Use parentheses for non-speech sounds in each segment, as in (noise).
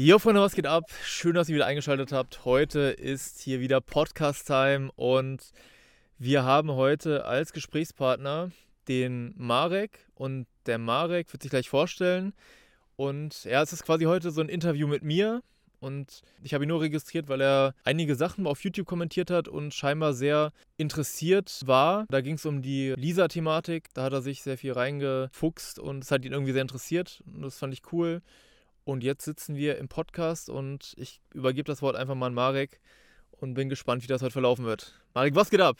Jo, Freunde, was geht ab? Schön, dass ihr wieder eingeschaltet habt. Heute ist hier wieder Podcast-Time und wir haben heute als Gesprächspartner den Marek und der Marek wird sich gleich vorstellen. Und ja, es ist quasi heute so ein Interview mit mir. Und ich habe ihn nur registriert, weil er einige Sachen auf YouTube kommentiert hat und scheinbar sehr interessiert war. Da ging es um die Lisa-Thematik. Da hat er sich sehr viel reingefuchst und es hat ihn irgendwie sehr interessiert. Und das fand ich cool. Und jetzt sitzen wir im Podcast und ich übergebe das Wort einfach mal an Marek und bin gespannt, wie das heute verlaufen wird. Marek, was geht ab?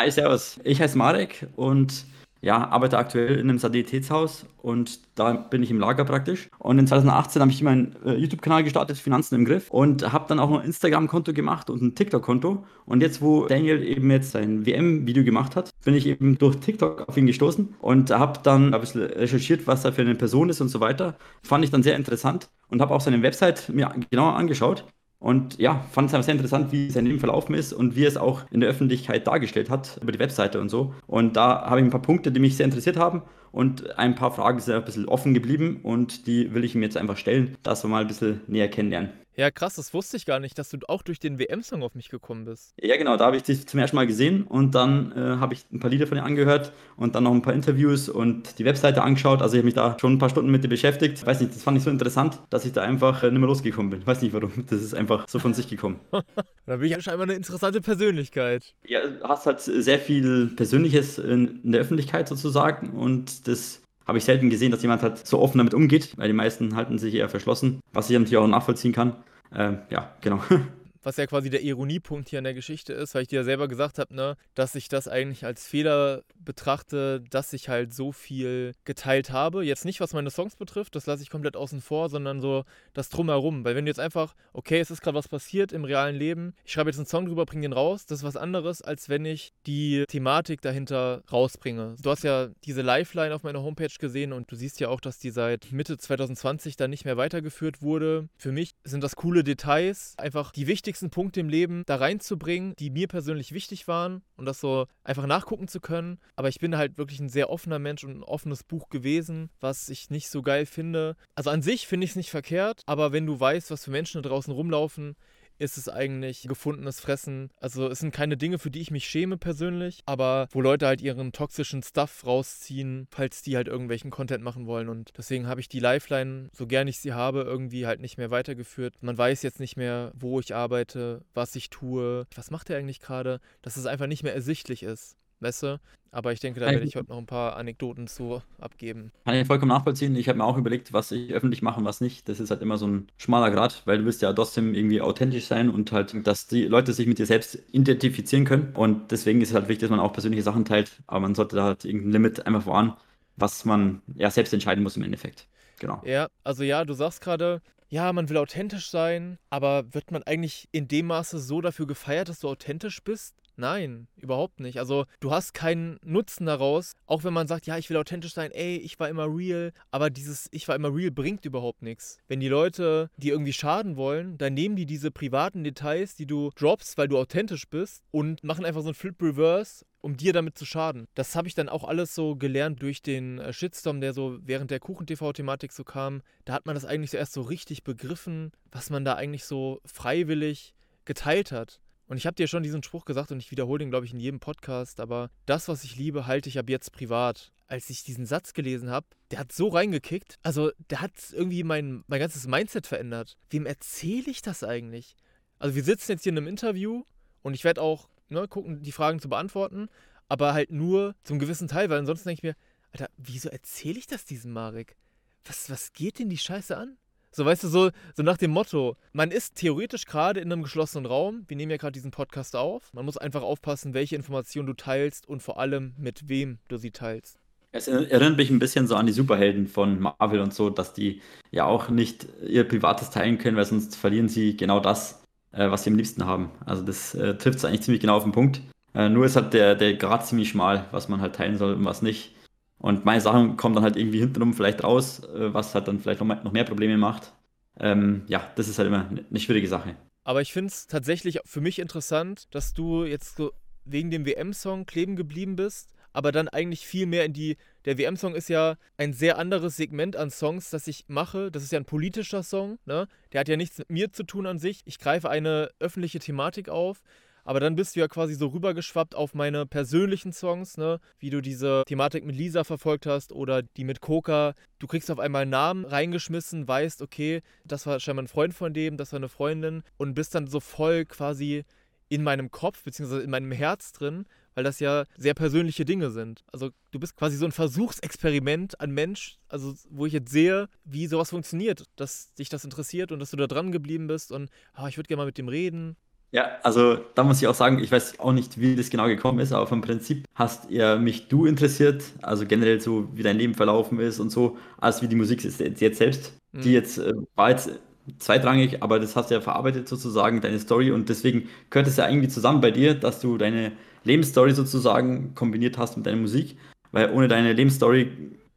Hi, Servus. Ich heiße Marek und ja, arbeite aktuell in einem Sanitätshaus und da bin ich im Lager praktisch. Und in 2018 habe ich meinen äh, YouTube-Kanal gestartet, Finanzen im Griff, und habe dann auch ein Instagram-Konto gemacht und ein TikTok-Konto. Und jetzt, wo Daniel eben jetzt sein WM-Video gemacht hat, bin ich eben durch TikTok auf ihn gestoßen und habe dann ein bisschen recherchiert, was er für eine Person ist und so weiter. Fand ich dann sehr interessant und habe auch seine Website mir genauer angeschaut. Und ja, fand es einfach sehr interessant, wie sein Leben verlaufen ist und wie es auch in der Öffentlichkeit dargestellt hat, über die Webseite und so. Und da habe ich ein paar Punkte, die mich sehr interessiert haben und ein paar Fragen sind ein bisschen offen geblieben und die will ich ihm jetzt einfach stellen, dass wir mal ein bisschen näher kennenlernen. Ja, krass, das wusste ich gar nicht, dass du auch durch den WM-Song auf mich gekommen bist. Ja, genau, da habe ich dich zum ersten Mal gesehen und dann äh, habe ich ein paar Lieder von dir angehört und dann noch ein paar Interviews und die Webseite angeschaut. Also ich habe mich da schon ein paar Stunden mit dir beschäftigt. Weiß nicht, das fand ich so interessant, dass ich da einfach äh, nicht mehr losgekommen bin. Weiß nicht warum, (laughs) das ist einfach so von sich gekommen. (laughs) da bin ich ja scheinbar eine interessante Persönlichkeit. Ja, du hast halt sehr viel Persönliches in, in der Öffentlichkeit sozusagen und das habe ich selten gesehen, dass jemand halt so offen damit umgeht, weil die meisten halten sich eher verschlossen, was ich natürlich auch nachvollziehen kann. Ähm, ja, genau. (laughs) was ja quasi der Ironiepunkt hier in der Geschichte ist, weil ich dir ja selber gesagt habe, ne, dass ich das eigentlich als Fehler betrachte, dass ich halt so viel geteilt habe. Jetzt nicht, was meine Songs betrifft, das lasse ich komplett außen vor, sondern so das Drumherum. Weil wenn du jetzt einfach, okay, es ist gerade was passiert im realen Leben, ich schreibe jetzt einen Song drüber, bringe den raus, das ist was anderes, als wenn ich die Thematik dahinter rausbringe. Du hast ja diese Lifeline auf meiner Homepage gesehen und du siehst ja auch, dass die seit Mitte 2020 dann nicht mehr weitergeführt wurde. Für mich sind das coole Details, einfach die wichtigsten wichtigsten Punkte im Leben da reinzubringen, die mir persönlich wichtig waren und das so einfach nachgucken zu können. Aber ich bin halt wirklich ein sehr offener Mensch und ein offenes Buch gewesen, was ich nicht so geil finde. Also an sich finde ich es nicht verkehrt, aber wenn du weißt, was für Menschen da draußen rumlaufen, ist es eigentlich gefundenes Fressen. Also es sind keine Dinge, für die ich mich schäme persönlich, aber wo Leute halt ihren toxischen Stuff rausziehen, falls die halt irgendwelchen Content machen wollen. Und deswegen habe ich die Lifeline, so gern ich sie habe, irgendwie halt nicht mehr weitergeführt. Man weiß jetzt nicht mehr, wo ich arbeite, was ich tue, was macht er eigentlich gerade, dass es einfach nicht mehr ersichtlich ist. Weißt du? Aber ich denke, da werde ich heute noch ein paar Anekdoten zu abgeben. Kann ich vollkommen nachvollziehen. Ich habe mir auch überlegt, was ich öffentlich mache und was nicht. Das ist halt immer so ein schmaler Grad, weil du willst ja trotzdem irgendwie authentisch sein und halt, dass die Leute sich mit dir selbst identifizieren können. Und deswegen ist es halt wichtig, dass man auch persönliche Sachen teilt. Aber man sollte da halt irgendein Limit einfach wahren, was man ja selbst entscheiden muss im Endeffekt. Genau. Ja, also ja, du sagst gerade, ja, man will authentisch sein, aber wird man eigentlich in dem Maße so dafür gefeiert, dass du authentisch bist? Nein, überhaupt nicht. Also du hast keinen Nutzen daraus, auch wenn man sagt, ja, ich will authentisch sein, ey, ich war immer real, aber dieses Ich war immer real bringt überhaupt nichts. Wenn die Leute dir irgendwie schaden wollen, dann nehmen die diese privaten Details, die du droppst, weil du authentisch bist und machen einfach so ein Flip Reverse um dir damit zu schaden. Das habe ich dann auch alles so gelernt durch den äh, Shitstorm, der so während der Kuchen-TV-Thematik so kam. Da hat man das eigentlich so erst so richtig begriffen, was man da eigentlich so freiwillig geteilt hat. Und ich habe dir schon diesen Spruch gesagt und ich wiederhole den, glaube ich, in jedem Podcast, aber das, was ich liebe, halte ich ab jetzt privat. Als ich diesen Satz gelesen habe, der hat so reingekickt. Also, der hat irgendwie mein, mein ganzes Mindset verändert. Wem erzähle ich das eigentlich? Also, wir sitzen jetzt hier in einem Interview und ich werde auch ne, gucken, die Fragen zu beantworten, aber halt nur zum gewissen Teil, weil ansonsten denke ich mir, Alter, wieso erzähle ich das diesem Marek? Was, was geht denn die Scheiße an? So, weißt du, so, so nach dem Motto, man ist theoretisch gerade in einem geschlossenen Raum. Wir nehmen ja gerade diesen Podcast auf. Man muss einfach aufpassen, welche Informationen du teilst und vor allem mit wem du sie teilst. Es erinnert mich ein bisschen so an die Superhelden von Marvel und so, dass die ja auch nicht ihr Privates teilen können, weil sonst verlieren sie genau das, äh, was sie am liebsten haben. Also das äh, trifft es eigentlich ziemlich genau auf den Punkt. Äh, nur ist halt der, der Grad ziemlich schmal, was man halt teilen soll und was nicht. Und meine Sachen kommen dann halt irgendwie hintenrum vielleicht raus, äh, was halt dann vielleicht noch mehr Probleme macht. Ähm, ja, das ist halt immer eine schwierige Sache. Aber ich finde es tatsächlich für mich interessant, dass du jetzt so wegen dem WM-Song kleben geblieben bist, aber dann eigentlich viel mehr in die. Der WM-Song ist ja ein sehr anderes Segment an Songs, das ich mache. Das ist ja ein politischer Song, ne? Der hat ja nichts mit mir zu tun an sich. Ich greife eine öffentliche Thematik auf. Aber dann bist du ja quasi so rübergeschwappt auf meine persönlichen Songs, ne? Wie du diese Thematik mit Lisa verfolgt hast oder die mit Coca. Du kriegst auf einmal einen Namen reingeschmissen, weißt, okay, das war scheinbar ein Freund von dem, das war eine Freundin und bist dann so voll quasi in meinem Kopf bzw. in meinem Herz drin, weil das ja sehr persönliche Dinge sind. Also du bist quasi so ein Versuchsexperiment an Mensch, also wo ich jetzt sehe, wie sowas funktioniert, dass dich das interessiert und dass du da dran geblieben bist und oh, ich würde gerne mal mit dem reden. Ja, also da muss ich auch sagen, ich weiß auch nicht, wie das genau gekommen ist, aber vom Prinzip hast ja mich du interessiert, also generell so, wie dein Leben verlaufen ist und so, als wie die Musik jetzt selbst. Mhm. Die jetzt äh, war jetzt zweitrangig, aber das hast du ja verarbeitet sozusagen, deine Story und deswegen gehört es ja irgendwie zusammen bei dir, dass du deine Lebensstory sozusagen kombiniert hast mit deiner Musik, weil ohne deine Lebensstory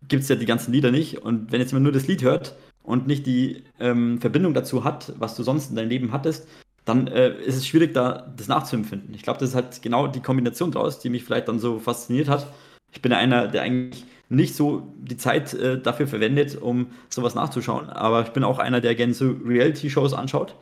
gibt es ja die ganzen Lieder nicht und wenn jetzt jemand nur das Lied hört und nicht die ähm, Verbindung dazu hat, was du sonst in deinem Leben hattest, dann äh, ist es schwierig, da das nachzuempfinden. Ich glaube, das ist halt genau die Kombination draus, die mich vielleicht dann so fasziniert hat. Ich bin einer, der eigentlich nicht so die Zeit äh, dafür verwendet, um sowas nachzuschauen. Aber ich bin auch einer, der gerne so Reality-Shows anschaut.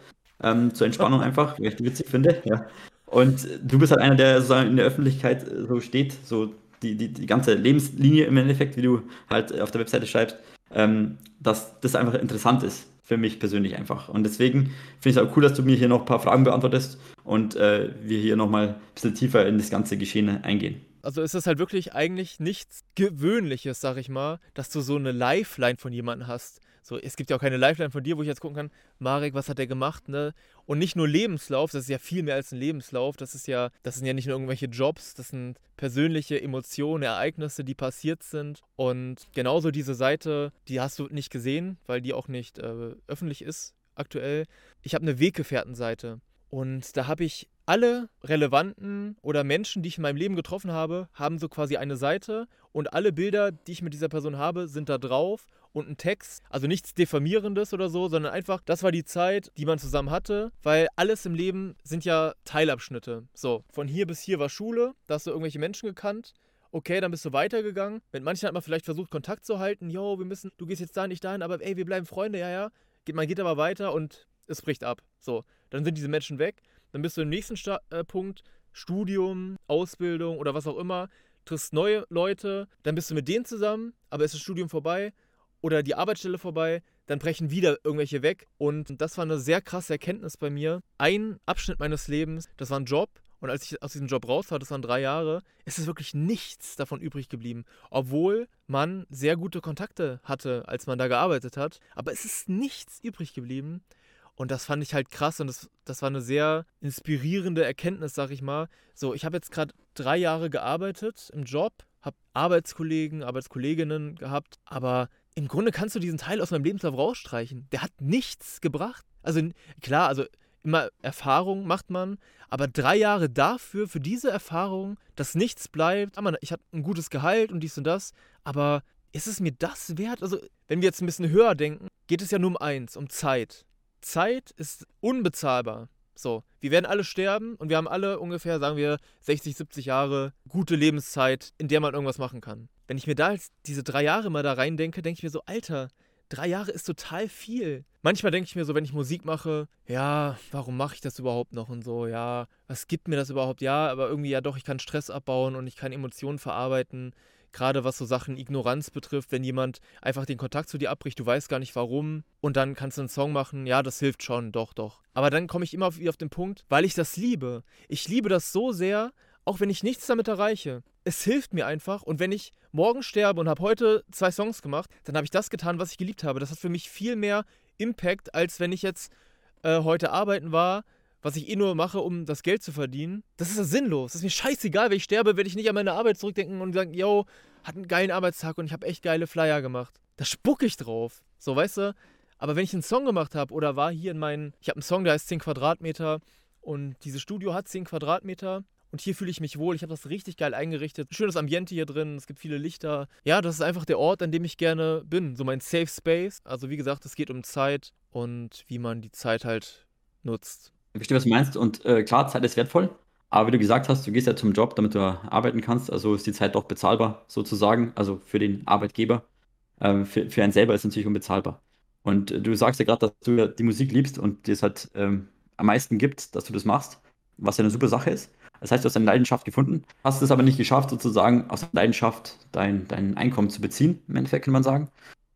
Ähm, zur Entspannung einfach, weil ich die witzig finde. Ja. Und du bist halt einer, der sozusagen in der Öffentlichkeit äh, so steht, so die, die, die ganze Lebenslinie im Endeffekt, wie du halt auf der Webseite schreibst, ähm, dass das einfach interessant ist für mich persönlich einfach. Und deswegen finde ich es auch cool, dass du mir hier noch ein paar Fragen beantwortest und äh, wir hier nochmal ein bisschen tiefer in das ganze Geschehen eingehen. Also ist es halt wirklich eigentlich nichts Gewöhnliches, sag ich mal, dass du so eine Lifeline von jemandem hast. So, es gibt ja auch keine Lifeline von dir, wo ich jetzt gucken kann, Marek, was hat der gemacht, ne? Und nicht nur Lebenslauf, das ist ja viel mehr als ein Lebenslauf, das ist ja, das sind ja nicht nur irgendwelche Jobs, das sind persönliche Emotionen, Ereignisse, die passiert sind. Und genauso diese Seite, die hast du nicht gesehen, weil die auch nicht äh, öffentlich ist aktuell. Ich habe eine Weggefährtenseite. Und da habe ich alle relevanten oder Menschen, die ich in meinem Leben getroffen habe, haben so quasi eine Seite und alle Bilder, die ich mit dieser Person habe, sind da drauf und ein Text. Also nichts Diffamierendes oder so, sondern einfach, das war die Zeit, die man zusammen hatte, weil alles im Leben sind ja Teilabschnitte. So, von hier bis hier war Schule, da hast du irgendwelche Menschen gekannt. Okay, dann bist du weitergegangen. Mit manchen hat man vielleicht versucht, Kontakt zu halten. Yo, wir müssen, du gehst jetzt da nicht dahin, aber ey, wir bleiben Freunde, ja, ja. Man geht aber weiter und es bricht ab. So, dann sind diese Menschen weg. Dann bist du im nächsten Sta äh, Punkt, Studium, Ausbildung oder was auch immer, triffst neue Leute, dann bist du mit denen zusammen, aber ist das Studium vorbei oder die Arbeitsstelle vorbei, dann brechen wieder irgendwelche weg. Und das war eine sehr krasse Erkenntnis bei mir. Ein Abschnitt meines Lebens, das war ein Job. Und als ich aus diesem Job raus war, das waren drei Jahre, ist es wirklich nichts davon übrig geblieben. Obwohl man sehr gute Kontakte hatte, als man da gearbeitet hat. Aber es ist nichts übrig geblieben. Und das fand ich halt krass und das, das war eine sehr inspirierende Erkenntnis, sag ich mal. So, ich habe jetzt gerade drei Jahre gearbeitet im Job, habe Arbeitskollegen, Arbeitskolleginnen gehabt, aber im Grunde kannst du diesen Teil aus meinem Lebenslauf rausstreichen. Der hat nichts gebracht. Also klar, also immer Erfahrung macht man, aber drei Jahre dafür, für diese Erfahrung, dass nichts bleibt. Ich habe ein gutes Gehalt und dies und das, aber ist es mir das wert? Also, wenn wir jetzt ein bisschen höher denken, geht es ja nur um eins, um Zeit. Zeit ist unbezahlbar. So, wir werden alle sterben und wir haben alle ungefähr, sagen wir, 60, 70 Jahre gute Lebenszeit, in der man irgendwas machen kann. Wenn ich mir da diese drei Jahre mal da rein denke, denke ich mir so, Alter, drei Jahre ist total viel. Manchmal denke ich mir so, wenn ich Musik mache, ja, warum mache ich das überhaupt noch und so, ja, was gibt mir das überhaupt? Ja, aber irgendwie ja doch, ich kann Stress abbauen und ich kann Emotionen verarbeiten gerade was so Sachen Ignoranz betrifft, wenn jemand einfach den Kontakt zu dir abbricht, du weißt gar nicht warum und dann kannst du einen Song machen, ja, das hilft schon, doch, doch. Aber dann komme ich immer wieder auf den Punkt, weil ich das liebe. Ich liebe das so sehr, auch wenn ich nichts damit erreiche. Es hilft mir einfach und wenn ich morgen sterbe und habe heute zwei Songs gemacht, dann habe ich das getan, was ich geliebt habe. Das hat für mich viel mehr Impact, als wenn ich jetzt äh, heute arbeiten war, was ich eh nur mache, um das Geld zu verdienen, das ist ja sinnlos. Das ist mir scheißegal, wenn ich sterbe, werde ich nicht an meine Arbeit zurückdenken und sagen, yo, hat einen geilen Arbeitstag und ich habe echt geile Flyer gemacht. Da spucke ich drauf. So, weißt du? Aber wenn ich einen Song gemacht habe oder war hier in meinen, ich habe einen Song, der heißt 10 Quadratmeter und dieses Studio hat 10 Quadratmeter und hier fühle ich mich wohl. Ich habe das richtig geil eingerichtet. Schönes Ambiente hier drin. Es gibt viele Lichter. Ja, das ist einfach der Ort, an dem ich gerne bin. So mein Safe Space. Also wie gesagt, es geht um Zeit und wie man die Zeit halt nutzt. Ich verstehe, was du meinst. Und äh, klar, Zeit ist wertvoll. Aber wie du gesagt hast, du gehst ja zum Job, damit du arbeiten kannst. Also ist die Zeit doch bezahlbar, sozusagen. Also für den Arbeitgeber. Ähm, für, für einen selber ist es natürlich unbezahlbar. Und du sagst ja gerade, dass du die Musik liebst und dir es halt ähm, am meisten gibt, dass du das machst, was ja eine super Sache ist. Das heißt, du hast deine Leidenschaft gefunden, hast es aber nicht geschafft, sozusagen aus deiner Leidenschaft dein, dein Einkommen zu beziehen, im Endeffekt kann man sagen.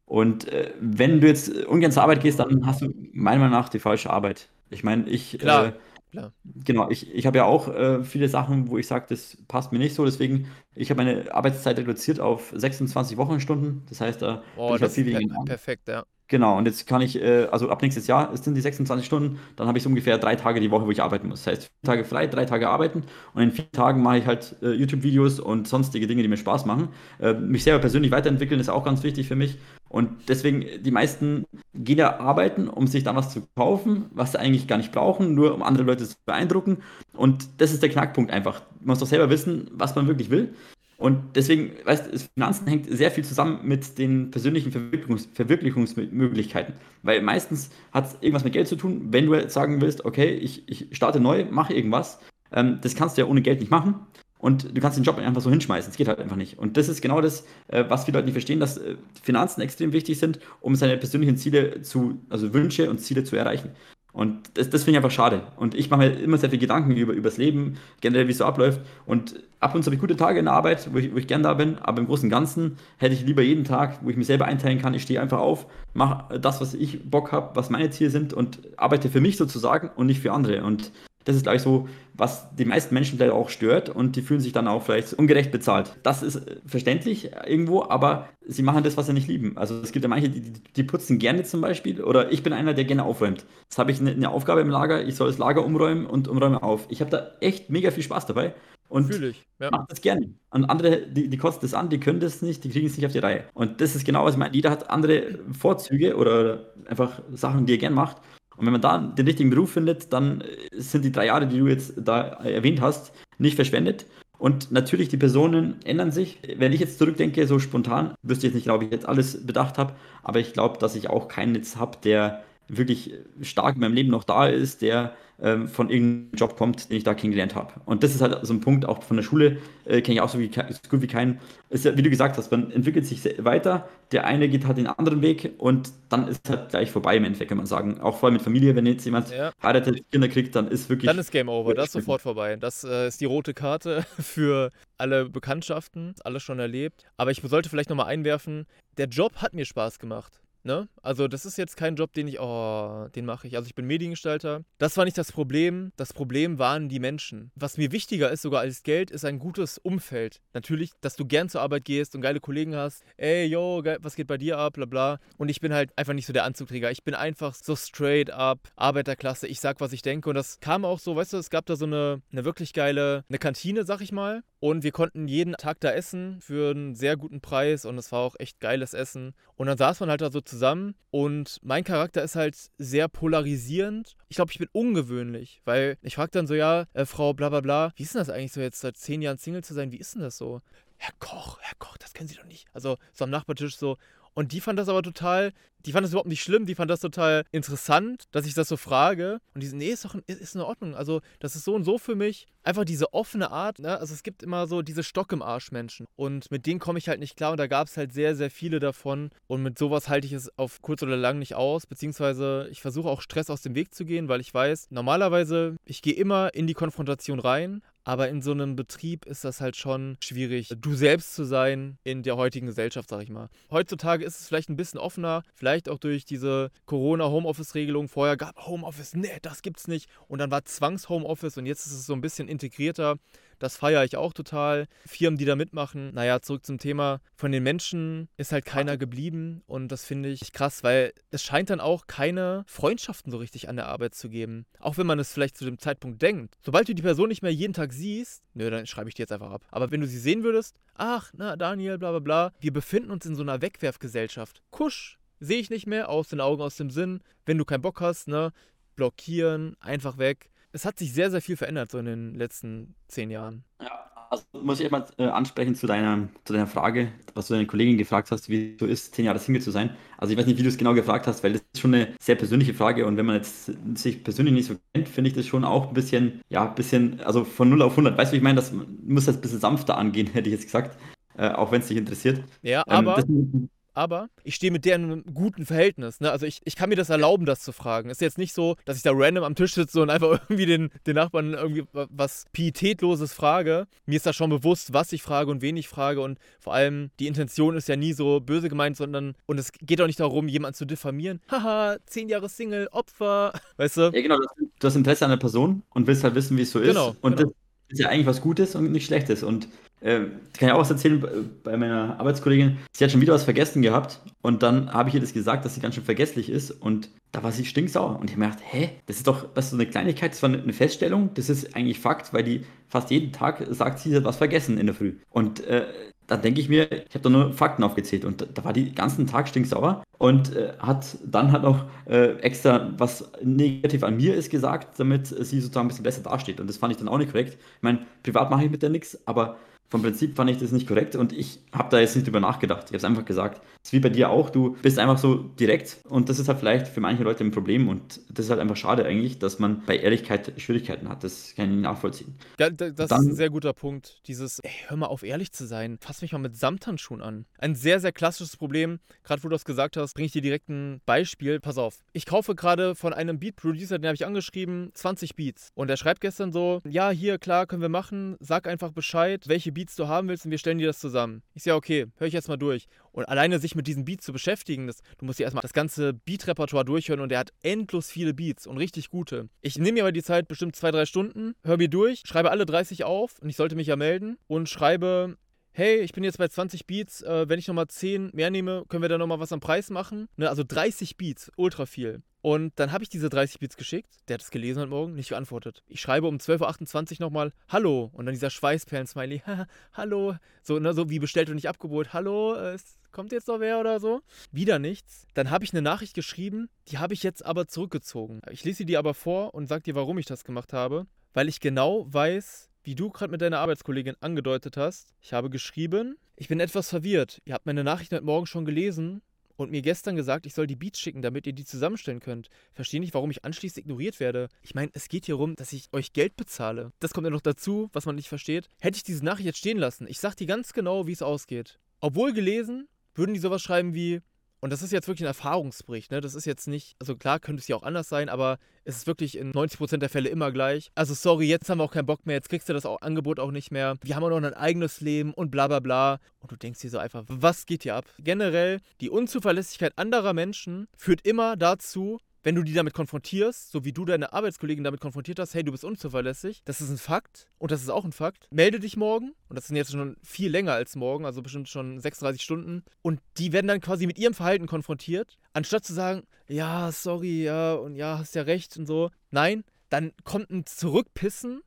Und äh, wenn du jetzt ungern zur Arbeit gehst, dann hast du meiner Meinung nach die falsche Arbeit. Ich meine, ich. Klar. Äh, Klar. Genau, ich, ich habe ja auch äh, viele Sachen, wo ich sage, das passt mir nicht so. Deswegen, ich habe meine Arbeitszeit reduziert auf 26 Wochenstunden. Das heißt, da oh, bin ich das viel per perfekt, ja. Genau, und jetzt kann ich, äh, also ab nächstes Jahr sind die 26 Stunden, dann habe ich so ungefähr drei Tage die Woche, wo ich arbeiten muss. Das heißt, vier Tage frei, drei Tage arbeiten und in vier Tagen mache ich halt äh, YouTube-Videos und sonstige Dinge, die mir Spaß machen. Äh, mich selber persönlich weiterentwickeln ist auch ganz wichtig für mich. Und deswegen, die meisten gehen ja arbeiten, um sich dann was zu kaufen, was sie eigentlich gar nicht brauchen, nur um andere Leute zu beeindrucken. Und das ist der Knackpunkt einfach. Man muss doch selber wissen, was man wirklich will. Und deswegen, weißt du, Finanzen hängt sehr viel zusammen mit den persönlichen Verwirklichungs Verwirklichungsmöglichkeiten. Weil meistens hat es irgendwas mit Geld zu tun. Wenn du sagen willst, okay, ich, ich starte neu, mache irgendwas, ähm, das kannst du ja ohne Geld nicht machen. Und du kannst den Job einfach so hinschmeißen. Es geht halt einfach nicht. Und das ist genau das, äh, was viele Leute nicht verstehen, dass äh, Finanzen extrem wichtig sind, um seine persönlichen Ziele zu, also Wünsche und Ziele zu erreichen. Und das, das finde ich einfach schade. Und ich mache mir immer sehr viel Gedanken über, das Leben, generell, wie es so abläuft. Und ab und zu habe ich gute Tage in der Arbeit, wo ich, wo ich gern da bin, aber im Großen und Ganzen hätte ich lieber jeden Tag, wo ich mir selber einteilen kann, ich stehe einfach auf, mache das, was ich Bock habe, was meine Ziele sind und arbeite für mich sozusagen und nicht für andere. Und das ist, glaube ich, so, was die meisten Menschen vielleicht auch stört und die fühlen sich dann auch vielleicht ungerecht bezahlt. Das ist verständlich irgendwo, aber sie machen das, was sie nicht lieben. Also es gibt ja manche, die, die putzen gerne zum Beispiel oder ich bin einer, der gerne aufräumt. Jetzt habe ich eine, eine, Aufgabe im Lager, ich soll das Lager umräumen und umräume auf. Ich habe da echt mega viel Spaß dabei. Und ich. Ja. mache das gerne. Und andere, die, die kosten das an, die können das nicht, die kriegen es nicht auf die Reihe. Und das ist genau, was ich meine. Jeder hat andere Vorzüge oder einfach Sachen, die er gern macht. Und wenn man da den richtigen Beruf findet, dann sind die drei Jahre, die du jetzt da erwähnt hast, nicht verschwendet. Und natürlich, die Personen ändern sich. Wenn ich jetzt zurückdenke, so spontan, wüsste ich jetzt nicht, glaube ich, jetzt alles bedacht habe, aber ich glaube, dass ich auch keinen jetzt habe, der wirklich stark in meinem Leben noch da ist, der ähm, von irgendeinem Job kommt, den ich da kennengelernt habe. Und das ist halt so ein Punkt, auch von der Schule äh, kenne ich auch so, wie, so, gut wie keinen. Ist ja, wie du gesagt hast, man entwickelt sich weiter, der eine geht halt den anderen Weg und dann ist halt gleich vorbei im Endeffekt, kann man sagen. Auch vor allem mit Familie, wenn jetzt jemand ja. heiratet, Kinder kriegt, dann ist wirklich. Dann ist Game Over, das ist sofort vorbei. Das äh, ist die rote Karte (laughs) für alle Bekanntschaften, alles schon erlebt. Aber ich sollte vielleicht nochmal einwerfen, der Job hat mir Spaß gemacht. Ne? Also das ist jetzt kein Job, den ich, oh, den mache ich. Also ich bin Mediengestalter. Das war nicht das Problem. Das Problem waren die Menschen. Was mir wichtiger ist sogar als Geld, ist ein gutes Umfeld. Natürlich, dass du gern zur Arbeit gehst und geile Kollegen hast. Ey, yo, was geht bei dir ab, bla bla. Und ich bin halt einfach nicht so der Anzugträger. Ich bin einfach so straight up, Arbeiterklasse. Ich sag, was ich denke. Und das kam auch so, weißt du, es gab da so eine, eine wirklich geile, eine Kantine, sag ich mal. Und wir konnten jeden Tag da essen für einen sehr guten Preis. Und es war auch echt geiles Essen. Und dann saß man halt da so zusammen und mein Charakter ist halt sehr polarisierend. Ich glaube, ich bin ungewöhnlich, weil ich frage dann so, ja, äh, Frau bla bla bla, wie ist denn das eigentlich so jetzt seit zehn Jahren Single zu sein? Wie ist denn das so? Herr Koch, Herr Koch, das kennen Sie doch nicht. Also so am Nachbartisch so, und die fand das aber total, die fand das überhaupt nicht schlimm, die fand das total interessant, dass ich das so frage. Und die so, nee, ist doch ist, ist in Ordnung. Also, das ist so und so für mich. Einfach diese offene Art, ne? Also, es gibt immer so diese Stock im Arsch Menschen. Und mit denen komme ich halt nicht klar. Und da gab es halt sehr, sehr viele davon. Und mit sowas halte ich es auf kurz oder lang nicht aus. Beziehungsweise, ich versuche auch Stress aus dem Weg zu gehen, weil ich weiß, normalerweise, ich gehe immer in die Konfrontation rein. Aber in so einem Betrieb ist das halt schon schwierig, du selbst zu sein in der heutigen Gesellschaft, sag ich mal. Heutzutage ist es vielleicht ein bisschen offener, vielleicht auch durch diese Corona-Homeoffice-Regelung. Vorher gab Homeoffice, nee, das gibt's nicht. Und dann war Zwangs-Homeoffice und jetzt ist es so ein bisschen integrierter. Das feiere ich auch total. Firmen, die da mitmachen. Naja, zurück zum Thema. Von den Menschen ist halt keiner geblieben und das finde ich krass, weil es scheint dann auch keine Freundschaften so richtig an der Arbeit zu geben. Auch wenn man es vielleicht zu dem Zeitpunkt denkt. Sobald du die Person nicht mehr jeden Tag siehst, nö, dann schreibe ich die jetzt einfach ab. Aber wenn du sie sehen würdest, ach, na, Daniel, bla bla bla, wir befinden uns in so einer Wegwerfgesellschaft. Kusch, sehe ich nicht mehr, aus den Augen, aus dem Sinn. Wenn du keinen Bock hast, ne, blockieren, einfach weg es hat sich sehr, sehr viel verändert so in den letzten zehn Jahren. Ja, Also muss ich erstmal äh, ansprechen zu deiner, zu deiner Frage, was du deine Kollegin gefragt hast, wie es so ist, zehn Jahre Single zu sein. Also ich weiß nicht, wie du es genau gefragt hast, weil das ist schon eine sehr persönliche Frage und wenn man jetzt sich persönlich nicht so kennt, finde ich das schon auch ein bisschen, ja, ein bisschen, also von 0 auf 100. Weißt du, wie ich meine, das muss das ein bisschen sanfter angehen, (laughs) hätte ich jetzt gesagt, äh, auch wenn es dich interessiert. Ja, aber... Ähm, aber ich stehe mit der in einem guten Verhältnis. Ne? Also ich, ich kann mir das erlauben, das zu fragen. Ist jetzt nicht so, dass ich da random am Tisch sitze und einfach (laughs) irgendwie den, den Nachbarn irgendwie was Pietätloses frage. Mir ist da schon bewusst, was ich frage und wen ich frage und vor allem die Intention ist ja nie so böse gemeint, sondern und es geht auch nicht darum, jemanden zu diffamieren. (laughs) Haha, zehn Jahre Single, Opfer, (laughs) weißt du? Ja, genau, du hast Interesse an der Person und willst halt wissen, wie es so ist. Genau. Und genau. das ist ja eigentlich was Gutes und nicht Schlechtes und äh, kann ich auch was erzählen bei meiner Arbeitskollegin. Sie hat schon wieder was vergessen gehabt und dann habe ich ihr das gesagt, dass sie ganz schön vergesslich ist und da war sie stinksauer und ich habe mir gedacht, hä, das ist doch das ist so eine Kleinigkeit, das war eine Feststellung, das ist eigentlich Fakt, weil die fast jeden Tag sagt, sie hat was vergessen in der Früh. Und äh, dann denke ich mir, ich habe da nur Fakten aufgezählt und da, da war die ganzen Tag stinksauer und äh, hat dann halt noch äh, extra was negativ an mir ist gesagt, damit sie sozusagen ein bisschen besser dasteht. Und das fand ich dann auch nicht korrekt. Ich meine, privat mache ich mit der nichts, aber vom Prinzip fand ich das nicht korrekt und ich habe da jetzt nicht drüber nachgedacht. Ich habe es einfach gesagt. Das ist wie bei dir auch. Du bist einfach so direkt und das ist halt vielleicht für manche Leute ein Problem und das ist halt einfach schade eigentlich, dass man bei Ehrlichkeit Schwierigkeiten hat. Das kann ich nachvollziehen. Ja, das Dann, ist ein sehr guter Punkt. Dieses, ey, hör mal auf, ehrlich zu sein. Fass mich mal mit Samthandschuhen an. Ein sehr, sehr klassisches Problem. Gerade wo du das gesagt hast, bringe ich dir direkt ein Beispiel. Pass auf. Ich kaufe gerade von einem Beat-Producer, den habe ich angeschrieben, 20 Beats. Und er schreibt gestern so, ja, hier, klar, können wir machen. Sag einfach Bescheid, welche Beats du haben willst und wir stellen dir das zusammen. Ich sage, okay, höre ich jetzt mal durch. Und alleine sich mit diesen Beats zu beschäftigen, das, du musst dir erstmal das ganze Beat-Repertoire durchhören und er hat endlos viele Beats und richtig gute. Ich nehme mir aber die Zeit, bestimmt zwei, drei Stunden, höre mir durch, schreibe alle 30 auf und ich sollte mich ja melden und schreibe hey, ich bin jetzt bei 20 Beats, äh, wenn ich nochmal 10 mehr nehme, können wir da nochmal was am Preis machen? Ne, also 30 Beats, ultra viel. Und dann habe ich diese 30 Beats geschickt. Der hat es gelesen heute Morgen, nicht geantwortet. Ich schreibe um 12.28 Uhr nochmal Hallo. Und dann dieser Schweißperlen-Smiley. (laughs) Hallo. So, ne, so wie bestellt und nicht abgeholt. Hallo, äh, kommt jetzt noch wer oder so? Wieder nichts. Dann habe ich eine Nachricht geschrieben, die habe ich jetzt aber zurückgezogen. Ich lese sie dir aber vor und sage dir, warum ich das gemacht habe. Weil ich genau weiß, wie du gerade mit deiner Arbeitskollegin angedeutet hast. Ich habe geschrieben, ich bin etwas verwirrt. Ihr habt meine Nachricht heute Morgen schon gelesen und mir gestern gesagt, ich soll die Beats schicken, damit ihr die zusammenstellen könnt. Verstehe nicht, warum ich anschließend ignoriert werde. Ich meine, es geht hier um, dass ich euch Geld bezahle. Das kommt ja noch dazu, was man nicht versteht. Hätte ich diese Nachricht jetzt stehen lassen, ich sag dir ganz genau, wie es ausgeht. Obwohl gelesen, würden die sowas schreiben wie, und das ist jetzt wirklich ein Erfahrungsbericht, ne? Das ist jetzt nicht, also klar könnte es ja auch anders sein, aber es ist wirklich in 90% der Fälle immer gleich. Also sorry, jetzt haben wir auch keinen Bock mehr, jetzt kriegst du das auch, Angebot auch nicht mehr. Wir haben auch noch ein eigenes Leben und bla bla bla. Und du denkst dir so einfach, was geht hier ab? Generell, die Unzuverlässigkeit anderer Menschen führt immer dazu, wenn du die damit konfrontierst, so wie du deine Arbeitskollegin damit konfrontiert hast, hey, du bist unzuverlässig, das ist ein Fakt und das ist auch ein Fakt. Melde dich morgen und das sind jetzt schon viel länger als morgen, also bestimmt schon 36 Stunden und die werden dann quasi mit ihrem Verhalten konfrontiert, anstatt zu sagen, ja, sorry, ja und ja, hast ja recht und so. Nein, dann kommt ein Zurückpissen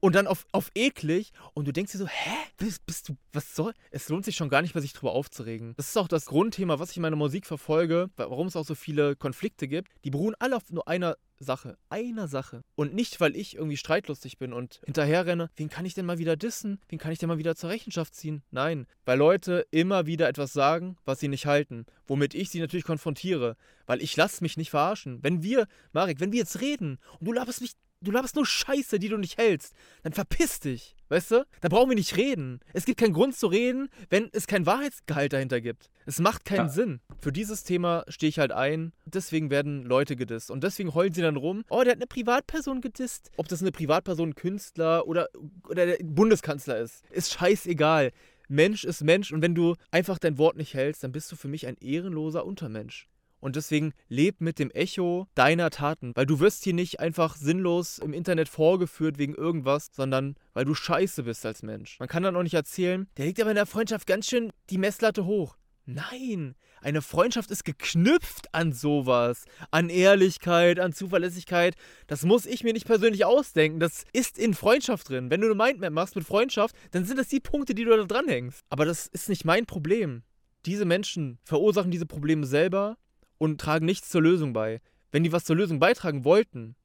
und dann auf, auf eklig und du denkst dir so, hä? Bist, bist du, was soll? Es lohnt sich schon gar nicht mehr, sich drüber aufzuregen. Das ist auch das Grundthema, was ich in meiner Musik verfolge, warum es auch so viele Konflikte gibt. Die beruhen alle auf nur einer Sache. Einer Sache. Und nicht, weil ich irgendwie streitlustig bin und hinterher renne, wen kann ich denn mal wieder dissen? Wen kann ich denn mal wieder zur Rechenschaft ziehen? Nein, weil Leute immer wieder etwas sagen, was sie nicht halten. Womit ich sie natürlich konfrontiere. Weil ich lasse mich nicht verarschen. Wenn wir, Marek, wenn wir jetzt reden und du laberst mich du laberst nur Scheiße, die du nicht hältst, dann verpiss dich. Weißt du? Da brauchen wir nicht reden. Es gibt keinen Grund zu reden, wenn es kein Wahrheitsgehalt dahinter gibt. Es macht keinen ja. Sinn. Für dieses Thema stehe ich halt ein. Deswegen werden Leute gedisst. Und deswegen heulen sie dann rum, oh, der hat eine Privatperson gedisst. Ob das eine Privatperson, Künstler oder, oder der Bundeskanzler ist, ist scheißegal. Mensch ist Mensch und wenn du einfach dein Wort nicht hältst, dann bist du für mich ein ehrenloser Untermensch. Und deswegen leb mit dem Echo deiner Taten, weil du wirst hier nicht einfach sinnlos im Internet vorgeführt wegen irgendwas, sondern weil du scheiße bist als Mensch. Man kann dann auch nicht erzählen, der legt aber in der Freundschaft ganz schön die Messlatte hoch. Nein, eine Freundschaft ist geknüpft an sowas, an Ehrlichkeit, an Zuverlässigkeit. Das muss ich mir nicht persönlich ausdenken. Das ist in Freundschaft drin. Wenn du eine Mindmap machst mit Freundschaft, dann sind das die Punkte, die du da dranhängst. Aber das ist nicht mein Problem. Diese Menschen verursachen diese Probleme selber und tragen nichts zur Lösung bei. Wenn die was zur Lösung beitragen wollten,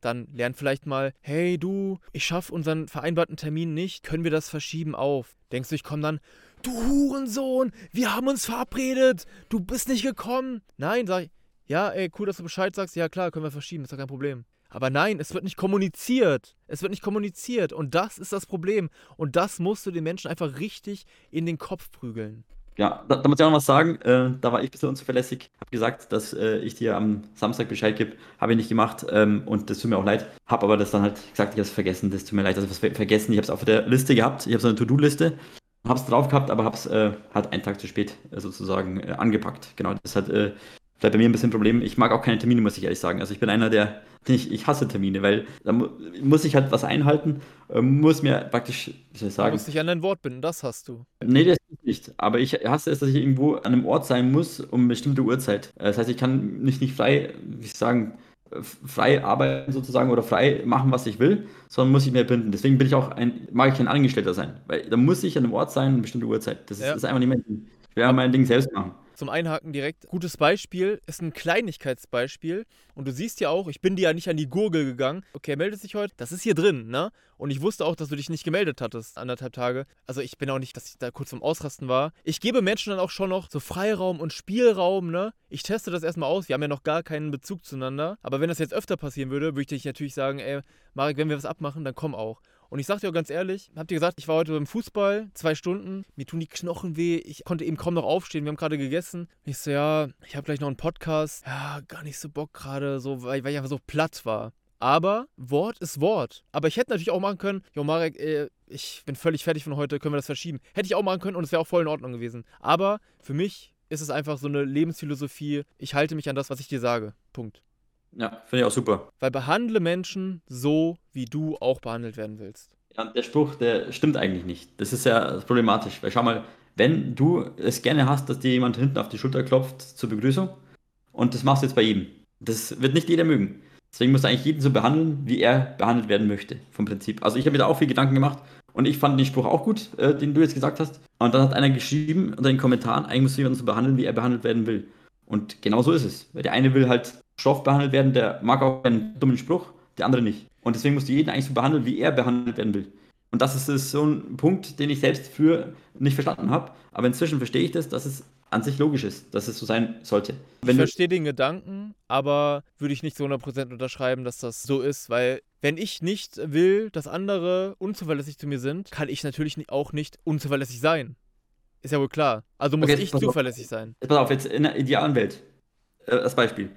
dann lern vielleicht mal, hey du, ich schaffe unseren vereinbarten Termin nicht, können wir das verschieben auf? Denkst du, ich komme dann, du Hurensohn, wir haben uns verabredet, du bist nicht gekommen. Nein, sag ich, ja, ey, cool, dass du Bescheid sagst, ja klar, können wir verschieben, ist doch kein Problem. Aber nein, es wird nicht kommuniziert. Es wird nicht kommuniziert. Und das ist das Problem. Und das musst du den Menschen einfach richtig in den Kopf prügeln. Ja, da, da muss ich auch noch was sagen. Äh, da war ich ein bisschen unzuverlässig. Habe gesagt, dass äh, ich dir am Samstag Bescheid gebe. Habe ich nicht gemacht. Ähm, und das tut mir auch leid. Habe aber das dann halt gesagt, ich habe es vergessen. Das tut mir leid. Also was vergessen. Ich habe es auf der Liste gehabt. Ich habe so eine To-Do-Liste. Habe es drauf gehabt, aber habe es äh, halt einen Tag zu spät äh, sozusagen äh, angepackt. Genau, das hat äh, vielleicht bei mir ein bisschen ein Problem. Ich mag auch keine Termine, muss ich ehrlich sagen. Also ich bin einer, der (laughs) ich, ich hasse Termine, weil da muss ich halt was einhalten, äh, muss mir praktisch, wie soll ich sagen. Du musst dich an dein Wort binden, das hast du. Nee, das ist nicht. Aber ich hasse es, dass ich irgendwo an einem Ort sein muss um eine bestimmte Uhrzeit. Äh, das heißt, ich kann nicht, nicht frei, wie ich sagen, frei arbeiten sozusagen oder frei machen, was ich will, sondern muss ich mehr binden. Deswegen bin ich auch ein, mag ich ein Angestellter sein, weil da muss ich an einem Ort sein, eine bestimmte Uhrzeit. Das ist, ja. ist einfach nicht mein Ding. Ich will mein Ding selbst machen zum Einhaken direkt. Gutes Beispiel ist ein Kleinigkeitsbeispiel. Und du siehst ja auch, ich bin dir ja nicht an die Gurgel gegangen. Okay, meldet sich heute. Das ist hier drin, ne? Und ich wusste auch, dass du dich nicht gemeldet hattest, anderthalb Tage. Also ich bin auch nicht, dass ich da kurz zum Ausrasten war. Ich gebe Menschen dann auch schon noch so Freiraum und Spielraum, ne? Ich teste das erstmal aus. Wir haben ja noch gar keinen Bezug zueinander. Aber wenn das jetzt öfter passieren würde, würde ich dich natürlich sagen, ey, Marek, wenn wir was abmachen, dann komm auch. Und ich sag dir auch ganz ehrlich, habt ihr gesagt, ich war heute beim Fußball, zwei Stunden, mir tun die Knochen weh, ich konnte eben kaum noch aufstehen, wir haben gerade gegessen. Ich so, ja, ich habe gleich noch einen Podcast. Ja, gar nicht so Bock gerade, so, weil, weil ich einfach so platt war. Aber Wort ist Wort. Aber ich hätte natürlich auch machen können, jo Marek, äh, ich bin völlig fertig von heute, können wir das verschieben. Hätte ich auch machen können und es wäre auch voll in Ordnung gewesen. Aber für mich ist es einfach so eine Lebensphilosophie, ich halte mich an das, was ich dir sage. Punkt. Ja, finde ich auch super. Weil behandle Menschen so, wie du auch behandelt werden willst. Ja, der Spruch, der stimmt eigentlich nicht. Das ist ja problematisch. Weil schau mal, wenn du es gerne hast, dass dir jemand hinten auf die Schulter klopft zur Begrüßung und das machst du jetzt bei jedem. Das wird nicht jeder mögen. Deswegen musst du eigentlich jeden so behandeln, wie er behandelt werden möchte, vom Prinzip. Also ich habe mir da auch viel Gedanken gemacht und ich fand den Spruch auch gut, äh, den du jetzt gesagt hast. Und dann hat einer geschrieben unter den Kommentaren, eigentlich musst du jemanden so behandeln, wie er behandelt werden will. Und genau so ist es. Weil der eine will halt Stoff behandelt werden, der mag auch einen dummen Spruch, der andere nicht. Und deswegen musst du jeden eigentlich so behandeln, wie er behandelt werden will. Und das ist so ein Punkt, den ich selbst früher nicht verstanden habe. Aber inzwischen verstehe ich das, dass es an sich logisch ist, dass es so sein sollte. Wenn ich verstehe den Gedanken, aber würde ich nicht zu 100% unterschreiben, dass das so ist, weil wenn ich nicht will, dass andere unzuverlässig zu mir sind, kann ich natürlich auch nicht unzuverlässig sein. Ist ja wohl klar. Also muss okay, ich zuverlässig auf. sein. Pass auf, jetzt in der idealen Welt. Äh, als Beispiel.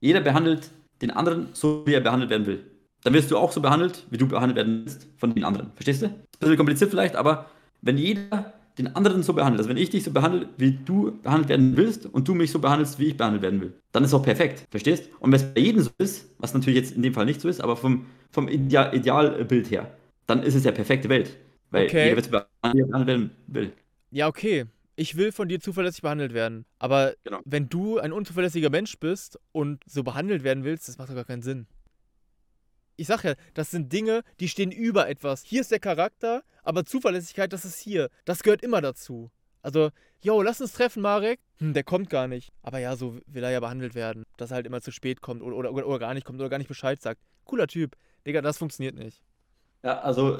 Jeder behandelt den anderen so, wie er behandelt werden will. Dann wirst du auch so behandelt, wie du behandelt werden willst von den anderen. Verstehst du? Ist ein bisschen kompliziert vielleicht, aber wenn jeder den anderen so behandelt, also wenn ich dich so behandle, wie du behandelt werden willst und du mich so behandelst, wie ich behandelt werden will, dann ist es auch perfekt. Verstehst? Und wenn es bei jedem so ist, was natürlich jetzt in dem Fall nicht so ist, aber vom, vom Ideal, Idealbild her, dann ist es ja perfekte Welt. Weil okay. jeder wird so behandelt werden will. Ja, okay ich will von dir zuverlässig behandelt werden. Aber genau. wenn du ein unzuverlässiger Mensch bist und so behandelt werden willst, das macht doch gar keinen Sinn. Ich sag ja, das sind Dinge, die stehen über etwas. Hier ist der Charakter, aber Zuverlässigkeit, das ist hier. Das gehört immer dazu. Also, yo, lass uns treffen, Marek. Hm, der kommt gar nicht. Aber ja, so will er ja behandelt werden. Dass er halt immer zu spät kommt oder, oder, oder gar nicht kommt oder gar nicht Bescheid sagt. Cooler Typ. Digga, das funktioniert nicht. Ja, also,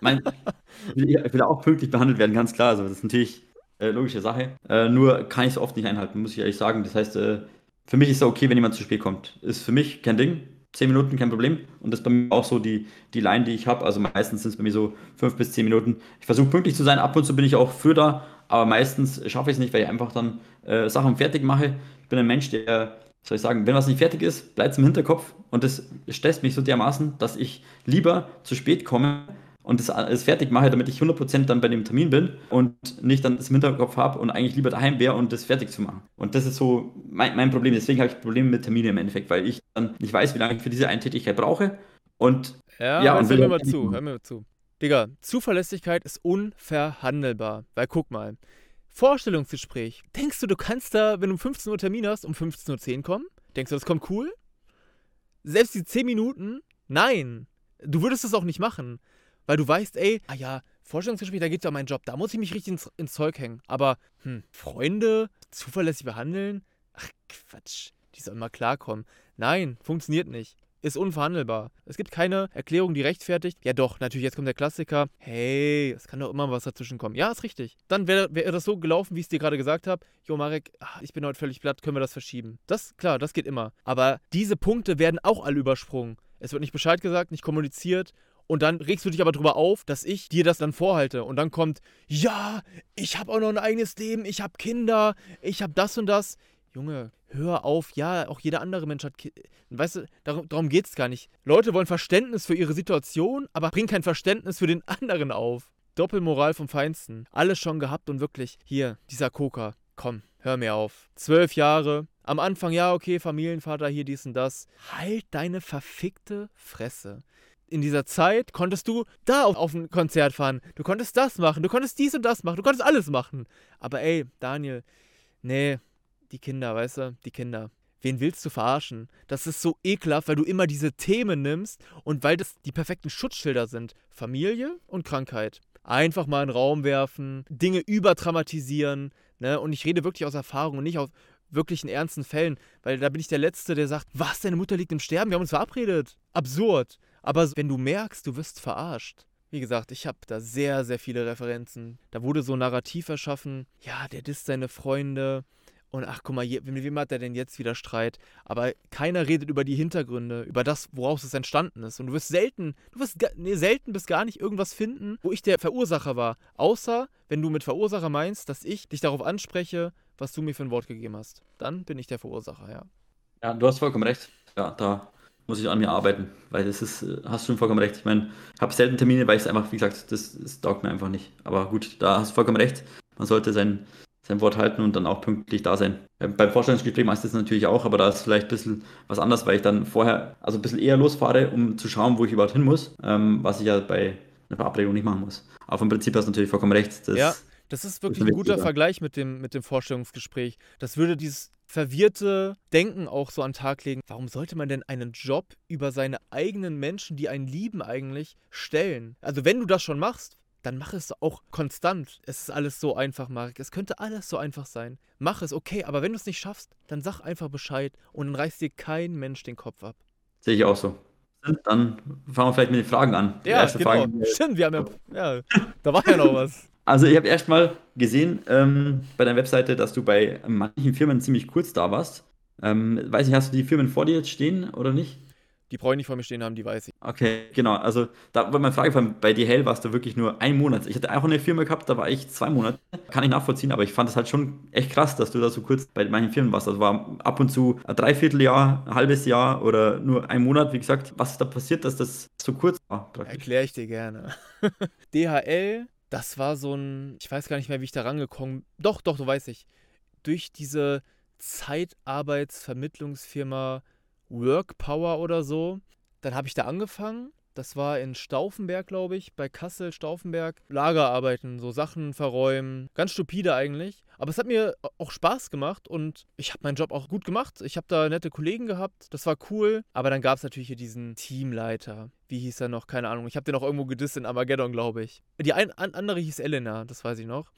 mein, (laughs) ich will auch pünktlich behandelt werden, ganz klar. Also, das ist natürlich äh, logische Sache. Äh, nur kann ich es oft nicht einhalten, muss ich ehrlich sagen. Das heißt, äh, für mich ist es okay, wenn jemand zu spät kommt. Ist für mich kein Ding. Zehn Minuten kein Problem. Und das ist bei mir auch so die, die Line, die ich habe. Also meistens sind es bei mir so fünf bis zehn Minuten. Ich versuche pünktlich zu sein. Ab und zu bin ich auch für da. Aber meistens schaffe ich es nicht, weil ich einfach dann äh, Sachen fertig mache. Ich bin ein Mensch, der, soll ich sagen, wenn was nicht fertig ist, bleibt es im Hinterkopf. Und das stresst mich so dermaßen, dass ich lieber zu spät komme, und das alles fertig mache, damit ich 100% dann bei dem Termin bin und nicht dann das im Hinterkopf habe und eigentlich lieber daheim wäre und das fertig zu machen. Und das ist so mein, mein Problem. Deswegen habe ich Probleme mit Terminen im Endeffekt, weil ich dann nicht weiß, wie lange ich für diese eine Tätigkeit brauche. Und ja, ja und hör mir mal zu, hör mir mal zu. Digga, Zuverlässigkeit ist unverhandelbar. Weil guck mal, Vorstellungsgespräch. Denkst du, du kannst da, wenn du um 15 Uhr Termin hast, um 15.10 Uhr kommen? Denkst du, das kommt cool? Selbst die 10 Minuten? Nein. Du würdest das auch nicht machen. Weil du weißt, ey, ah ja, Vorstellungsgespräch, da geht es ja um meinen Job, da muss ich mich richtig ins, ins Zeug hängen. Aber, hm, Freunde zuverlässig behandeln? Ach, Quatsch, die sollen mal klarkommen. Nein, funktioniert nicht. ist unverhandelbar. Es gibt keine Erklärung, die rechtfertigt. Ja doch, natürlich, jetzt kommt der Klassiker. Hey, es kann doch immer was dazwischen kommen. Ja, ist richtig. Dann wäre wär das so gelaufen, wie ich es dir gerade gesagt habe. Jo, Marek, ach, ich bin heute völlig platt, können wir das verschieben? Das, klar, das geht immer. Aber diese Punkte werden auch alle übersprungen. Es wird nicht Bescheid gesagt, nicht kommuniziert und dann regst du dich aber drüber auf, dass ich dir das dann vorhalte. Und dann kommt, ja, ich habe auch noch ein eigenes Leben, ich habe Kinder, ich habe das und das. Junge, hör auf, ja, auch jeder andere Mensch hat Kinder. Weißt du, darum, darum geht es gar nicht. Leute wollen Verständnis für ihre Situation, aber bringen kein Verständnis für den (laughs) anderen auf. Doppelmoral vom Feinsten. Alles schon gehabt und wirklich, hier, dieser Koka, komm, hör mir auf. Zwölf Jahre, am Anfang, ja, okay, Familienvater, hier dies und das. Halt deine verfickte Fresse. In dieser Zeit konntest du da auf, auf ein Konzert fahren. Du konntest das machen. Du konntest dies und das machen. Du konntest alles machen. Aber ey, Daniel, nee, die Kinder, weißt du, die Kinder. Wen willst du verarschen? Das ist so ekelhaft, weil du immer diese Themen nimmst und weil das die perfekten Schutzschilder sind. Familie und Krankheit. Einfach mal in den Raum werfen, Dinge überdramatisieren. Ne? Und ich rede wirklich aus Erfahrung und nicht aus, wirklichen ernsten Fällen, weil da bin ich der Letzte, der sagt, was, deine Mutter liegt im Sterben, wir haben uns verabredet. Absurd. Aber wenn du merkst, du wirst verarscht. Wie gesagt, ich habe da sehr, sehr viele Referenzen. Da wurde so ein Narrativ erschaffen, ja, der disst seine Freunde. Und ach, guck mal, mit wem hat er denn jetzt wieder Streit? Aber keiner redet über die Hintergründe, über das, woraus es entstanden ist. Und du wirst selten, du wirst nee, selten bis gar nicht irgendwas finden, wo ich der Verursacher war. Außer, wenn du mit Verursacher meinst, dass ich dich darauf anspreche, was du mir für ein Wort gegeben hast. Dann bin ich der Verursacher, ja. Ja, du hast vollkommen recht. Ja, da muss ich an mir arbeiten, weil das ist, äh, hast du vollkommen recht. Ich meine, ich habe selten Termine, weil ich es einfach, wie gesagt, das, das taugt mir einfach nicht. Aber gut, da hast du vollkommen recht. Man sollte sein, sein Wort halten und dann auch pünktlich da sein. Beim Vorstellungsgespräch meistens natürlich auch, aber da ist vielleicht ein bisschen was anders, weil ich dann vorher, also ein bisschen eher losfahre, um zu schauen, wo ich überhaupt hin muss, ähm, was ich ja bei einer Verabredung nicht machen muss. Aber vom Prinzip hast du natürlich vollkommen recht. Das, ja das ist wirklich ein guter Vergleich mit dem, mit dem Vorstellungsgespräch. Das würde dieses verwirrte Denken auch so an den Tag legen. Warum sollte man denn einen Job über seine eigenen Menschen, die einen lieben eigentlich, stellen? Also wenn du das schon machst, dann mach es auch konstant. Es ist alles so einfach, Marek. Es könnte alles so einfach sein. Mach es, okay, aber wenn du es nicht schaffst, dann sag einfach Bescheid und dann reißt dir kein Mensch den Kopf ab. Sehe ich auch so. Dann fangen wir vielleicht mit den Fragen an. Ja, genau. Frage, Stimmt, wir haben ja, ja, da war ja noch was. Also ich habe erstmal gesehen ähm, bei deiner Webseite, dass du bei manchen Firmen ziemlich kurz da warst. Ähm, weiß ich, hast du die Firmen vor dir jetzt stehen oder nicht? Die brauche ich nicht vor mir stehen haben, die weiß ich. Okay, genau. Also da war meine Frage, bei DHL warst du wirklich nur ein Monat. Ich hatte auch eine Firma gehabt, da war ich zwei Monate. Kann ich nachvollziehen, aber ich fand es halt schon echt krass, dass du da so kurz bei manchen Firmen warst. Also war ab und zu ein Dreivierteljahr, ein halbes Jahr oder nur ein Monat. Wie gesagt, was ist da passiert, dass das so kurz war? Erkläre ich dir gerne. (laughs) DHL das war so ein, ich weiß gar nicht mehr, wie ich da rangekommen Doch, doch, du weißt ich. Durch diese Zeitarbeitsvermittlungsfirma Workpower oder so. Dann habe ich da angefangen das war in Stauffenberg, glaube ich, bei Kassel, Stauffenberg. Lagerarbeiten, so Sachen verräumen. Ganz stupide eigentlich. Aber es hat mir auch Spaß gemacht und ich habe meinen Job auch gut gemacht. Ich habe da nette Kollegen gehabt. Das war cool. Aber dann gab es natürlich hier diesen Teamleiter. Wie hieß er noch? Keine Ahnung. Ich habe den auch irgendwo gedisst in Armageddon, glaube ich. Die ein, andere hieß Elena, das weiß ich noch.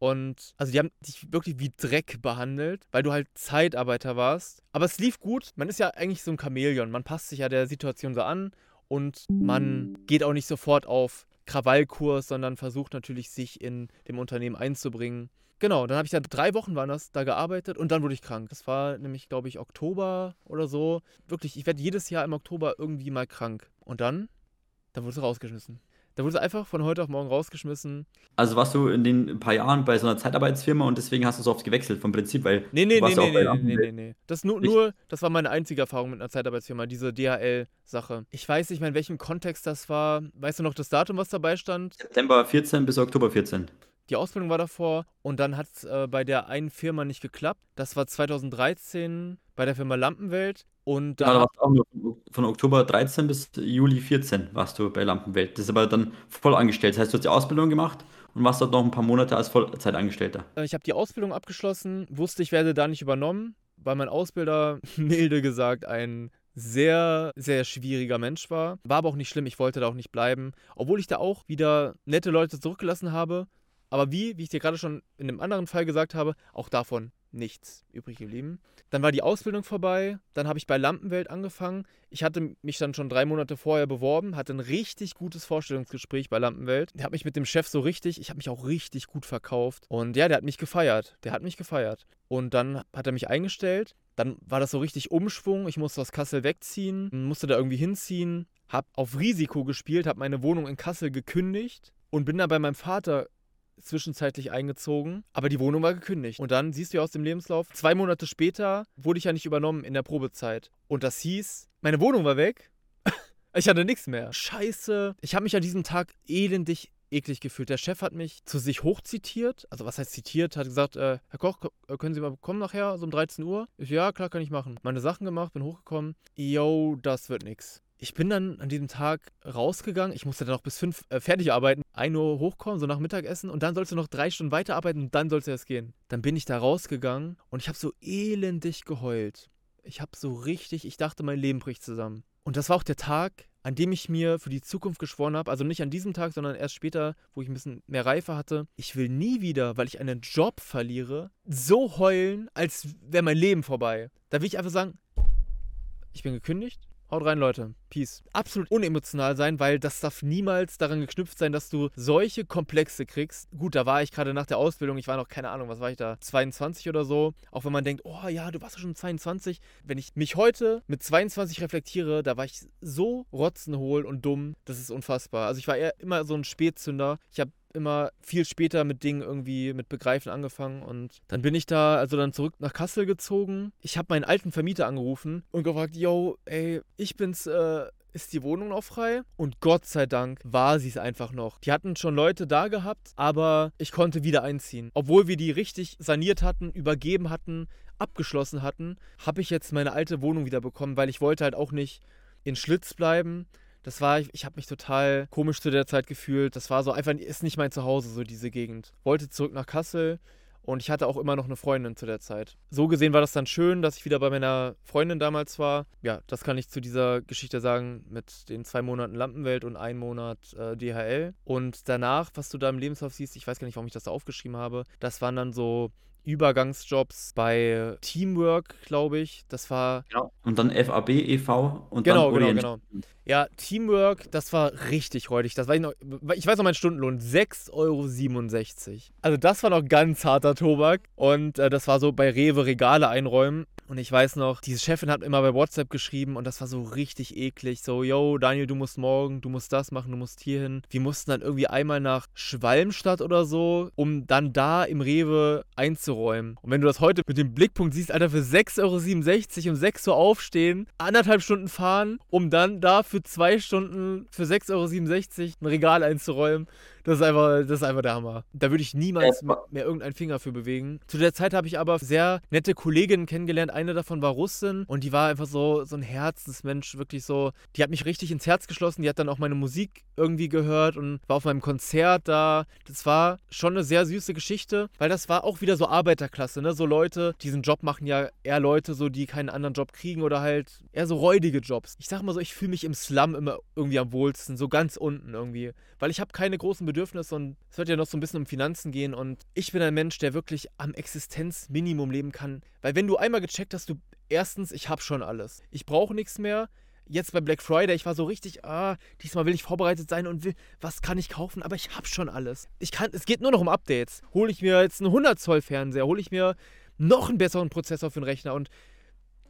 Und also die haben dich wirklich wie Dreck behandelt, weil du halt Zeitarbeiter warst. Aber es lief gut. Man ist ja eigentlich so ein Chamäleon. Man passt sich ja der Situation so an und man geht auch nicht sofort auf Krawallkurs, sondern versucht natürlich, sich in dem Unternehmen einzubringen. Genau, dann habe ich da drei Wochen waren das, da gearbeitet und dann wurde ich krank. Das war nämlich, glaube ich, Oktober oder so. Wirklich, ich werde jedes Jahr im Oktober irgendwie mal krank. Und dann, dann wurde es rausgeschmissen. Da wurde einfach von heute auf morgen rausgeschmissen. Also warst du in den paar Jahren bei so einer Zeitarbeitsfirma und deswegen hast du so oft gewechselt vom Prinzip, weil nee, nee, nee, nee, nee, nee, nee, nee. Das nur, nur, das war meine einzige Erfahrung mit einer Zeitarbeitsfirma, diese DHL-Sache. Ich weiß nicht mehr, in welchem Kontext das war. Weißt du noch das Datum, was dabei stand? September 14 bis Oktober 14. Die Ausbildung war davor und dann hat es äh, bei der einen Firma nicht geklappt. Das war 2013 bei der Firma Lampenwelt. Und da, ja, von Oktober 13 bis Juli 14 warst du bei Lampenwelt. Das ist aber dann voll angestellt. Das heißt, du hast die Ausbildung gemacht und warst dort noch ein paar Monate als Vollzeitangestellter. Äh, ich habe die Ausbildung abgeschlossen, wusste, ich werde da nicht übernommen, weil mein Ausbilder, (laughs) milde gesagt, ein sehr, sehr schwieriger Mensch war. War aber auch nicht schlimm, ich wollte da auch nicht bleiben. Obwohl ich da auch wieder nette Leute zurückgelassen habe. Aber wie, wie ich dir gerade schon in einem anderen Fall gesagt habe, auch davon nichts übrig geblieben. Dann war die Ausbildung vorbei, dann habe ich bei Lampenwelt angefangen. Ich hatte mich dann schon drei Monate vorher beworben, hatte ein richtig gutes Vorstellungsgespräch bei Lampenwelt. Der hat mich mit dem Chef so richtig, ich habe mich auch richtig gut verkauft. Und ja, der hat mich gefeiert. Der hat mich gefeiert. Und dann hat er mich eingestellt. Dann war das so richtig Umschwung. Ich musste aus Kassel wegziehen, musste da irgendwie hinziehen, habe auf Risiko gespielt, habe meine Wohnung in Kassel gekündigt und bin dann bei meinem Vater zwischenzeitlich eingezogen, aber die Wohnung war gekündigt. Und dann siehst du ja aus dem Lebenslauf, zwei Monate später wurde ich ja nicht übernommen in der Probezeit. Und das hieß, meine Wohnung war weg. (laughs) ich hatte nichts mehr. Scheiße. Ich habe mich an diesem Tag elendig eklig gefühlt. Der Chef hat mich zu sich hochzitiert. Also was heißt zitiert? Hat gesagt, äh, Herr Koch, äh, können Sie mal kommen nachher, so um 13 Uhr? Ich, ja, klar, kann ich machen. Meine Sachen gemacht, bin hochgekommen. Yo, das wird nix ich bin dann an diesem Tag rausgegangen. Ich musste dann noch bis fünf äh, fertig arbeiten, 1 Uhr hochkommen, so nach Mittagessen und dann sollst du noch drei Stunden weiterarbeiten und dann sollst du erst gehen. Dann bin ich da rausgegangen und ich habe so elendig geheult. Ich habe so richtig, ich dachte, mein Leben bricht zusammen. Und das war auch der Tag, an dem ich mir für die Zukunft geschworen habe, also nicht an diesem Tag, sondern erst später, wo ich ein bisschen mehr Reife hatte. Ich will nie wieder, weil ich einen Job verliere, so heulen, als wäre mein Leben vorbei. Da will ich einfach sagen, ich bin gekündigt, Haut rein, Leute. Peace. Absolut unemotional sein, weil das darf niemals daran geknüpft sein, dass du solche Komplexe kriegst. Gut, da war ich gerade nach der Ausbildung, ich war noch, keine Ahnung, was war ich da, 22 oder so. Auch wenn man denkt, oh ja, du warst ja schon 22. Wenn ich mich heute mit 22 reflektiere, da war ich so rotzenhohl und dumm, das ist unfassbar. Also ich war eher immer so ein Spätzünder. Ich habe immer viel später mit Dingen irgendwie mit Begreifen angefangen und dann bin ich da also dann zurück nach Kassel gezogen. Ich habe meinen alten Vermieter angerufen und gefragt, yo, ey, ich bin's, äh, ist die Wohnung noch frei? Und Gott sei Dank war sie es einfach noch. Die hatten schon Leute da gehabt, aber ich konnte wieder einziehen. Obwohl wir die richtig saniert hatten, übergeben hatten, abgeschlossen hatten, habe ich jetzt meine alte Wohnung wieder bekommen, weil ich wollte halt auch nicht in Schlitz bleiben das war, ich, ich habe mich total komisch zu der Zeit gefühlt. Das war so einfach, ist nicht mein Zuhause, so diese Gegend. Wollte zurück nach Kassel und ich hatte auch immer noch eine Freundin zu der Zeit. So gesehen war das dann schön, dass ich wieder bei meiner Freundin damals war. Ja, das kann ich zu dieser Geschichte sagen mit den zwei Monaten Lampenwelt und ein Monat äh, DHL. Und danach, was du da im Lebenslauf siehst, ich weiß gar nicht, warum ich das da aufgeschrieben habe, das waren dann so Übergangsjobs bei Teamwork, glaube ich. Das war. Genau. Und dann FAB e.V. und genau, dann genau, Orient. genau. Ja, Teamwork, das war richtig räudig. Das war ich noch, ich weiß noch meinen Stundenlohn, 6,67 Euro. Also das war noch ganz harter Tobak. Und äh, das war so bei Rewe Regale einräumen. Und ich weiß noch, diese Chefin hat immer bei WhatsApp geschrieben und das war so richtig eklig. So, yo, Daniel, du musst morgen, du musst das machen, du musst hier hin. Wir mussten dann irgendwie einmal nach Schwalmstadt oder so, um dann da im Rewe einzuräumen. Und wenn du das heute mit dem Blickpunkt siehst, Alter, für 6,67 Euro um 6 Uhr aufstehen, anderthalb Stunden fahren, um dann da für zwei Stunden für 6,67 Euro ein Regal einzuräumen. Das ist einfach, das ist einfach der Hammer. Da würde ich niemals mehr irgendeinen Finger für bewegen. Zu der Zeit habe ich aber sehr nette Kolleginnen kennengelernt. Eine davon war Russin und die war einfach so, so ein Herzensmensch, wirklich so. Die hat mich richtig ins Herz geschlossen. Die hat dann auch meine Musik irgendwie gehört und war auf meinem Konzert da. Das war schon eine sehr süße Geschichte, weil das war auch wieder so Arbeiterklasse, ne? So Leute, diesen Job machen ja eher Leute so, die keinen anderen Job kriegen oder halt eher so räudige Jobs. Ich sag mal so, ich fühle mich im Slum immer irgendwie am wohlsten, so ganz unten irgendwie, weil ich habe keine großen Bedürfnisse und es wird ja noch so ein bisschen um Finanzen gehen und ich bin ein Mensch, der wirklich am Existenzminimum leben kann, weil wenn du einmal gecheckt hast, du erstens, ich habe schon alles. Ich brauche nichts mehr. Jetzt bei Black Friday, ich war so richtig, ah, diesmal will ich vorbereitet sein und will, was kann ich kaufen, aber ich habe schon alles. Ich kann, es geht nur noch um Updates. Hole ich mir jetzt einen 100 Zoll Fernseher, hole ich mir noch einen besseren Prozessor für den Rechner und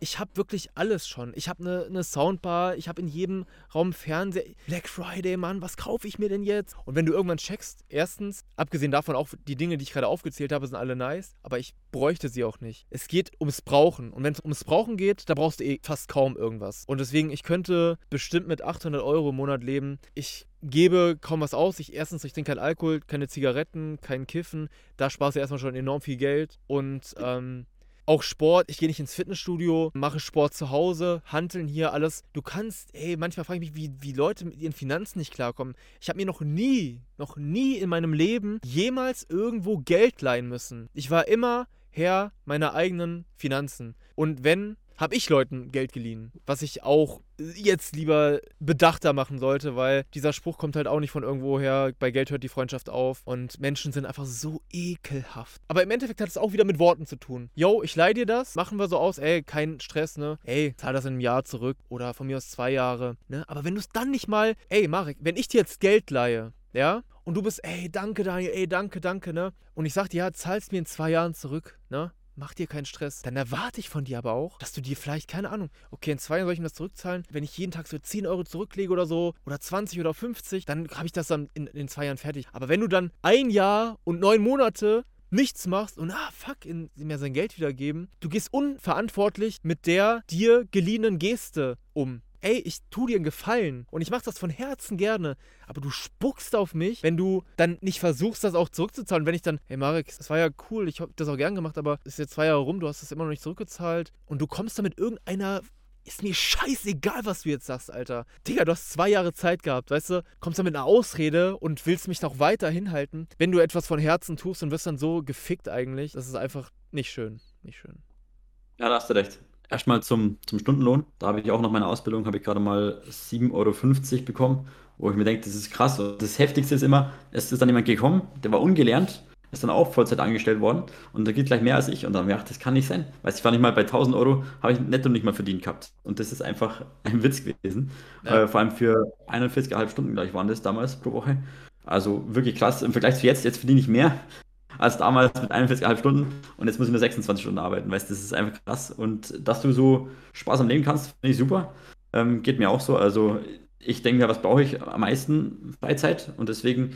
ich habe wirklich alles schon. Ich habe eine ne Soundbar, ich habe in jedem Raum Fernseher. Black Friday, Mann, was kaufe ich mir denn jetzt? Und wenn du irgendwann checkst, erstens, abgesehen davon auch die Dinge, die ich gerade aufgezählt habe, sind alle nice, aber ich bräuchte sie auch nicht. Es geht ums Brauchen. Und wenn es ums Brauchen geht, da brauchst du eh fast kaum irgendwas. Und deswegen, ich könnte bestimmt mit 800 Euro im Monat leben. Ich gebe kaum was aus. Ich, erstens, ich trinke kein Alkohol, keine Zigaretten, kein Kiffen. Da sparst du erstmal schon enorm viel Geld. Und ähm, auch Sport, ich gehe nicht ins Fitnessstudio, mache Sport zu Hause, handeln hier, alles. Du kannst, ey, manchmal frage ich mich, wie, wie Leute mit ihren Finanzen nicht klarkommen. Ich habe mir noch nie, noch nie in meinem Leben jemals irgendwo Geld leihen müssen. Ich war immer Herr meiner eigenen Finanzen. Und wenn habe ich Leuten Geld geliehen. Was ich auch jetzt lieber bedachter machen sollte, weil dieser Spruch kommt halt auch nicht von irgendwo her. Bei Geld hört die Freundschaft auf. Und Menschen sind einfach so ekelhaft. Aber im Endeffekt hat es auch wieder mit Worten zu tun. Yo, ich leih dir das, machen wir so aus, ey, kein Stress, ne? Ey, zahl das in einem Jahr zurück oder von mir aus zwei Jahre, ne? Aber wenn du es dann nicht mal, ey, Marek, wenn ich dir jetzt Geld leihe, ja? Und du bist, ey, danke, Daniel, ey, danke, danke, ne? Und ich sag dir, ja, zahlst mir in zwei Jahren zurück, ne? Mach dir keinen Stress. Dann erwarte ich von dir aber auch, dass du dir vielleicht, keine Ahnung, okay, in zwei Jahren soll ich mir das zurückzahlen. Wenn ich jeden Tag so 10 Euro zurücklege oder so, oder 20 oder 50, dann habe ich das dann in, in zwei Jahren fertig. Aber wenn du dann ein Jahr und neun Monate nichts machst und ah fuck, in, mir sein Geld wiedergeben, du gehst unverantwortlich mit der dir geliehenen Geste um ey, ich tu dir einen Gefallen und ich mach das von Herzen gerne, aber du spuckst auf mich, wenn du dann nicht versuchst, das auch zurückzuzahlen. Wenn ich dann, hey Marek, das war ja cool, ich hab das auch gern gemacht, aber es ist jetzt zwei Jahre rum, du hast das immer noch nicht zurückgezahlt und du kommst dann mit irgendeiner ist mir scheißegal, was du jetzt sagst, Alter. Digga, du hast zwei Jahre Zeit gehabt, weißt du? Kommst dann mit einer Ausrede und willst mich noch weiter hinhalten. Wenn du etwas von Herzen tust und wirst dann so gefickt eigentlich, das ist einfach nicht schön. Nicht schön. Ja, da hast du recht. Erstmal zum, zum Stundenlohn. Da habe ich auch noch meine Ausbildung, habe ich gerade mal 7,50 Euro bekommen, wo ich mir denke, das ist krass. Und das Heftigste ist immer, es ist dann jemand gekommen, der war ungelernt, ist dann auch Vollzeit angestellt worden und der geht gleich mehr als ich. Und dann habe ich gedacht, das kann nicht sein. Weil ich war nicht mal bei 1000 Euro, habe ich netto nicht mal verdient gehabt. Und das ist einfach (laughs) ein Witz gewesen. Ja. Äh, vor allem für 41,5 Stunden gleich waren das damals pro Woche. Also wirklich krass. Im Vergleich zu jetzt, jetzt verdiene ich mehr als damals mit 41,5 Stunden und jetzt muss ich nur 26 Stunden arbeiten. Weißt das ist einfach krass. Und dass du so Spaß am Leben kannst, finde ich super. Ähm, geht mir auch so. Also ich denke mir, was brauche ich am meisten? Freizeit und deswegen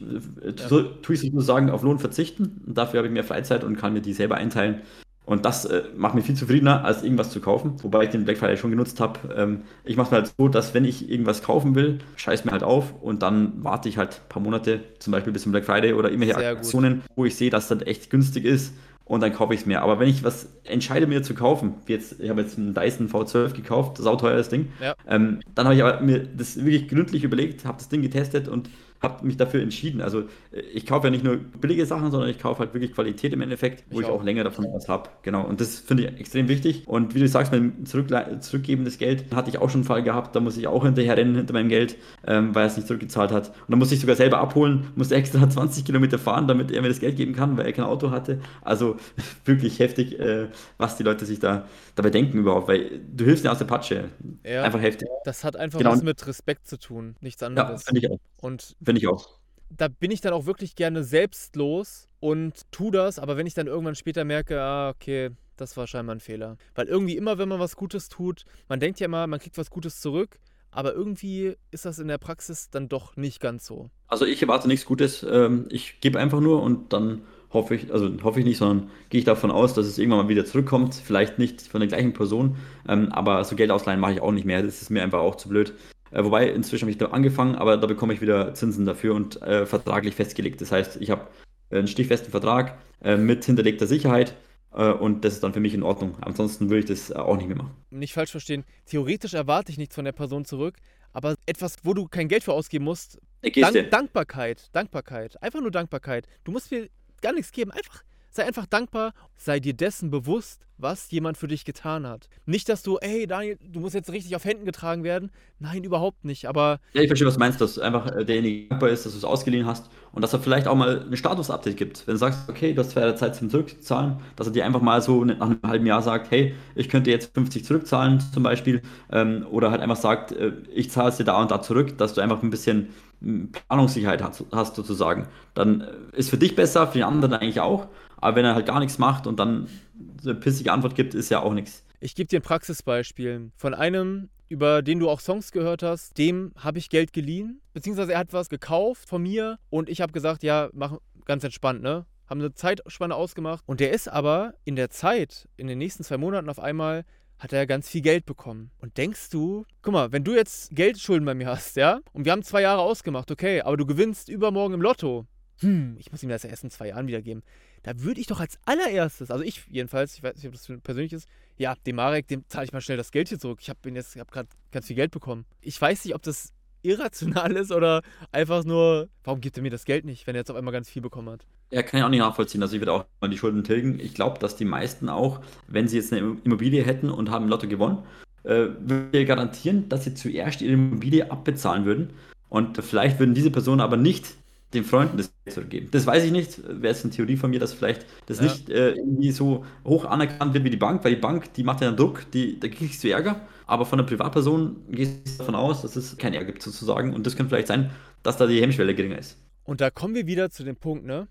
äh, ja. tue ich sozusagen auf Lohn verzichten und dafür habe ich mehr Freizeit und kann mir die selber einteilen. Und das äh, macht mich viel zufriedener, als irgendwas zu kaufen. Wobei ich den Black Friday schon genutzt habe. Ähm, ich mache es halt so, dass wenn ich irgendwas kaufen will, scheiß mir halt auf und dann warte ich halt ein paar Monate, zum Beispiel bis zum Black Friday oder irgendwelche Sehr Aktionen, gut. wo ich sehe, dass das echt günstig ist und dann kaufe ich es mir. Aber wenn ich was entscheide, mir zu kaufen, wie jetzt, ich habe jetzt einen Dyson V12 gekauft, sauteuer das Ding, ja. ähm, dann habe ich aber mir das wirklich gründlich überlegt, habe das Ding getestet und habe mich dafür entschieden. Also äh, ich kaufe ja nicht nur billige Sachen, sondern ich kaufe halt wirklich Qualität im Endeffekt, wo ich, ich auch. auch. länger davon was habe. Genau. Und das finde ich extrem wichtig. Und wie du sagst, mit dem Zurück Zurückgeben des Geld hatte ich auch schon einen Fall gehabt. Da muss ich auch hinterher rennen hinter meinem Geld, ähm, weil er es nicht zurückgezahlt hat. Und dann musste ich sogar selber abholen, musste extra (laughs) 20 Kilometer fahren, damit er mir das Geld geben kann, weil er kein Auto hatte. Also (laughs) wirklich heftig, äh, was die Leute sich da dabei denken überhaupt, weil du hilfst ja aus der Patsche. Ja, einfach heftig. Das hat einfach genau. was mit Respekt zu tun, nichts anderes. Ja, finde ich auch. Und Finde ich auch. Da bin ich dann auch wirklich gerne selbstlos und tu das, aber wenn ich dann irgendwann später merke, ah, okay, das war scheinbar ein Fehler. Weil irgendwie immer, wenn man was Gutes tut, man denkt ja immer, man kriegt was Gutes zurück, aber irgendwie ist das in der Praxis dann doch nicht ganz so. Also ich erwarte nichts Gutes. Ähm, ich gebe einfach nur und dann hoffe ich, also hoffe ich nicht, sondern gehe ich davon aus, dass es irgendwann mal wieder zurückkommt. Vielleicht nicht von der gleichen Person, ähm, aber so Geld ausleihen mache ich auch nicht mehr. Das ist mir einfach auch zu blöd. Äh, wobei, inzwischen habe ich da angefangen, aber da bekomme ich wieder Zinsen dafür und äh, vertraglich festgelegt. Das heißt, ich habe einen stichfesten Vertrag äh, mit hinterlegter Sicherheit äh, und das ist dann für mich in Ordnung. Ansonsten würde ich das äh, auch nicht mehr machen. Nicht falsch verstehen. Theoretisch erwarte ich nichts von der Person zurück, aber etwas, wo du kein Geld für ausgeben musst. Dank, Dankbarkeit, Dankbarkeit, einfach nur Dankbarkeit. Du musst mir gar nichts geben, einfach Sei einfach dankbar, sei dir dessen bewusst, was jemand für dich getan hat. Nicht, dass du, ey Daniel, du musst jetzt richtig auf Händen getragen werden. Nein, überhaupt nicht. Aber. Ja, ich verstehe, was du meinst, dass einfach äh, derjenige dankbar ist, dass du es ausgeliehen hast und dass er vielleicht auch mal ein Status-Update gibt. Wenn du sagst, okay, du hast zwei Zeit zum Zurückzahlen, dass er dir einfach mal so nach einem halben Jahr sagt, hey, ich könnte jetzt 50 zurückzahlen zum Beispiel. Ähm, oder halt einfach sagt, äh, ich zahle es dir da und da zurück, dass du einfach ein bisschen Planungssicherheit hast, hast sozusagen. Dann äh, ist für dich besser, für die anderen eigentlich auch. Aber wenn er halt gar nichts macht und dann eine pissige Antwort gibt, ist ja auch nichts. Ich gebe dir ein Praxisbeispiel von einem, über den du auch Songs gehört hast. Dem habe ich Geld geliehen, beziehungsweise er hat was gekauft von mir und ich habe gesagt, ja, mach ganz entspannt, ne? Haben eine Zeitspanne ausgemacht und der ist aber in der Zeit, in den nächsten zwei Monaten auf einmal hat er ganz viel Geld bekommen. Und denkst du, guck mal, wenn du jetzt Geldschulden bei mir hast, ja, und wir haben zwei Jahre ausgemacht, okay, aber du gewinnst übermorgen im Lotto, hm, ich muss ihm das erst in zwei Jahren wiedergeben da würde ich doch als allererstes, also ich jedenfalls, ich weiß nicht, ob das persönlich ist, ja, dem Marek, dem zahle ich mal schnell das Geld hier zurück. Ich habe jetzt hab gerade ganz viel Geld bekommen. Ich weiß nicht, ob das irrational ist oder einfach nur, warum gibt er mir das Geld nicht, wenn er jetzt auf einmal ganz viel bekommen hat? Ja, kann ich auch nicht nachvollziehen. Also ich würde auch mal die Schulden tilgen. Ich glaube, dass die meisten auch, wenn sie jetzt eine Immobilie hätten und haben Lotto gewonnen, äh, würde garantieren, dass sie zuerst ihre Immobilie abbezahlen würden. Und vielleicht würden diese Personen aber nicht den Freunden das Geld zurückgeben. Das weiß ich nicht. Wäre es eine Theorie von mir, dass vielleicht das ja. nicht äh, irgendwie so hoch anerkannt wird wie die Bank, weil die Bank, die macht ja einen Druck, die, da kriegst du Ärger. Aber von einer Privatperson gehst du davon aus, dass es kein Ärger gibt sozusagen. Und das könnte vielleicht sein, dass da die Hemmschwelle geringer ist. Und da kommen wir wieder zu dem Punkt, ne?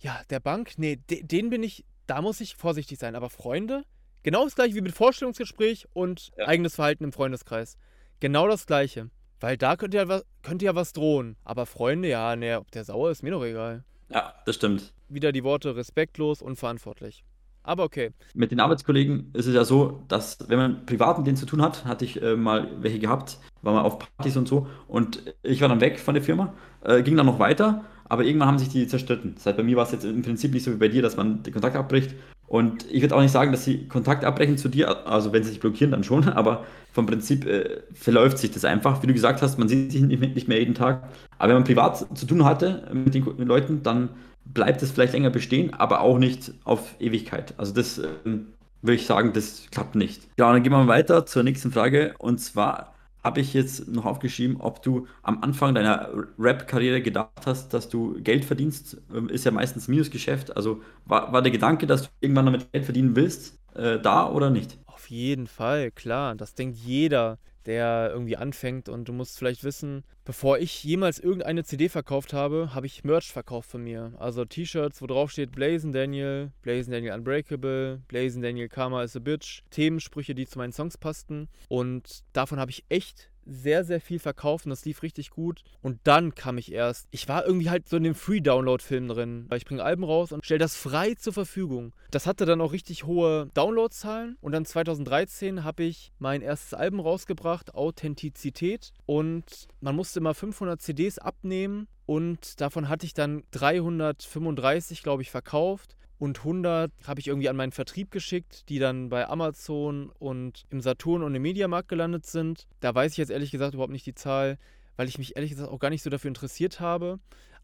Ja, der Bank, nee, de, den bin ich, da muss ich vorsichtig sein. Aber Freunde, genau das gleiche wie mit Vorstellungsgespräch und ja. eigenes Verhalten im Freundeskreis. Genau das gleiche. Weil da könnte ja, was, könnte ja was drohen. Aber Freunde, ja, ne, ob der sauer ist, mir doch egal. Ja, das stimmt. Wieder die Worte respektlos, unverantwortlich. Aber okay. Mit den Arbeitskollegen ist es ja so, dass wenn man privat mit denen zu tun hat, hatte ich äh, mal welche gehabt, war mal auf Partys und so und ich war dann weg von der Firma, äh, ging dann noch weiter, aber irgendwann haben sich die zerstritten. Das heißt, bei mir war es jetzt im Prinzip nicht so wie bei dir, dass man den Kontakt abbricht und ich würde auch nicht sagen, dass sie Kontakt abbrechen zu dir, also wenn sie sich blockieren, dann schon, (laughs) aber vom Prinzip äh, verläuft sich das einfach. Wie du gesagt hast, man sieht sich nicht mehr jeden Tag. Aber wenn man privat zu tun hatte mit den Leuten, dann bleibt es vielleicht länger bestehen, aber auch nicht auf Ewigkeit. Also das äh, würde ich sagen, das klappt nicht. Ja, dann gehen wir weiter zur nächsten Frage. Und zwar, habe ich jetzt noch aufgeschrieben, ob du am Anfang deiner Rap-Karriere gedacht hast, dass du Geld verdienst. Ähm, ist ja meistens Minusgeschäft. Also war, war der Gedanke, dass du irgendwann damit Geld verdienen willst, äh, da oder nicht? Auf jeden Fall, klar. Das denkt jeder der irgendwie anfängt. Und du musst vielleicht wissen, bevor ich jemals irgendeine CD verkauft habe, habe ich Merch verkauft von mir. Also T-Shirts, wo drauf steht Blazing Daniel, Blazing Daniel Unbreakable, Blazing Daniel Karma is a Bitch, Themensprüche, die zu meinen Songs passten. Und davon habe ich echt sehr, sehr viel verkauft und das lief richtig gut. Und dann kam ich erst. Ich war irgendwie halt so in dem Free-Download-Film drin, weil ich bringe Alben raus und stelle das frei zur Verfügung. Das hatte dann auch richtig hohe Downloadzahlen. Und dann 2013 habe ich mein erstes Album rausgebracht, Authentizität. Und man musste immer 500 CDs abnehmen. Und davon hatte ich dann 335, glaube ich, verkauft und 100 habe ich irgendwie an meinen Vertrieb geschickt, die dann bei Amazon und im Saturn und im Mediamarkt gelandet sind. Da weiß ich jetzt ehrlich gesagt überhaupt nicht die Zahl, weil ich mich ehrlich gesagt auch gar nicht so dafür interessiert habe.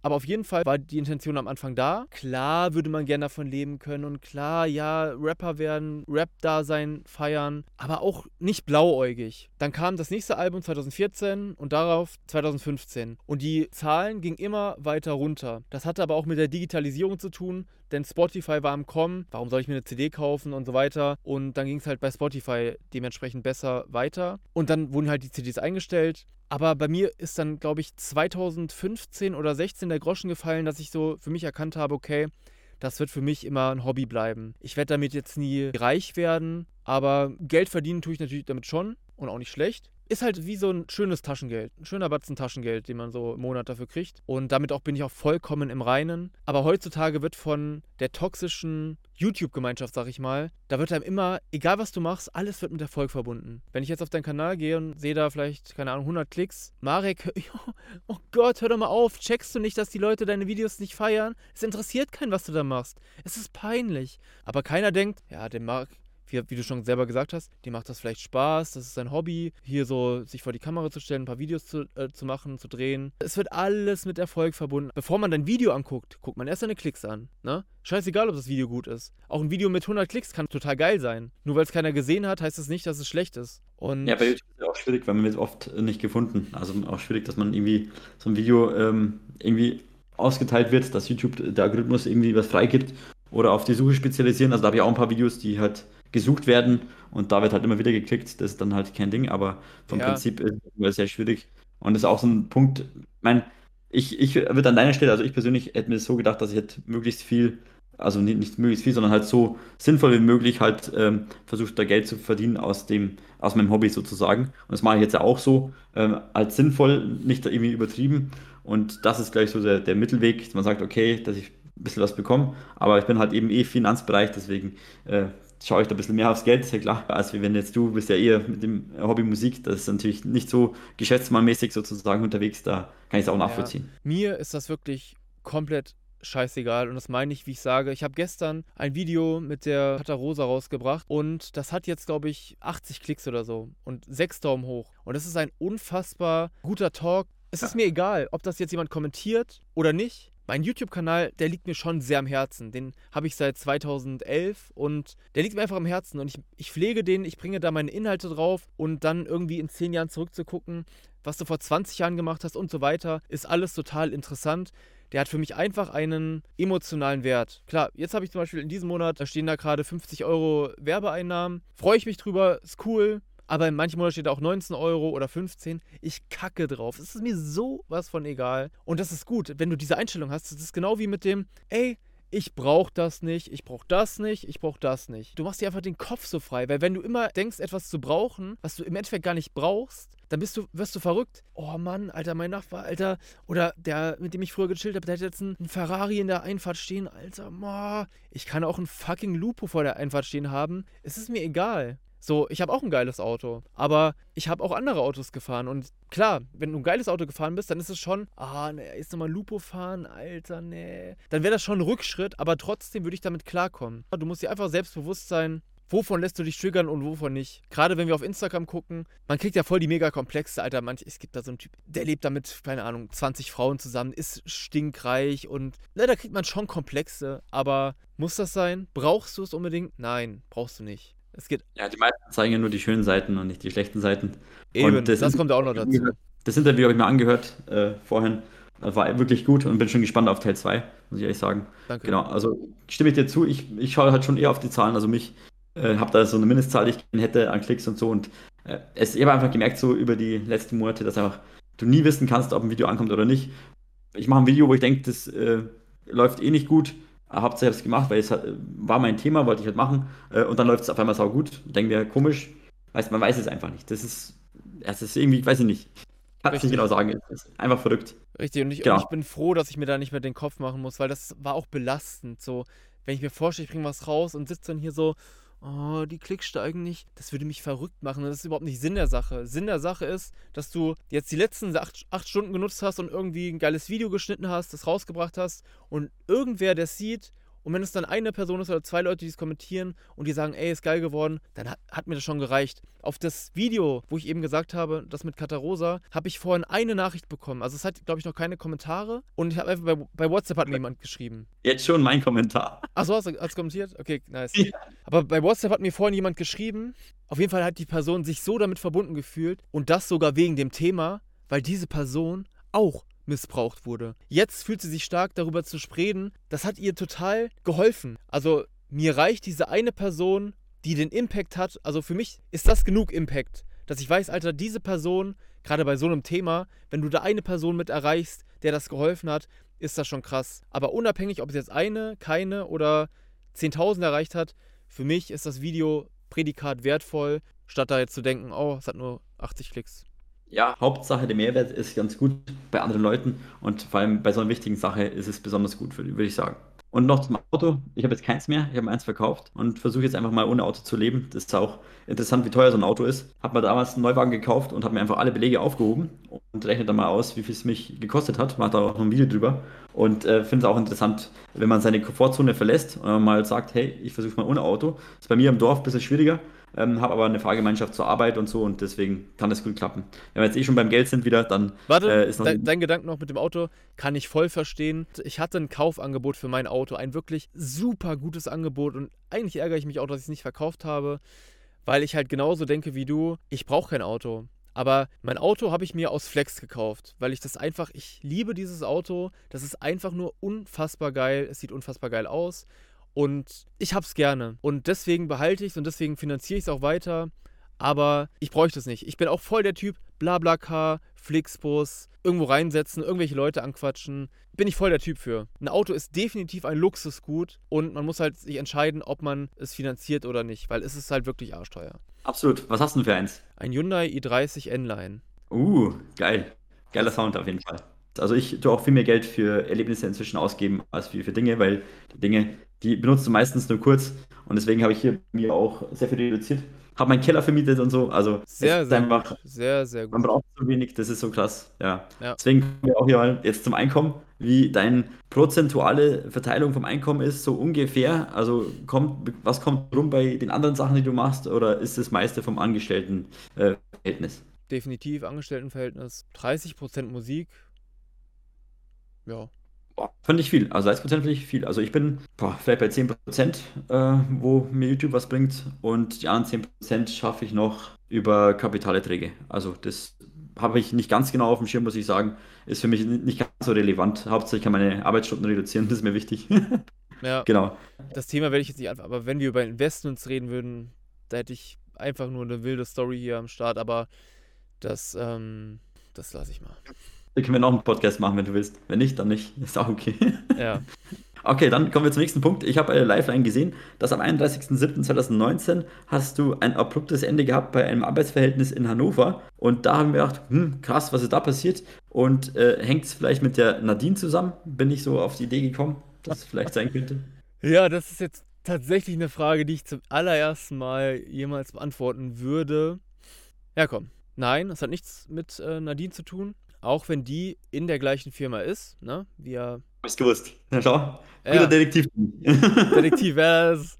Aber auf jeden Fall war die Intention am Anfang da. Klar würde man gerne davon leben können und klar, ja, Rapper werden, Rap-Dasein feiern, aber auch nicht blauäugig. Dann kam das nächste Album 2014 und darauf 2015. Und die Zahlen gingen immer weiter runter. Das hatte aber auch mit der Digitalisierung zu tun, denn Spotify war am Kommen. Warum soll ich mir eine CD kaufen und so weiter? Und dann ging es halt bei Spotify dementsprechend besser weiter. Und dann wurden halt die CDs eingestellt. Aber bei mir ist dann, glaube ich, 2015 oder 16 der Groschen gefallen, dass ich so für mich erkannt habe, okay, das wird für mich immer ein Hobby bleiben. Ich werde damit jetzt nie reich werden, aber Geld verdienen tue ich natürlich damit schon und auch nicht schlecht ist halt wie so ein schönes Taschengeld. Ein schöner Batzen Taschengeld, den man so im Monat dafür kriegt. Und damit auch bin ich auch vollkommen im Reinen. Aber heutzutage wird von der toxischen YouTube-Gemeinschaft, sag ich mal, da wird einem immer, egal was du machst, alles wird mit Erfolg verbunden. Wenn ich jetzt auf deinen Kanal gehe und sehe da vielleicht, keine Ahnung, 100 Klicks, Marek, (laughs) oh Gott, hör doch mal auf, checkst du nicht, dass die Leute deine Videos nicht feiern? Es interessiert keinen, was du da machst. Es ist peinlich. Aber keiner denkt, ja, dem Marek, wie, wie, du schon selber gesagt hast, dem macht das vielleicht Spaß, das ist sein Hobby, hier so sich vor die Kamera zu stellen, ein paar Videos zu, äh, zu machen, zu drehen. Es wird alles mit Erfolg verbunden. Bevor man dein Video anguckt, guckt man erst seine Klicks an. Ne? Scheißegal, ob das Video gut ist. Auch ein Video mit 100 Klicks kann total geil sein. Nur weil es keiner gesehen hat, heißt es das nicht, dass es schlecht ist. Und ja, bei YouTube ist es auch schwierig, weil man wird oft nicht gefunden. Also auch schwierig, dass man irgendwie so ein Video ähm, irgendwie ausgeteilt wird, dass YouTube der Algorithmus irgendwie was freigibt oder auf die Suche spezialisieren. Also da habe ich auch ein paar Videos, die halt gesucht werden und da wird halt immer wieder geklickt. Das ist dann halt kein Ding, aber vom ja. Prinzip ist es sehr schwierig. Und das ist auch so ein Punkt, ich meine, ich, ich würde an deiner Stelle, also ich persönlich hätte mir so gedacht, dass ich halt möglichst viel, also nicht, nicht möglichst viel, sondern halt so sinnvoll wie möglich halt ähm, versucht, da Geld zu verdienen aus dem, aus meinem Hobby sozusagen. Und das mache ich jetzt ja auch so, ähm, als sinnvoll, nicht irgendwie übertrieben. Und das ist gleich so der, der Mittelweg, dass man sagt, okay, dass ich ein bisschen was bekomme, aber ich bin halt eben eh Finanzbereich, deswegen äh, schaue ich da ein bisschen mehr aufs Geld, ist ja klar. als wenn jetzt du bist ja eher mit dem Hobby Musik, das ist natürlich nicht so geschäftsmannmäßig sozusagen unterwegs, da kann ich es auch nachvollziehen. Ja, mir ist das wirklich komplett scheißegal. Und das meine ich, wie ich sage. Ich habe gestern ein Video mit der Katarosa rausgebracht und das hat jetzt, glaube ich, 80 Klicks oder so und 6 Daumen hoch. Und das ist ein unfassbar guter Talk. Es ist mir egal, ob das jetzt jemand kommentiert oder nicht. Mein YouTube-Kanal, der liegt mir schon sehr am Herzen. Den habe ich seit 2011 und der liegt mir einfach am Herzen. Und ich, ich pflege den, ich bringe da meine Inhalte drauf und dann irgendwie in 10 Jahren zurückzugucken, was du vor 20 Jahren gemacht hast und so weiter, ist alles total interessant. Der hat für mich einfach einen emotionalen Wert. Klar, jetzt habe ich zum Beispiel in diesem Monat, da stehen da gerade 50 Euro Werbeeinnahmen. Freue ich mich drüber, ist cool. Aber in manchen Monaten steht da auch 19 Euro oder 15. Ich kacke drauf. Es ist mir so was von egal. Und das ist gut, wenn du diese Einstellung hast. Das ist genau wie mit dem, ey, ich brauche das nicht, ich brauche das nicht, ich brauche das nicht. Du machst dir einfach den Kopf so frei, weil wenn du immer denkst, etwas zu brauchen, was du im Endeffekt gar nicht brauchst, dann bist du, wirst du verrückt. Oh Mann, Alter, mein Nachbar, Alter, oder der, mit dem ich früher gechillt habe, der hat jetzt einen Ferrari in der Einfahrt stehen, Alter, boah, ich kann auch einen fucking Lupo vor der Einfahrt stehen haben. Es ist mir egal. So, ich habe auch ein geiles Auto, aber ich habe auch andere Autos gefahren und klar, wenn du ein geiles Auto gefahren bist, dann ist es schon, ah, ne, jetzt nochmal Lupo fahren, Alter, ne. Dann wäre das schon ein Rückschritt, aber trotzdem würde ich damit klarkommen. Du musst dir einfach selbstbewusst sein, wovon lässt du dich triggern und wovon nicht. Gerade wenn wir auf Instagram gucken, man kriegt ja voll die mega komplexe, Alter, manch, es gibt da so einen Typ, der lebt da mit, keine Ahnung, 20 Frauen zusammen, ist stinkreich und, ne, da kriegt man schon komplexe, aber muss das sein? Brauchst du es unbedingt? Nein, brauchst du nicht. Es geht. Ja, die meisten zeigen ja nur die schönen Seiten und nicht die schlechten Seiten. Eben, das, das kommt auch noch dazu. Das Interview habe ich mir angehört äh, vorhin. Das war wirklich gut und bin schon gespannt auf Teil 2, muss ich ehrlich sagen. Danke. Genau, also stimme ich dir zu. Ich, ich schaue halt schon eher auf die Zahlen. Also mich äh, habe da so eine Mindestzahl, die ich hätte an Klicks und so. Und äh, es, ich habe einfach gemerkt, so über die letzten Monate, dass einfach du nie wissen kannst, ob ein Video ankommt oder nicht. Ich mache ein Video, wo ich denke, das äh, läuft eh nicht gut habe es selbst gemacht, weil es war mein Thema, wollte ich halt machen. Äh, und dann läuft es auf einmal sau gut. Denken wir, komisch. Weiß, man weiß es einfach nicht. Das ist, es ist irgendwie, weiß ich nicht. Kann es nicht genau sagen. Einfach verrückt. Richtig, und ich, genau. und ich bin froh, dass ich mir da nicht mehr den Kopf machen muss, weil das war auch belastend. So, wenn ich mir vorstelle, ich bringe was raus und sitze dann hier so, oh, die Klicks steigen nicht, das würde mich verrückt machen. Das ist überhaupt nicht Sinn der Sache. Sinn der Sache ist, dass du jetzt die letzten acht, acht Stunden genutzt hast und irgendwie ein geiles Video geschnitten hast, das rausgebracht hast und irgendwer, der sieht, und wenn es dann eine Person ist oder zwei Leute, die es kommentieren und die sagen, ey, ist geil geworden, dann hat, hat, mir das schon gereicht. Auf das Video, wo ich eben gesagt habe, das mit Katarosa, habe ich vorhin eine Nachricht bekommen. Also es hat, glaube ich, noch keine Kommentare. Und ich habe einfach bei, bei, WhatsApp hat mir jemand geschrieben. Jetzt schon mein Kommentar. Achso, hast du hast kommentiert? Okay, nice. Ja. Aber bei WhatsApp hat mir vorhin jemand geschrieben. Auf jeden Fall hat die Person sich so damit verbunden gefühlt und das sogar wegen dem Thema, weil diese Person auch missbraucht wurde. Jetzt fühlt sie sich stark darüber zu sprechen. Das hat ihr total geholfen. Also mir reicht diese eine Person, die den Impact hat. Also für mich ist das genug Impact, dass ich weiß, Alter, diese Person, gerade bei so einem Thema, wenn du da eine Person mit erreichst, der das geholfen hat, ist das schon krass. Aber unabhängig, ob es jetzt eine, keine oder 10.000 erreicht hat, für mich ist das Video Prädikat wertvoll, statt da jetzt zu denken, oh, es hat nur 80 Klicks ja, Hauptsache der Mehrwert ist ganz gut bei anderen Leuten und vor allem bei so einer wichtigen Sache ist es besonders gut, würde ich sagen. Und noch zum Auto. Ich habe jetzt keins mehr. Ich habe eins verkauft und versuche jetzt einfach mal ohne Auto zu leben. Das ist auch interessant, wie teuer so ein Auto ist. Habe mir damals einen Neuwagen gekauft und habe mir einfach alle Belege aufgehoben und rechne dann mal aus, wie viel es mich gekostet hat. Mache da auch noch ein Video drüber. Und äh, finde es auch interessant, wenn man seine Komfortzone verlässt und mal sagt, hey, ich versuche mal ohne Auto. Das ist bei mir im Dorf ein bisschen schwieriger ähm, habe aber eine Fahrgemeinschaft zur Arbeit und so und deswegen kann das gut klappen. Wenn wir jetzt eh schon beim Geld sind wieder, dann Warte, äh, ist noch dein, dein Gedanke noch mit dem Auto kann ich voll verstehen. Ich hatte ein Kaufangebot für mein Auto, ein wirklich super gutes Angebot und eigentlich ärgere ich mich auch, dass ich es nicht verkauft habe, weil ich halt genauso denke wie du, ich brauche kein Auto. Aber mein Auto habe ich mir aus Flex gekauft, weil ich das einfach, ich liebe dieses Auto. Das ist einfach nur unfassbar geil. Es sieht unfassbar geil aus. Und ich hab's gerne. Und deswegen behalte ich es und deswegen finanziere ich es auch weiter. Aber ich bräuchte es nicht. Ich bin auch voll der Typ, Blablacar, Flixbus, irgendwo reinsetzen, irgendwelche Leute anquatschen. Bin ich voll der Typ für. Ein Auto ist definitiv ein Luxusgut und man muss halt sich entscheiden, ob man es finanziert oder nicht, weil es ist halt wirklich arschteuer. Absolut. Was hast du denn für eins? Ein Hyundai i30 N-Line. Uh, geil. Geiler Sound auf jeden Fall. Also ich tue auch viel mehr Geld für Erlebnisse inzwischen ausgeben als für, für Dinge, weil die Dinge, die benutzt du meistens nur kurz und deswegen habe ich hier mir auch sehr viel reduziert. Habe meinen Keller vermietet und so. Also sehr, sehr einfach, gut. Sehr, sehr gut. Man braucht so wenig, das ist so krass. Ja. ja. Deswegen kommen wir auch hier mal jetzt zum Einkommen. wie deine prozentuale Verteilung vom Einkommen ist, so ungefähr? Also kommt, was kommt rum bei den anderen Sachen, die du machst, oder ist das meiste vom Angestelltenverhältnis? Äh, Definitiv Angestelltenverhältnis. 30% Musik. Ja. Boah, fand ich viel. Also 30% finde ich viel. Also ich bin boah, vielleicht bei 10%, äh, wo mir YouTube was bringt und die anderen 10% schaffe ich noch über Kapitalerträge. Also das habe ich nicht ganz genau auf dem Schirm, muss ich sagen. Ist für mich nicht ganz so relevant. Hauptsächlich kann meine Arbeitsstunden reduzieren, (laughs) das ist mir wichtig. ja. (laughs) Genau. Das Thema werde ich jetzt nicht einfach, aber wenn wir über Investments reden würden, da hätte ich einfach nur eine wilde Story hier am Start, aber das, ähm, das lasse ich mal. Da können wir noch einen Podcast machen, wenn du willst. Wenn nicht, dann nicht. Ist auch okay. (laughs) Ja. Okay, dann kommen wir zum nächsten Punkt. Ich habe eine Liveline gesehen, dass am 31.07.2019 hast du ein abruptes Ende gehabt bei einem Arbeitsverhältnis in Hannover. Und da haben wir gedacht, hm, krass, was ist da passiert? Und äh, hängt es vielleicht mit der Nadine zusammen? Bin ich so auf die Idee gekommen, dass es vielleicht sein könnte? Ja, das ist jetzt tatsächlich eine Frage, die ich zum allerersten Mal jemals beantworten würde. Ja, komm. Nein, es hat nichts mit äh, Nadine zu tun. Auch wenn die in der gleichen Firma ist, ne? Wir Hab's gewusst. Na schau. Guter ja. Detektiv. Detektiv, ja, (laughs) das ist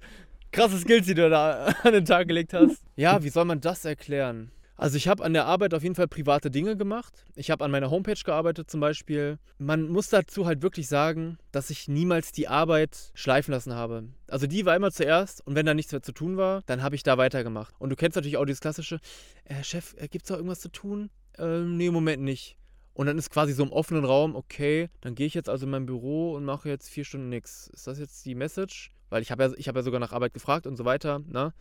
krasse Skills, die du da an den Tag gelegt hast. Ja, wie soll man das erklären? Also ich habe an der Arbeit auf jeden Fall private Dinge gemacht. Ich habe an meiner Homepage gearbeitet zum Beispiel. Man muss dazu halt wirklich sagen, dass ich niemals die Arbeit schleifen lassen habe. Also die war immer zuerst und wenn da nichts mehr zu tun war, dann habe ich da weitergemacht. Und du kennst natürlich auch dieses klassische, äh, Chef, äh, gibt's da irgendwas zu tun? Äh, nee, im Moment nicht. Und dann ist quasi so im offenen Raum, okay, dann gehe ich jetzt also in mein Büro und mache jetzt vier Stunden nichts. Ist das jetzt die Message? Weil ich habe ja, hab ja sogar nach Arbeit gefragt und so weiter. Ne?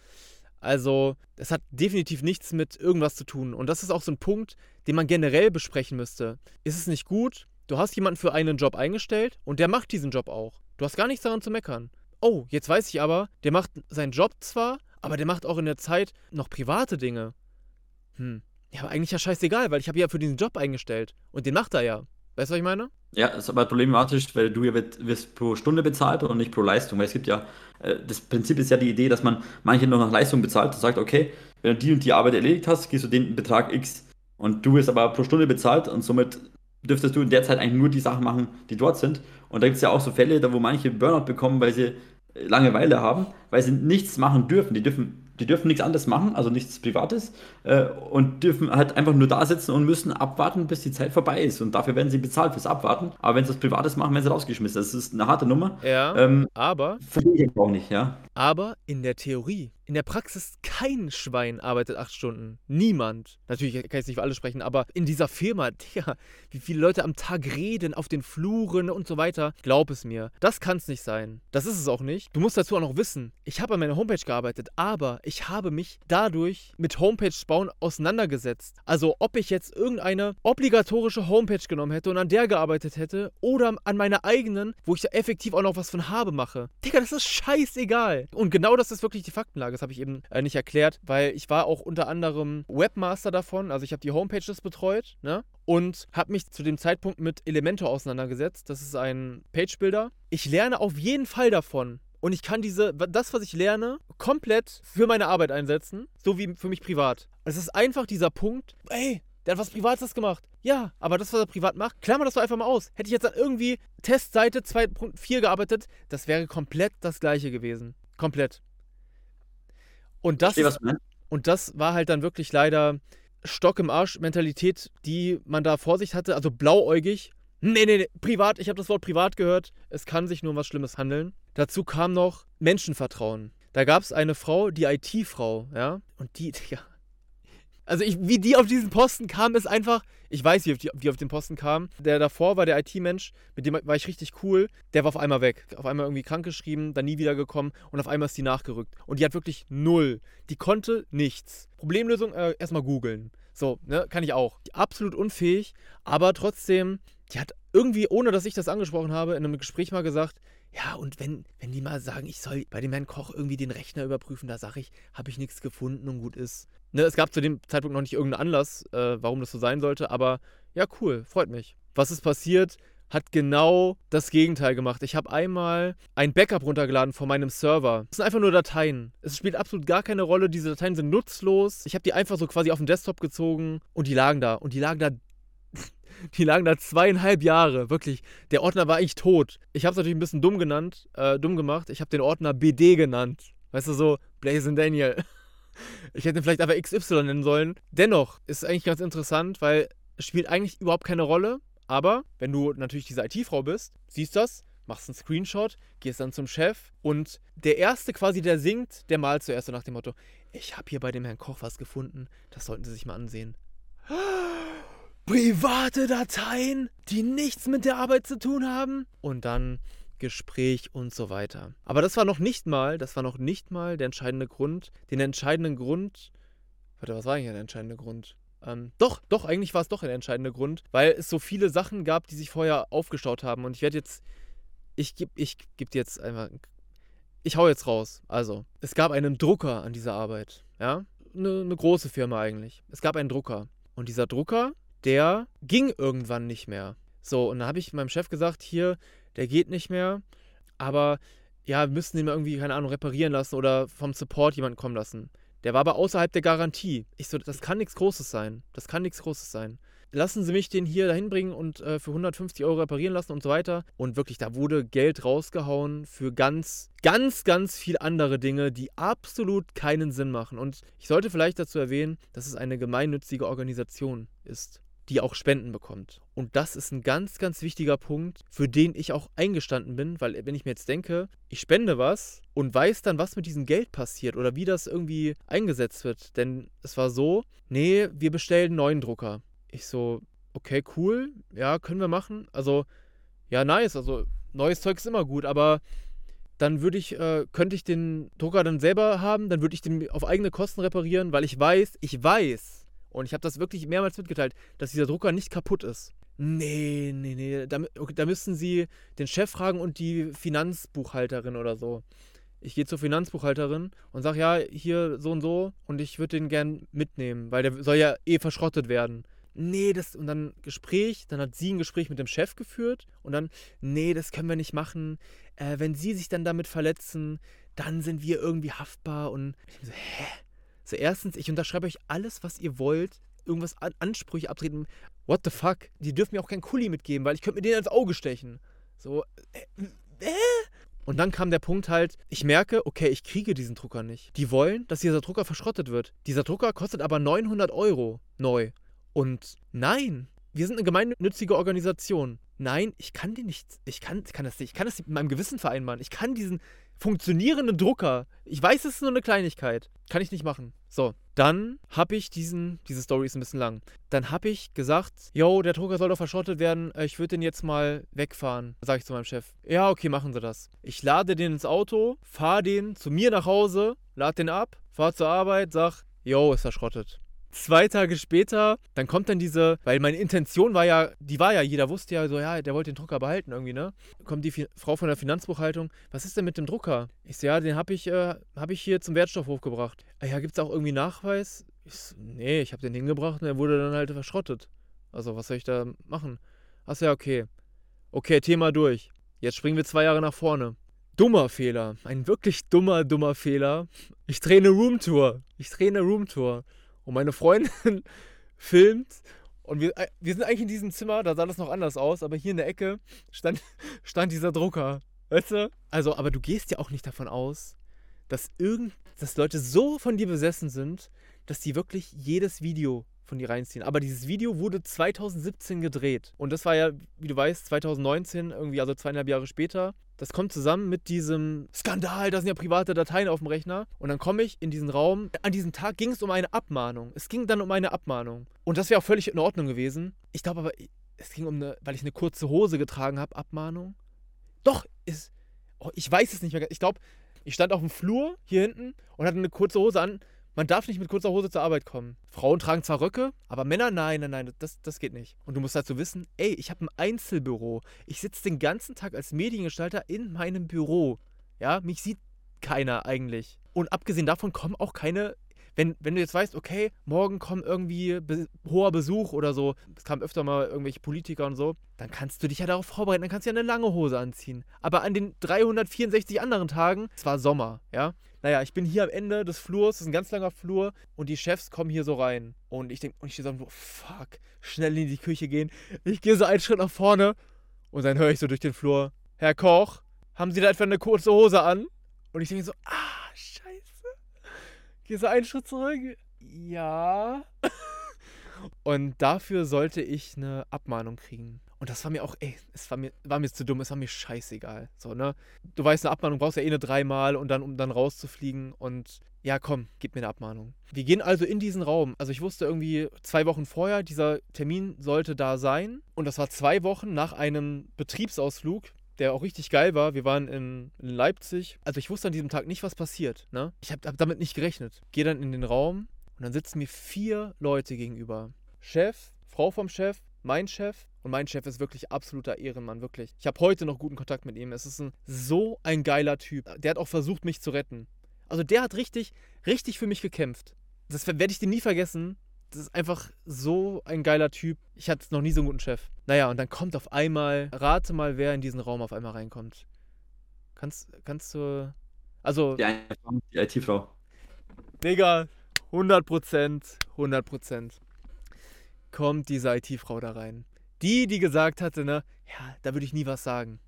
Also, es hat definitiv nichts mit irgendwas zu tun. Und das ist auch so ein Punkt, den man generell besprechen müsste. Ist es nicht gut? Du hast jemanden für einen Job eingestellt und der macht diesen Job auch. Du hast gar nichts daran zu meckern. Oh, jetzt weiß ich aber, der macht seinen Job zwar, aber der macht auch in der Zeit noch private Dinge. Hm, ja, aber eigentlich ja scheißegal, weil ich habe ja für diesen Job eingestellt. Und den macht er ja. Weißt du, was ich meine? Ja, ist aber problematisch, weil du ja wirst pro Stunde bezahlt und nicht pro Leistung. Weil es gibt ja, äh, das Prinzip ist ja die Idee, dass man manche noch nach Leistung bezahlt und sagt, okay, wenn du die und die Arbeit erledigt hast, gehst du den Betrag X. Und du wirst aber pro Stunde bezahlt und somit dürftest du in der Zeit eigentlich nur die Sachen machen, die dort sind. Und da gibt es ja auch so Fälle, da wo manche Burnout bekommen, weil sie Langeweile haben, weil sie nichts machen dürfen. Die dürfen die dürfen nichts anderes machen, also nichts Privates, äh, und dürfen halt einfach nur da sitzen und müssen abwarten, bis die Zeit vorbei ist. Und dafür werden sie bezahlt fürs Abwarten. Aber wenn sie was Privates machen, werden sie rausgeschmissen. Das ist eine harte Nummer. Ja. Ähm, aber. Verstehe ich auch nicht, ja. Aber in der Theorie in der Praxis kein Schwein arbeitet acht Stunden. Niemand. Natürlich kann ich jetzt nicht für alle sprechen, aber in dieser Firma, (laughs) der, wie viele Leute am Tag reden, auf den Fluren und so weiter, glaub es mir. Das kann es nicht sein. Das ist es auch nicht. Du musst dazu auch noch wissen, ich habe an meiner Homepage gearbeitet, aber ich habe mich dadurch mit Homepage bauen auseinandergesetzt. Also ob ich jetzt irgendeine obligatorische Homepage genommen hätte und an der gearbeitet hätte oder an meiner eigenen, wo ich da effektiv auch noch was von habe, mache. Digga, das ist scheißegal. Und genau das ist wirklich die Faktenlage. Das habe ich eben äh, nicht erklärt, weil ich war auch unter anderem Webmaster davon. Also ich habe die Homepages betreut, ne? Und habe mich zu dem Zeitpunkt mit Elementor auseinandergesetzt. Das ist ein Page-Builder. Ich lerne auf jeden Fall davon. Und ich kann diese, das, was ich lerne, komplett für meine Arbeit einsetzen, so wie für mich privat. Es ist einfach dieser Punkt, ey, der hat was Privates gemacht. Ja, aber das, was er privat macht, klammer das doch einfach mal aus. Hätte ich jetzt dann irgendwie Testseite 2.4 gearbeitet, das wäre komplett das gleiche gewesen. Komplett. Und das, Verstehe, und das war halt dann wirklich leider Stock im Arsch Mentalität, die man da vor sich hatte, also blauäugig. Nee, nee, nee, privat, ich habe das Wort privat gehört. Es kann sich nur um was Schlimmes handeln. Dazu kam noch Menschenvertrauen. Da gab es eine Frau, die IT-Frau, ja, und die, (laughs) ja, also ich, wie die auf diesen Posten kam, ist einfach. Ich weiß, wie auf, die, wie auf den Posten kam. Der davor war der IT-Mensch, mit dem war ich richtig cool. Der war auf einmal weg. Auf einmal irgendwie krankgeschrieben, dann nie wiedergekommen und auf einmal ist die nachgerückt. Und die hat wirklich null. Die konnte nichts. Problemlösung äh, erstmal googeln. So, ne, kann ich auch. Absolut unfähig, aber trotzdem, die hat irgendwie, ohne dass ich das angesprochen habe, in einem Gespräch mal gesagt, ja, und wenn, wenn die mal sagen, ich soll bei dem Herrn Koch irgendwie den Rechner überprüfen, da sage ich, habe ich nichts gefunden und gut ist. Ne, es gab zu dem Zeitpunkt noch nicht irgendeinen Anlass, äh, warum das so sein sollte, aber ja, cool, freut mich. Was ist passiert? Hat genau das Gegenteil gemacht. Ich habe einmal ein Backup runtergeladen von meinem Server. Das sind einfach nur Dateien. Es spielt absolut gar keine Rolle. Diese Dateien sind nutzlos. Ich habe die einfach so quasi auf den Desktop gezogen und die lagen da. Und die lagen da Die lagen da zweieinhalb Jahre, wirklich. Der Ordner war eigentlich tot. Ich habe es natürlich ein bisschen dumm genannt, äh, dumm gemacht. Ich habe den Ordner BD genannt. Weißt du, so Blazing Daniel. (laughs) Ich hätte ihn vielleicht einfach XY nennen sollen. Dennoch ist es eigentlich ganz interessant, weil es spielt eigentlich überhaupt keine Rolle. Aber wenn du natürlich diese IT-Frau bist, siehst das, machst einen Screenshot, gehst dann zum Chef und der Erste quasi, der singt, der malt zuerst so nach dem Motto, ich habe hier bei dem Herrn Koch was gefunden, das sollten Sie sich mal ansehen. Private Dateien, die nichts mit der Arbeit zu tun haben. Und dann Gespräch und so weiter. Aber das war noch nicht mal, das war noch nicht mal der entscheidende Grund. Den entscheidenden Grund. Warte, was war eigentlich der entscheidende Grund? Ähm, doch, doch, eigentlich war es doch der entscheidende Grund, weil es so viele Sachen gab, die sich vorher aufgestaut haben. Und ich werde jetzt. Ich gebe ich geb jetzt einfach. Ich hau jetzt raus. Also, es gab einen Drucker an dieser Arbeit. Ja? Eine, eine große Firma eigentlich. Es gab einen Drucker. Und dieser Drucker, der ging irgendwann nicht mehr. So, und da habe ich meinem Chef gesagt, hier, der geht nicht mehr, aber ja, wir müssen den mal irgendwie, keine Ahnung, reparieren lassen oder vom Support jemanden kommen lassen. Der war aber außerhalb der Garantie. Ich so, das kann nichts Großes sein. Das kann nichts Großes sein. Lassen Sie mich den hier dahin bringen und äh, für 150 Euro reparieren lassen und so weiter. Und wirklich, da wurde Geld rausgehauen für ganz, ganz, ganz viele andere Dinge, die absolut keinen Sinn machen. Und ich sollte vielleicht dazu erwähnen, dass es eine gemeinnützige Organisation ist die auch Spenden bekommt. Und das ist ein ganz, ganz wichtiger Punkt, für den ich auch eingestanden bin, weil wenn ich mir jetzt denke, ich spende was und weiß dann, was mit diesem Geld passiert oder wie das irgendwie eingesetzt wird. Denn es war so, nee, wir bestellen einen neuen Drucker. Ich so, okay, cool, ja, können wir machen. Also, ja, nice, also neues Zeug ist immer gut, aber dann würde ich, äh, könnte ich den Drucker dann selber haben, dann würde ich den auf eigene Kosten reparieren, weil ich weiß, ich weiß, und ich habe das wirklich mehrmals mitgeteilt, dass dieser Drucker nicht kaputt ist. Nee, nee, nee. Da, okay, da müssten Sie den Chef fragen und die Finanzbuchhalterin oder so. Ich gehe zur Finanzbuchhalterin und sage, ja, hier so und so und ich würde den gern mitnehmen, weil der soll ja eh verschrottet werden. Nee, das und dann Gespräch, dann hat sie ein Gespräch mit dem Chef geführt und dann, nee, das können wir nicht machen. Äh, wenn sie sich dann damit verletzen, dann sind wir irgendwie haftbar und ich so, hä? So, erstens, ich unterschreibe euch alles, was ihr wollt. Irgendwas an Ansprüche abtreten. What the fuck? Die dürfen mir auch keinen Kuli mitgeben, weil ich könnte mir den ins Auge stechen. So, äh, äh? Und dann kam der Punkt halt, ich merke, okay, ich kriege diesen Drucker nicht. Die wollen, dass dieser Drucker verschrottet wird. Dieser Drucker kostet aber 900 Euro neu. Und nein, wir sind eine gemeinnützige Organisation. Nein, ich kann den nicht, ich kann, kann das nicht, ich kann das mit meinem Gewissen vereinbaren. Ich kann diesen funktionierenden Drucker, ich weiß, es ist nur eine Kleinigkeit, kann ich nicht machen. So, dann habe ich diesen, diese Story ist ein bisschen lang, dann habe ich gesagt, yo, der Drucker soll doch verschrottet werden, äh, ich würde den jetzt mal wegfahren, sage ich zu meinem Chef. Ja, okay, machen Sie das. Ich lade den ins Auto, fahre den zu mir nach Hause, lade den ab, fahre zur Arbeit, sag, yo, ist verschrottet zwei Tage später, dann kommt dann diese, weil meine Intention war ja, die war ja, jeder wusste ja so, ja, der wollte den Drucker behalten irgendwie, ne? Kommt die Frau von der Finanzbuchhaltung, was ist denn mit dem Drucker? Ich so, ja, den habe ich, äh, hab ich hier zum Wertstoffhof gebracht. Ah, ja, gibt es auch irgendwie Nachweis? Ich so, nee, ich habe den hingebracht und er wurde dann halt verschrottet. Also, was soll ich da machen? Achso, ja, okay. Okay, Thema durch. Jetzt springen wir zwei Jahre nach vorne. Dummer Fehler. Ein wirklich dummer, dummer Fehler. Ich drehe eine Roomtour. Ich drehe eine Roomtour. Und meine Freundin (laughs) filmt und wir, äh, wir sind eigentlich in diesem Zimmer, da sah das noch anders aus, aber hier in der Ecke stand, (laughs) stand dieser Drucker. Weißt du? Also, aber du gehst ja auch nicht davon aus, dass irgend, dass Leute so von dir besessen sind, dass die wirklich jedes Video von dir reinziehen. Aber dieses Video wurde 2017 gedreht. Und das war ja, wie du weißt, 2019, irgendwie, also zweieinhalb Jahre später. Das kommt zusammen mit diesem Skandal, da sind ja private Dateien auf dem Rechner. Und dann komme ich in diesen Raum. An diesem Tag ging es um eine Abmahnung. Es ging dann um eine Abmahnung. Und das wäre auch völlig in Ordnung gewesen. Ich glaube aber, es ging um eine, weil ich eine kurze Hose getragen habe, Abmahnung. Doch, ist. Oh, ich weiß es nicht mehr. Ich glaube, ich stand auf dem Flur hier hinten und hatte eine kurze Hose an. Man darf nicht mit kurzer Hose zur Arbeit kommen. Frauen tragen zwar Röcke, aber Männer, nein, nein, nein, das, das geht nicht. Und du musst dazu wissen, ey, ich habe ein Einzelbüro. Ich sitze den ganzen Tag als Mediengestalter in meinem Büro. Ja, mich sieht keiner eigentlich. Und abgesehen davon kommen auch keine wenn, wenn du jetzt weißt, okay, morgen kommt irgendwie be hoher Besuch oder so, es kamen öfter mal irgendwelche Politiker und so, dann kannst du dich ja darauf vorbereiten, dann kannst du ja eine lange Hose anziehen. Aber an den 364 anderen Tagen, es war Sommer, ja, Naja, ich bin hier am Ende des Flurs, das ist ein ganz langer Flur und die Chefs kommen hier so rein. Und ich denke, und ich stehe so, fuck, schnell in die Küche gehen. Ich gehe so einen Schritt nach vorne und dann höre ich so durch den Flur, Herr Koch, haben Sie da etwa eine kurze Hose an? Und ich denke so, ah, scheiße. Gehe so einen Schritt zurück. Ja. (laughs) Und dafür sollte ich eine Abmahnung kriegen. Und das war mir auch, ey, es war mir, war mir zu dumm, es war mir scheißegal. So, ne? Du weißt, eine Abmahnung brauchst du ja eh eine dreimal und dann, um dann rauszufliegen. Und ja, komm, gib mir eine Abmahnung. Wir gehen also in diesen Raum. Also ich wusste irgendwie zwei Wochen vorher, dieser Termin sollte da sein. Und das war zwei Wochen nach einem Betriebsausflug, der auch richtig geil war. Wir waren in, Leipzig. Also ich wusste an diesem Tag nicht, was passiert. Ne? Ich habe hab damit nicht gerechnet. Gehe dann in den Raum und dann sitzen mir vier Leute gegenüber. Chef, Frau vom Chef, mein Chef und mein Chef ist wirklich absoluter Ehrenmann, wirklich. Ich habe heute noch guten Kontakt mit ihm. Es ist ein, so ein geiler Typ. Der hat auch versucht, mich zu retten. Also der hat richtig, richtig für mich gekämpft. Das werde ich dir nie vergessen. Das ist einfach so ein geiler Typ. Ich hatte noch nie so einen guten Chef. Naja, und dann kommt auf einmal, rate mal, wer in diesen Raum auf einmal reinkommt. Kannst, kannst du. Also. Die, die IT-Frau. Digga, 100 Prozent, 100 Prozent. Kommt diese IT-Frau da rein. Die, die gesagt hatte, ne, ja, da würde ich nie was sagen.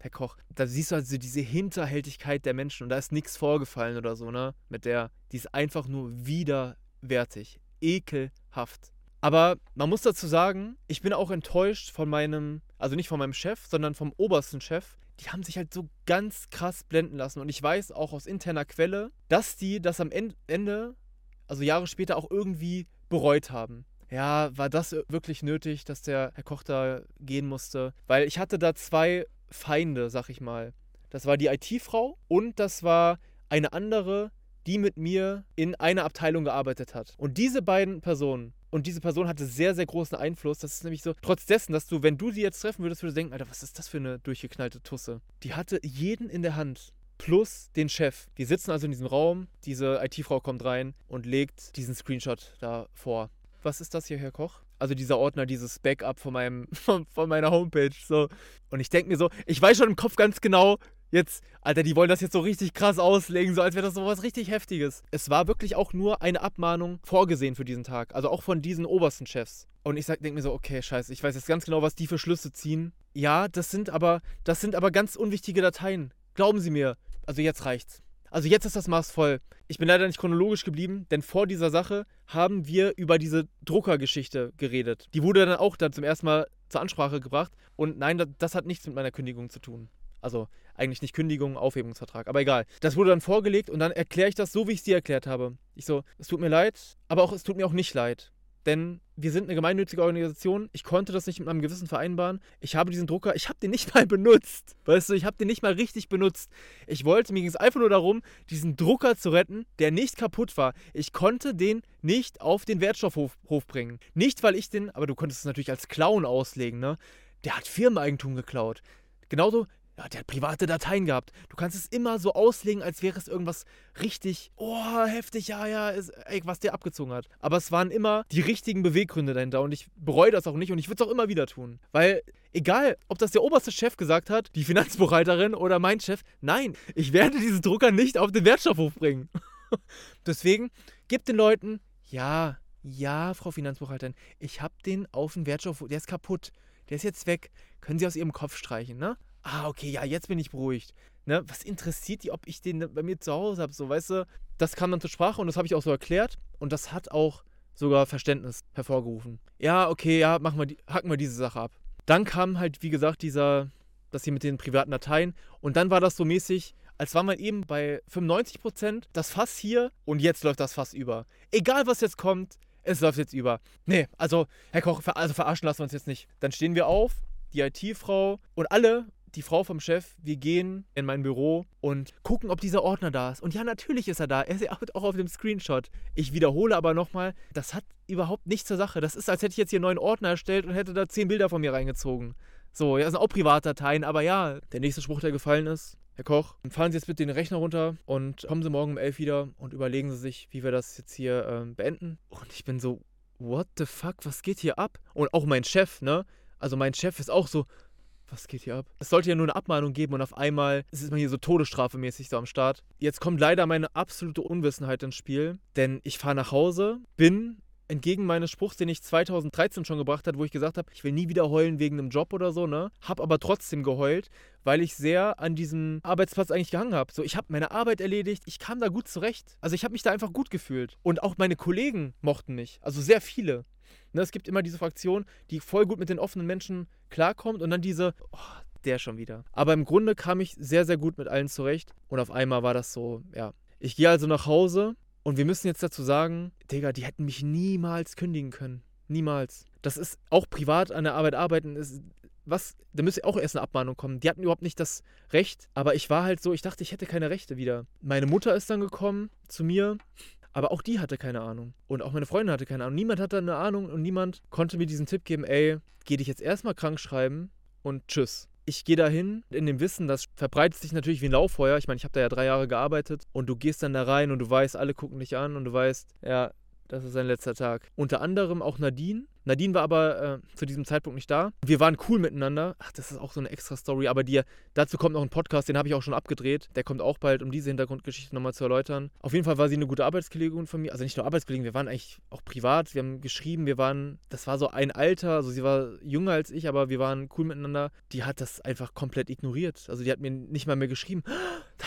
Herr Koch, da siehst du also diese Hinterhältigkeit der Menschen und da ist nichts vorgefallen oder so, ne? Mit der, die ist einfach nur widerwärtig. Ekelhaft. Aber man muss dazu sagen, ich bin auch enttäuscht von meinem, also nicht von meinem Chef, sondern vom obersten Chef. Die haben sich halt so ganz krass blenden lassen. Und ich weiß auch aus interner Quelle, dass die das am Ende also Jahre später auch irgendwie bereut haben. Ja, war das wirklich nötig, dass der Herr Koch da gehen musste? Weil ich hatte da zwei Feinde, sag ich mal. Das war die IT-Frau und das war eine andere, die mit mir in einer Abteilung gearbeitet hat. Und diese beiden Personen, und diese Person hatte sehr, sehr großen Einfluss. Das ist nämlich so, trotz dessen, dass du, wenn du sie jetzt treffen würdest, würdest du denken, Alter, was ist das für eine durchgeknallte Tusse? Die hatte jeden in der Hand plus den Chef. Die sitzen also in diesem Raum, diese IT-Frau kommt rein und legt diesen Screenshot da vor. Was ist das hier, Herr Koch? Also dieser Ordner, dieses Backup von, meinem, (laughs) von, von meiner Homepage. So. Und ich denke mir so, ich weiß schon im Kopf ganz genau, jetzt, Alter, die wollen das jetzt so richtig krass auslegen, so als wäre das so was richtig Heftiges. Es war wirklich auch nur eine Abmahnung vorgesehen für diesen Tag. Also auch von diesen obersten Chefs. Und ich denke mir so, okay, scheiße, ich weiß jetzt ganz genau, was die für Schlüsse ziehen. Ja, das sind aber, das sind aber ganz unwichtige Dateien. Glauben Sie mir, also jetzt reicht's. Also jetzt ist das Maß voll. Ich bin leider nicht chronologisch geblieben, denn vor dieser Sache haben wir über diese Druckergeschichte geredet. Die wurde dann auch dann zum ersten Mal zur Ansprache gebracht. Und nein, das hat nichts mit meiner Kündigung zu tun. Also eigentlich nicht Kündigung, Aufhebungsvertrag. Aber egal. Das wurde dann vorgelegt und dann erkläre ich das so, wie ich es dir erklärt habe. Ich so, es tut mir leid, aber auch es tut mir auch nicht leid. Denn wir sind eine gemeinnützige Organisation. Ich konnte das nicht mit meinem Gewissen vereinbaren. Ich habe diesen Drucker, ich habe den nicht mal benutzt. Weißt du, ich habe den nicht mal richtig benutzt. Ich wollte, mir ging es einfach nur darum, diesen Drucker zu retten, der nicht kaputt war. Ich konnte den nicht auf den Wertstoffhof bringen. Nicht, weil ich den, aber du konntest es natürlich als Clown auslegen, ne? Der hat Firmeneigentum geklaut. Genauso ja, der hat private Dateien gehabt. Du kannst es immer so auslegen, als wäre es irgendwas richtig, oh, heftig, ja, ja, ist, ey, was der abgezogen hat. Aber es waren immer die richtigen Beweggründe dahinter und ich bereue das auch nicht und ich würde es auch immer wieder tun. Weil, egal, ob das der oberste Chef gesagt hat, die Finanzbuchhalterin oder mein Chef, nein, ich werde diesen Drucker nicht auf den Wertstoffhof bringen. (laughs) Deswegen, gib den Leuten, ja, ja, Frau Finanzbuchhalterin, ich habe den auf dem Wertstoffhof, der ist kaputt. Der ist jetzt weg. Können Sie aus Ihrem Kopf streichen, ne? Ah, okay, ja, jetzt bin ich beruhigt. Ne? Was interessiert die, ob ich den bei mir zu Hause habe? So, weißt du, das kam dann zur Sprache und das habe ich auch so erklärt und das hat auch sogar Verständnis hervorgerufen. Ja, okay, ja, machen wir die, hacken wir diese Sache ab. Dann kam halt, wie gesagt, dieser, das hier mit den privaten Dateien und dann war das so mäßig, als war man eben bei 95%, das Fass hier und jetzt läuft das Fass über. Egal was jetzt kommt, es läuft jetzt über. Nee, also, Herr Koch, also verarschen lassen wir uns jetzt nicht. Dann stehen wir auf, die IT-Frau und alle die Frau vom Chef, wir gehen in mein Büro und gucken, ob dieser Ordner da ist. Und ja, natürlich ist er da. Er ist auch auf dem Screenshot. Ich wiederhole aber nochmal, das hat überhaupt nichts zur Sache. Das ist, als hätte ich jetzt hier einen neuen Ordner erstellt und hätte da zehn Bilder von mir reingezogen. So, ja, das sind auch Privatdateien, aber ja, der nächste Spruch, der gefallen ist. Herr Koch, fahren Sie jetzt bitte den Rechner runter und kommen Sie morgen um elf wieder und überlegen Sie sich, wie wir das jetzt hier ähm, beenden. Und ich bin so, what the fuck, was geht hier ab? Und auch mein Chef, ne? Also mein Chef ist auch so, was geht hier ab? Es sollte ja nur eine Abmahnung geben und auf einmal ist man hier so todesstrafemäßig so am Start. Jetzt kommt leider meine absolute Unwissenheit ins Spiel, denn ich fahre nach Hause, bin entgegen meines Spruchs, den ich 2013 schon gebracht habe, wo ich gesagt habe, ich will nie wieder heulen wegen einem Job oder so, ne? Hab aber trotzdem geheult, weil ich sehr an diesem Arbeitsplatz eigentlich gehangen habe. So, ich habe meine Arbeit erledigt, ich kam da gut zurecht. Also ich habe mich da einfach gut gefühlt. Und auch meine Kollegen mochten mich. Also sehr viele. Ne, es gibt immer diese Fraktion, die voll gut mit den offenen Menschen klarkommt und dann diese, oh, der schon wieder. Aber im Grunde kam ich sehr, sehr gut mit allen zurecht. Und auf einmal war das so, ja. Ich gehe also nach Hause und wir müssen jetzt dazu sagen, Digga, die hätten mich niemals kündigen können. Niemals. Das ist auch privat an der Arbeit arbeiten. Ist, was, da müsste auch erst eine Abmahnung kommen. Die hatten überhaupt nicht das Recht. Aber ich war halt so, ich dachte, ich hätte keine Rechte wieder. Meine Mutter ist dann gekommen zu mir. Aber auch die hatte keine Ahnung. Und auch meine Freundin hatte keine Ahnung. Niemand hatte eine Ahnung und niemand konnte mir diesen Tipp geben, ey, geh dich jetzt erstmal krank schreiben und tschüss ich gehe dahin in dem Wissen, das verbreitet sich natürlich wie ein Lauffeuer. Ich meine, ich habe da ja drei Jahre gearbeitet und du gehst dann da rein und du weißt, alle gucken dich an und du weißt, ja, das ist sein letzter Tag. Unter anderem auch Nadine. Nadine war aber äh, zu diesem Zeitpunkt nicht da. Wir waren cool miteinander. Ach, das ist auch so eine extra Story. Aber dir, dazu kommt noch ein Podcast, den habe ich auch schon abgedreht. Der kommt auch bald, um diese Hintergrundgeschichte nochmal zu erläutern. Auf jeden Fall war sie eine gute Arbeitskollegin von mir. Also nicht nur Arbeitskollegin, wir waren eigentlich auch privat. Wir haben geschrieben, wir waren, das war so ein Alter. Also sie war jünger als ich, aber wir waren cool miteinander. Die hat das einfach komplett ignoriert. Also die hat mir nicht mal mehr geschrieben.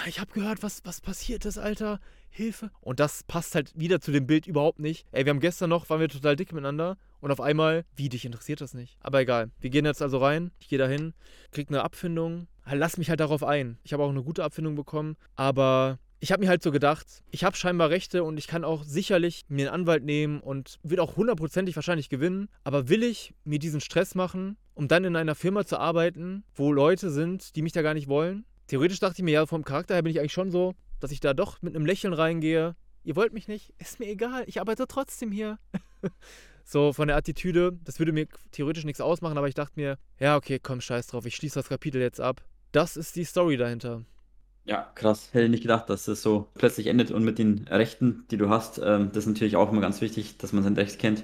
Ich habe gehört, was, was passiert ist, Alter. Hilfe. Und das passt halt wieder zu dem Bild überhaupt nicht. Ey, wir haben gestern noch, waren wir total dick miteinander. Und auf einmal, wie, dich interessiert das nicht? Aber egal. Wir gehen jetzt also rein. Ich gehe dahin, krieg eine Abfindung. Lass mich halt darauf ein. Ich habe auch eine gute Abfindung bekommen. Aber ich habe mir halt so gedacht, ich habe scheinbar Rechte und ich kann auch sicherlich mir einen Anwalt nehmen und wird auch hundertprozentig wahrscheinlich gewinnen. Aber will ich mir diesen Stress machen, um dann in einer Firma zu arbeiten, wo Leute sind, die mich da gar nicht wollen? Theoretisch dachte ich mir, ja, vom Charakter her bin ich eigentlich schon so, dass ich da doch mit einem Lächeln reingehe. Ihr wollt mich nicht, ist mir egal, ich arbeite trotzdem hier. (laughs) so von der Attitüde, das würde mir theoretisch nichts ausmachen, aber ich dachte mir, ja, okay, komm, scheiß drauf, ich schließe das Kapitel jetzt ab. Das ist die Story dahinter. Ja, krass. Hätte ich nicht gedacht, dass es so plötzlich endet und mit den Rechten, die du hast, ähm, das ist natürlich auch immer ganz wichtig, dass man sein Recht kennt,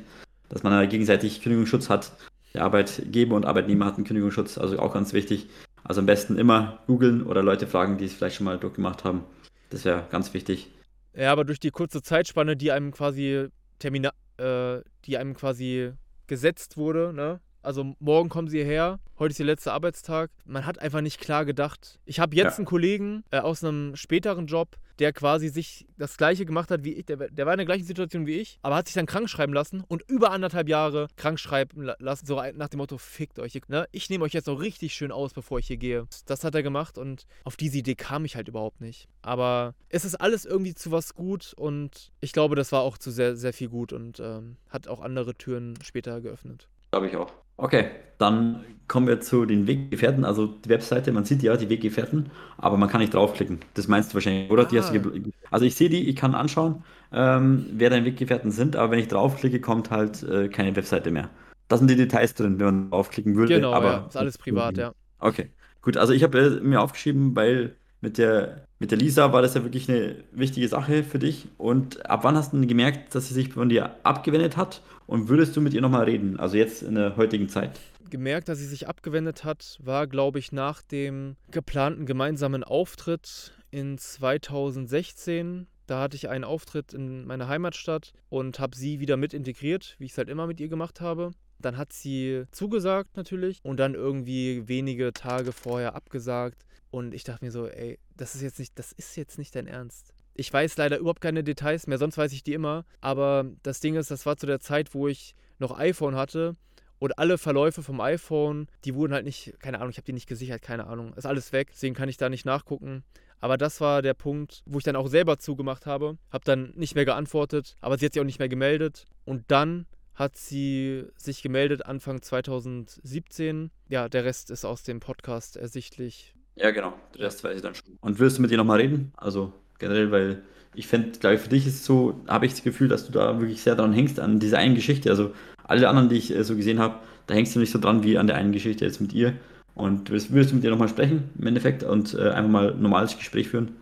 dass man gegenseitig Kündigungsschutz hat. Der Arbeitgeber und Arbeitnehmer hatten Kündigungsschutz, also auch ganz wichtig. Also am besten immer googeln oder Leute fragen, die es vielleicht schon mal durchgemacht haben. Das wäre ganz wichtig. Ja, aber durch die kurze Zeitspanne, die einem quasi Termina äh, die einem quasi gesetzt wurde, ne? Also morgen kommen sie hierher, heute ist ihr letzter Arbeitstag. Man hat einfach nicht klar gedacht. Ich habe jetzt ja. einen Kollegen äh, aus einem späteren Job, der quasi sich das gleiche gemacht hat wie ich. Der, der, war in der gleichen Situation wie ich, aber hat sich dann krank schreiben lassen und über anderthalb Jahre krank schreiben lassen. So nach dem Motto, fickt euch. Ne? Ich nehme euch jetzt noch richtig schön aus, bevor ich hier gehe. Das hat er gemacht und auf diese Idee kam ich halt überhaupt nicht. Aber es ist alles irgendwie zu was gut und ich glaube, das war auch zu sehr, sehr viel gut und ähm, hat auch andere Türen später geöffnet. Glaube ich auch. Okay, dann kommen wir zu den Weggefährten. Also die Webseite, man sieht ja die Weggefährten, aber man kann nicht draufklicken. Das meinst du wahrscheinlich, oder? Die hast du ah. also ich sehe die, ich kann anschauen, ähm, wer deine Weggefährten sind, aber wenn ich draufklicke, kommt halt äh, keine Webseite mehr. Da sind die Details drin, wenn man draufklicken würde. Genau, aber ja, ist alles privat, ja. Okay, gut. Also ich habe äh, mir aufgeschrieben, weil mit der, mit der Lisa war das ja wirklich eine wichtige Sache für dich. Und ab wann hast du gemerkt, dass sie sich von dir abgewendet hat? Und würdest du mit ihr nochmal reden? Also jetzt in der heutigen Zeit? Gemerkt, dass sie sich abgewendet hat, war, glaube ich, nach dem geplanten gemeinsamen Auftritt in 2016. Da hatte ich einen Auftritt in meiner Heimatstadt und habe sie wieder mit integriert, wie ich es halt immer mit ihr gemacht habe. Dann hat sie zugesagt natürlich und dann irgendwie wenige Tage vorher abgesagt. Und ich dachte mir so, ey, das ist jetzt nicht, das ist jetzt nicht dein Ernst. Ich weiß leider überhaupt keine Details mehr, sonst weiß ich die immer. Aber das Ding ist, das war zu der Zeit, wo ich noch iPhone hatte und alle Verläufe vom iPhone, die wurden halt nicht, keine Ahnung, ich habe die nicht gesichert, keine Ahnung. Ist alles weg, deswegen kann ich da nicht nachgucken. Aber das war der Punkt, wo ich dann auch selber zugemacht habe. Habe dann nicht mehr geantwortet, aber sie hat sich auch nicht mehr gemeldet. Und dann hat sie sich gemeldet Anfang 2017. Ja, der Rest ist aus dem Podcast ersichtlich. Ja, genau. Das weiß ich dann schon. Und willst du mit ihr nochmal reden? Also generell, weil ich fände, glaube ich, für dich ist es so, habe ich das Gefühl, dass du da wirklich sehr dran hängst, an dieser einen Geschichte. Also alle anderen, die ich äh, so gesehen habe, da hängst du nicht so dran wie an der einen Geschichte jetzt mit ihr. Und würdest, würdest du mit ihr nochmal sprechen im Endeffekt und äh, einfach mal ein normales Gespräch führen?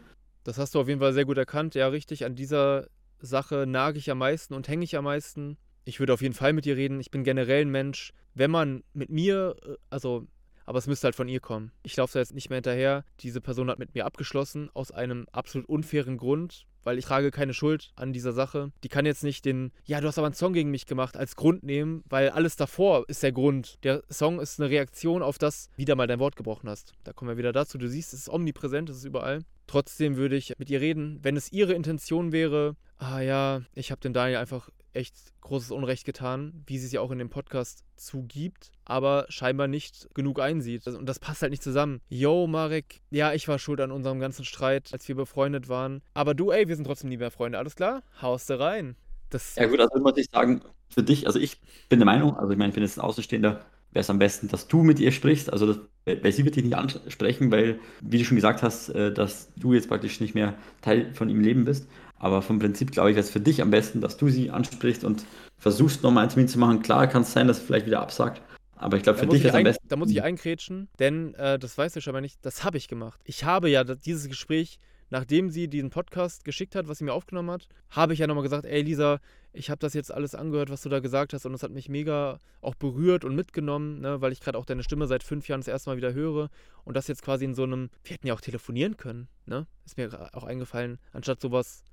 Das hast du auf jeden Fall sehr gut erkannt. Ja, richtig. An dieser Sache nage ich am meisten und hänge ich am meisten. Ich würde auf jeden Fall mit ihr reden. Ich bin generell ein Mensch. Wenn man mit mir, äh, also aber es müsste halt von ihr kommen. Ich laufe da jetzt nicht mehr hinterher. Diese Person hat mit mir abgeschlossen, aus einem absolut unfairen Grund, weil ich trage keine Schuld an dieser Sache. Die kann jetzt nicht den, ja, du hast aber einen Song gegen mich gemacht, als Grund nehmen, weil alles davor ist der Grund. Der Song ist eine Reaktion auf das, wieder mal dein Wort gebrochen hast. Da kommen wir wieder dazu. Du siehst, es ist omnipräsent, es ist überall. Trotzdem würde ich mit ihr reden, wenn es ihre Intention wäre, ah ja, ich habe dem Daniel einfach echt großes Unrecht getan, wie sie es ja auch in dem Podcast zugibt, aber scheinbar nicht genug einsieht. Und das passt halt nicht zusammen. Yo, Marek, ja, ich war schuld an unserem ganzen Streit, als wir befreundet waren. Aber du, ey, wir sind trotzdem nie mehr Freunde, alles klar? Haust du rein. Das ja gut, also muss ich sagen, für dich, also ich bin der Meinung, also ich meine, ich bin jetzt ein Außenstehender, wäre es am besten, dass du mit ihr sprichst. Also, das, weil sie wird dich nicht ansprechen, weil, wie du schon gesagt hast, äh, dass du jetzt praktisch nicht mehr Teil von ihrem Leben bist. Aber vom Prinzip, glaube ich, wäre es für dich am besten, dass du sie ansprichst und versuchst, nochmal einen Termin zu machen. Klar, kann es sein, dass sie vielleicht wieder absagt. Aber ich glaube, für dich ist es am besten. Da muss ich einkrätschen, denn äh, das weißt du schon mal nicht. Das habe ich gemacht. Ich habe ja dieses Gespräch, nachdem sie diesen Podcast geschickt hat, was sie mir aufgenommen hat, habe ich ja nochmal gesagt: Ey, Lisa, ich habe das jetzt alles angehört, was du da gesagt hast, und es hat mich mega auch berührt und mitgenommen, ne, weil ich gerade auch deine Stimme seit fünf Jahren das erste Mal wieder höre und das jetzt quasi in so einem. Wir hätten ja auch telefonieren können, ne? Ist mir auch eingefallen, anstatt sowas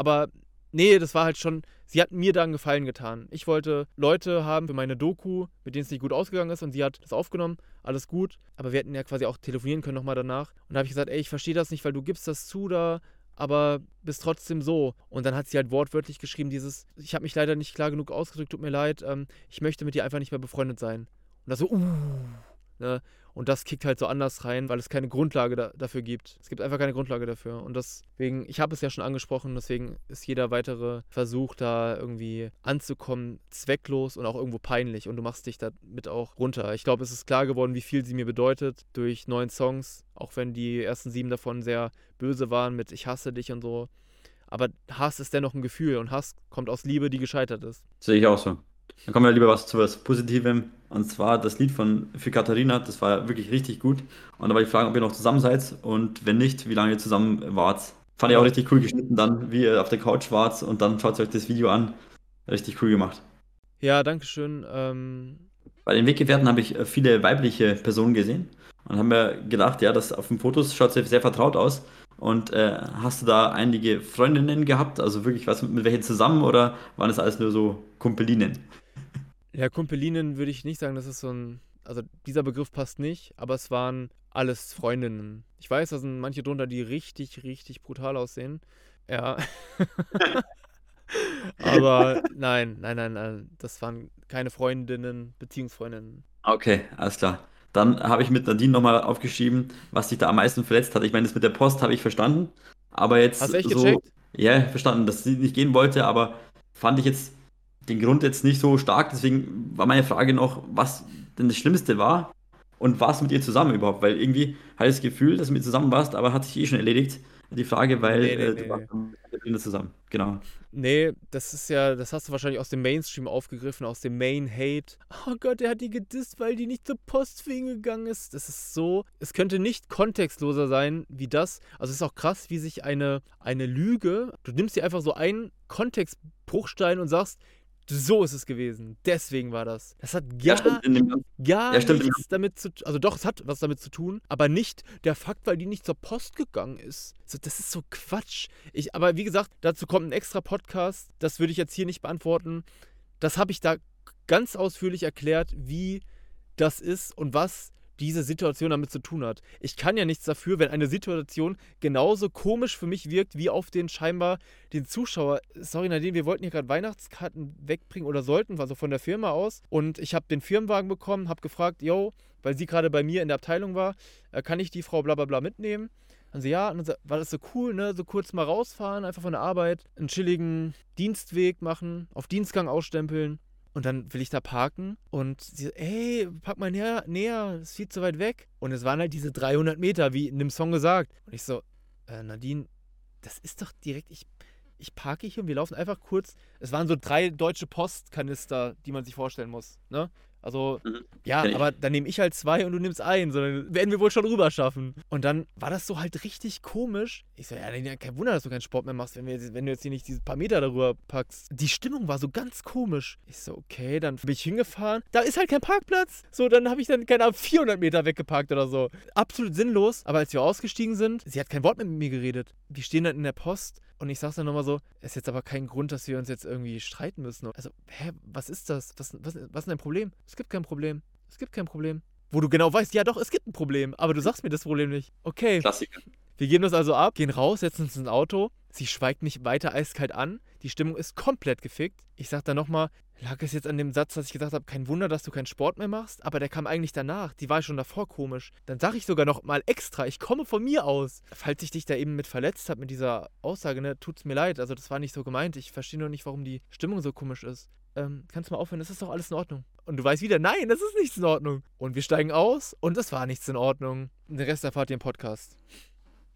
aber nee, das war halt schon, sie hat mir da einen Gefallen getan. Ich wollte Leute haben für meine Doku, mit denen es nicht gut ausgegangen ist und sie hat das aufgenommen, alles gut. Aber wir hätten ja quasi auch telefonieren können nochmal danach. Und da habe ich gesagt, ey, ich verstehe das nicht, weil du gibst das zu da, aber bist trotzdem so. Und dann hat sie halt wortwörtlich geschrieben, dieses, ich habe mich leider nicht klar genug ausgedrückt, tut mir leid, ähm, ich möchte mit dir einfach nicht mehr befreundet sein. Und das so, uh, ne? Und das kickt halt so anders rein, weil es keine Grundlage da, dafür gibt. Es gibt einfach keine Grundlage dafür. Und deswegen, ich habe es ja schon angesprochen, deswegen ist jeder weitere Versuch da irgendwie anzukommen zwecklos und auch irgendwo peinlich. Und du machst dich damit auch runter. Ich glaube, es ist klar geworden, wie viel sie mir bedeutet durch neun Songs, auch wenn die ersten sieben davon sehr böse waren mit Ich hasse dich und so. Aber Hass ist dennoch ein Gefühl und Hass kommt aus Liebe, die gescheitert ist. Sehe ich auch so. Dann kommen wir lieber was zu was Positivem. Und zwar das Lied von für Katharina, das war wirklich richtig gut. Und da war die Frage, ob ihr noch zusammen seid und wenn nicht, wie lange ihr zusammen wart. Fand ich auch richtig cool geschnitten dann, wie ihr auf der Couch wart und dann schaut euch das Video an. Richtig cool gemacht. Ja, danke schön. Ähm... Bei den Weggefährten habe ich äh, viele weibliche Personen gesehen und haben mir gedacht, ja, das auf den Fotos schaut sehr, sehr vertraut aus. Und äh, hast du da einige Freundinnen gehabt? Also wirklich was mit, mit welchen zusammen oder waren das alles nur so Kumpelinen? Ja, Kumpelinen würde ich nicht sagen, das ist so ein. Also dieser Begriff passt nicht, aber es waren alles Freundinnen. Ich weiß, da sind manche drunter, die richtig, richtig brutal aussehen. Ja. (laughs) aber nein, nein, nein, nein. Das waren keine Freundinnen, Beziehungsfreundinnen. Okay, alles klar. Dann habe ich mit Nadine nochmal aufgeschrieben, was dich da am meisten verletzt hat. Ich meine, das mit der Post habe ich verstanden. Aber jetzt. Hast du echt so, gecheckt? Ja, verstanden, dass sie nicht gehen wollte, aber fand ich jetzt den Grund jetzt nicht so stark. Deswegen war meine Frage noch, was denn das Schlimmste war und warst du mit ihr zusammen überhaupt? Weil irgendwie hatte ich das Gefühl, dass du mit zusammen warst, aber hat sich eh schon erledigt. Die Frage, weil nee, nee, äh, du nee. warst mit ihr zusammen. Genau. Nee, das ist ja, das hast du wahrscheinlich aus dem Mainstream aufgegriffen, aus dem Main Hate. (laughs) Oh Gott, der hat die gedisst, weil die nicht zur Post für ihn gegangen ist. Das ist so, es könnte nicht kontextloser sein wie das. Also es ist auch krass, wie sich eine, eine Lüge, du nimmst dir einfach so einen Kontextbruchstein und sagst, so ist es gewesen. Deswegen war das. Das hat gar, ja, gar ja, nichts damit zu tun. Also doch, es hat was damit zu tun, aber nicht der Fakt, weil die nicht zur Post gegangen ist. So, das ist so Quatsch. Ich, aber wie gesagt, dazu kommt ein extra Podcast. Das würde ich jetzt hier nicht beantworten. Das habe ich da ganz ausführlich erklärt, wie das ist und was diese Situation damit zu tun hat. Ich kann ja nichts dafür, wenn eine Situation genauso komisch für mich wirkt, wie auf den scheinbar den Zuschauer. Sorry Nadine, wir wollten hier gerade Weihnachtskarten wegbringen oder sollten, also von der Firma aus. Und ich habe den Firmenwagen bekommen, habe gefragt, yo, weil sie gerade bei mir in der Abteilung war, äh, kann ich die Frau bla bla bla mitnehmen? Und sie, ja, und dann war das so cool, ne? So kurz mal rausfahren, einfach von der Arbeit, einen chilligen Dienstweg machen, auf Dienstgang ausstempeln. Und dann will ich da parken und sie so, ey, pack mal näher, näher, ist viel zu weit weg. Und es waren halt diese 300 Meter, wie in dem Song gesagt. Und ich so, äh, Nadine, das ist doch direkt, ich, ich parke hier und wir laufen einfach kurz. Es waren so drei deutsche Postkanister, die man sich vorstellen muss. Ne? Also, mhm. ja, aber dann nehme ich halt zwei und du nimmst einen, sondern werden wir wohl schon rüber schaffen. Und dann war das so halt richtig komisch. Ich so, ja, kein Wunder, dass du keinen Sport mehr machst, wenn, wir, wenn du jetzt hier nicht diese paar Meter darüber packst. Die Stimmung war so ganz komisch. Ich so, okay, dann bin ich hingefahren. Da ist halt kein Parkplatz. So, dann habe ich dann, keine Ahnung, 400 Meter weggeparkt oder so. Absolut sinnlos. Aber als wir ausgestiegen sind, sie hat kein Wort mit mir geredet. Wir stehen dann in der Post und ich sag's dann nochmal so, ist jetzt aber kein Grund, dass wir uns jetzt irgendwie streiten müssen. Also, hä, was ist das? Was, was, was ist dein Problem? Es gibt kein Problem. Es gibt kein Problem. Wo du genau weißt, ja doch, es gibt ein Problem, aber du sagst mir das Problem nicht. Okay. Klassiker. Wir geben das also ab, gehen raus, setzen uns ins Auto. Sie schweigt mich weiter eiskalt an. Die Stimmung ist komplett gefickt. Ich sag dann nochmal, lag es jetzt an dem Satz, dass ich gesagt habe, kein Wunder, dass du keinen Sport mehr machst, aber der kam eigentlich danach. Die war schon davor komisch. Dann sage ich sogar noch mal extra, ich komme von mir aus. Falls ich dich da eben mit verletzt habe mit dieser Aussage, ne, tut's mir leid. Also das war nicht so gemeint. Ich verstehe nur nicht, warum die Stimmung so komisch ist. Ähm, kannst du mal aufhören, das ist doch alles in Ordnung. Und du weißt wieder, nein, das ist nichts in Ordnung. Und wir steigen aus und es war nichts in Ordnung. Den Rest erfahrt ihr im Podcast.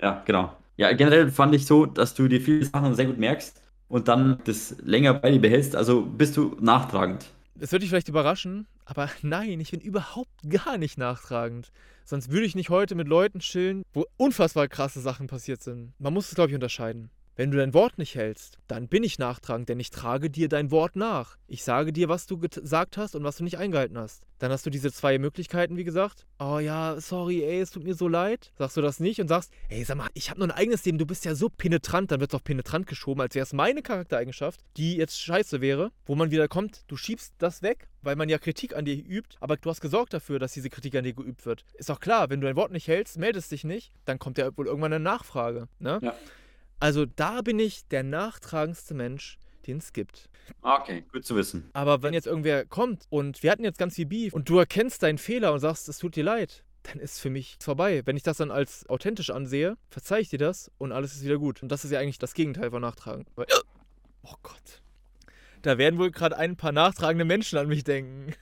Ja, genau. Ja, generell fand ich so, dass du dir viele Sachen sehr gut merkst und dann das länger bei dir behältst. Also bist du nachtragend. Das würde dich vielleicht überraschen, aber (laughs) nein, ich bin überhaupt gar nicht nachtragend. Sonst würde ich nicht heute mit Leuten chillen, wo unfassbar krasse Sachen passiert sind. Man muss es, glaube ich, unterscheiden. Wenn du dein Wort nicht hältst, dann bin ich nachtragend, denn ich trage dir dein Wort nach. Ich sage dir, was du gesagt hast und was du nicht eingehalten hast. Dann hast du diese zwei Möglichkeiten, wie gesagt. Oh ja, sorry, ey, es tut mir so leid. Sagst du das nicht und sagst, ey, sag mal, ich habe nur ein eigenes Leben, du bist ja so penetrant, dann wird es auf penetrant geschoben, als wäre es meine Charaktereigenschaft, die jetzt scheiße wäre, wo man wieder kommt, du schiebst das weg, weil man ja Kritik an dir übt, aber du hast gesorgt dafür, dass diese Kritik an dir geübt wird. Ist auch klar, wenn du dein Wort nicht hältst, meldest dich nicht, dann kommt ja wohl irgendwann eine Nachfrage. Ne? Ja. Also da bin ich der nachtragendste Mensch, den es gibt. Okay, gut zu wissen. Aber wenn jetzt irgendwer kommt und wir hatten jetzt ganz viel Beef und du erkennst deinen Fehler und sagst, es tut dir leid, dann ist für mich vorbei. Wenn ich das dann als authentisch ansehe, verzeihe ich dir das und alles ist wieder gut. Und das ist ja eigentlich das Gegenteil von Nachtragen. oh Gott. Da werden wohl gerade ein paar nachtragende Menschen an mich denken.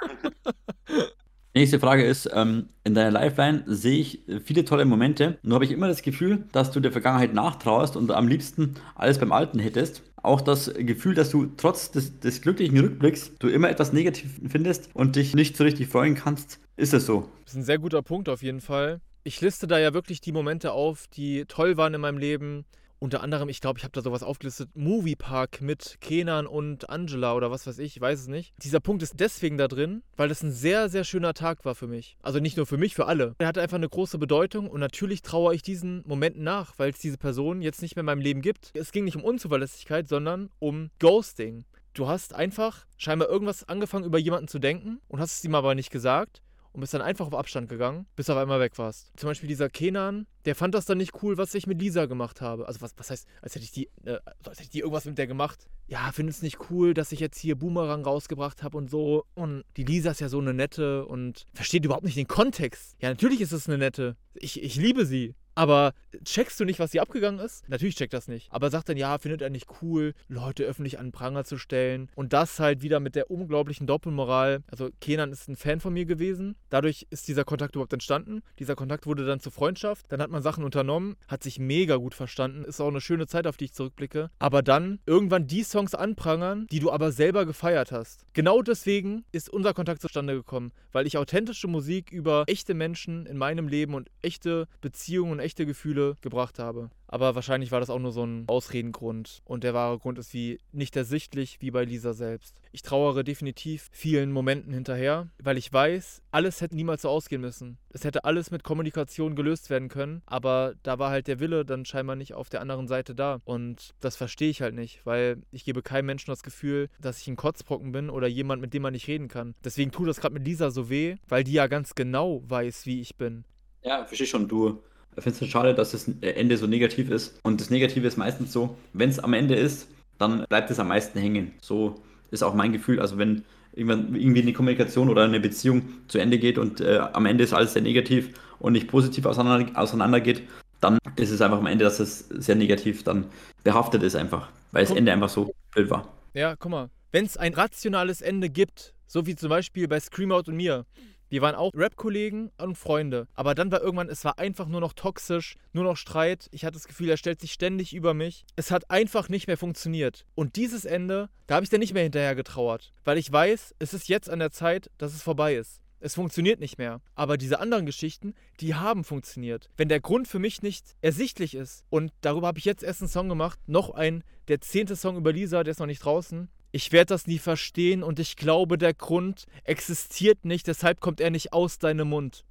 (laughs) Nächste Frage ist, ähm, in deiner Lifeline sehe ich viele tolle Momente. Nur habe ich immer das Gefühl, dass du der Vergangenheit nachtrauerst und am liebsten alles beim Alten hättest. Auch das Gefühl, dass du trotz des, des glücklichen Rückblicks du immer etwas negativ findest und dich nicht so richtig freuen kannst. Ist es so? Das ist ein sehr guter Punkt auf jeden Fall. Ich liste da ja wirklich die Momente auf, die toll waren in meinem Leben, unter anderem, ich glaube, ich habe da sowas aufgelistet, Moviepark mit Kenan und Angela oder was weiß ich, ich weiß es nicht. Dieser Punkt ist deswegen da drin, weil das ein sehr, sehr schöner Tag war für mich. Also nicht nur für mich, für alle. Er hatte einfach eine große Bedeutung und natürlich trauere ich diesen Momenten nach, weil es diese Person jetzt nicht mehr in meinem Leben gibt. Es ging nicht um Unzuverlässigkeit, sondern um Ghosting. Du hast einfach scheinbar irgendwas angefangen über jemanden zu denken und hast es ihm aber nicht gesagt und bist dann einfach auf Abstand gegangen, bis du auf einmal weg warst. Zum Beispiel dieser Kenan, der fand das dann nicht cool, was ich mit Lisa gemacht habe. Also was, was heißt, als hätte ich die, äh, als hätte ich die irgendwas mit der gemacht. Ja, findest nicht cool, dass ich jetzt hier Boomerang rausgebracht habe und so. Und die Lisa ist ja so eine nette und versteht überhaupt nicht den Kontext. Ja, natürlich ist es eine nette. Ich, ich liebe sie. Aber checkst du nicht, was hier abgegangen ist? Natürlich checkt das nicht. Aber sagt dann, ja, findet er nicht cool, Leute öffentlich an Pranger zu stellen. Und das halt wieder mit der unglaublichen Doppelmoral. Also Kenan ist ein Fan von mir gewesen. Dadurch ist dieser Kontakt überhaupt entstanden. Dieser Kontakt wurde dann zur Freundschaft. Dann hat man Sachen unternommen, hat sich mega gut verstanden. Ist auch eine schöne Zeit, auf die ich zurückblicke. Aber dann irgendwann die Songs anprangern, die du aber selber gefeiert hast. Genau deswegen ist unser Kontakt zustande gekommen. Weil ich authentische Musik über echte Menschen in meinem Leben und echte Beziehungen und echte Gefühle gebracht habe. Aber wahrscheinlich war das auch nur so ein Ausredengrund. Und der wahre Grund ist wie nicht ersichtlich wie bei Lisa selbst. Ich trauere definitiv vielen Momenten hinterher, weil ich weiß, alles hätte niemals so ausgehen müssen. Es hätte alles mit Kommunikation gelöst werden können, aber da war halt der Wille dann scheinbar nicht auf der anderen Seite da. Und das verstehe ich halt nicht, weil ich gebe keinem Menschen das Gefühl, dass ich ein Kotzbrocken bin oder jemand, mit dem man nicht reden kann. Deswegen tut das gerade mit Lisa so weh, weil die ja ganz genau weiß, wie ich bin. Ja, verstehe schon. Du ich finde es schade, dass das Ende so negativ ist. Und das Negative ist meistens so, wenn es am Ende ist, dann bleibt es am meisten hängen. So ist auch mein Gefühl. Also wenn irgendwann irgendwie eine Kommunikation oder eine Beziehung zu Ende geht und äh, am Ende ist alles sehr negativ und nicht positiv auseinander, auseinandergeht, dann ist es einfach am Ende, dass es sehr negativ dann behaftet ist einfach, weil das Ende einfach so blöd war. Ja, guck mal, wenn es ein rationales Ende gibt, so wie zum Beispiel bei Screamout und mir, Wir waren auch Rap-Kollegen und Freunde. Aber dann war irgendwann, es war einfach nur noch toxisch, nur noch Streit. Ich hatte das Gefühl, er stellt sich ständig über mich. Es hat einfach nicht mehr funktioniert. Und dieses Ende, da habe ich dann nicht mehr hinterher getrauert. Weil ich weiß, es ist jetzt an der Zeit, dass es vorbei ist. Es funktioniert nicht mehr. Aber diese anderen Geschichten, die haben funktioniert. Wenn der Grund für mich nicht ersichtlich ist, und darüber habe ich jetzt erst einen Song gemacht, noch ein, der zehnte Song über Lisa, der ist noch nicht draußen. Ich werde das nie verstehen und ich glaube, der Grund existiert nicht, deshalb kommt er nicht aus deinem Mund.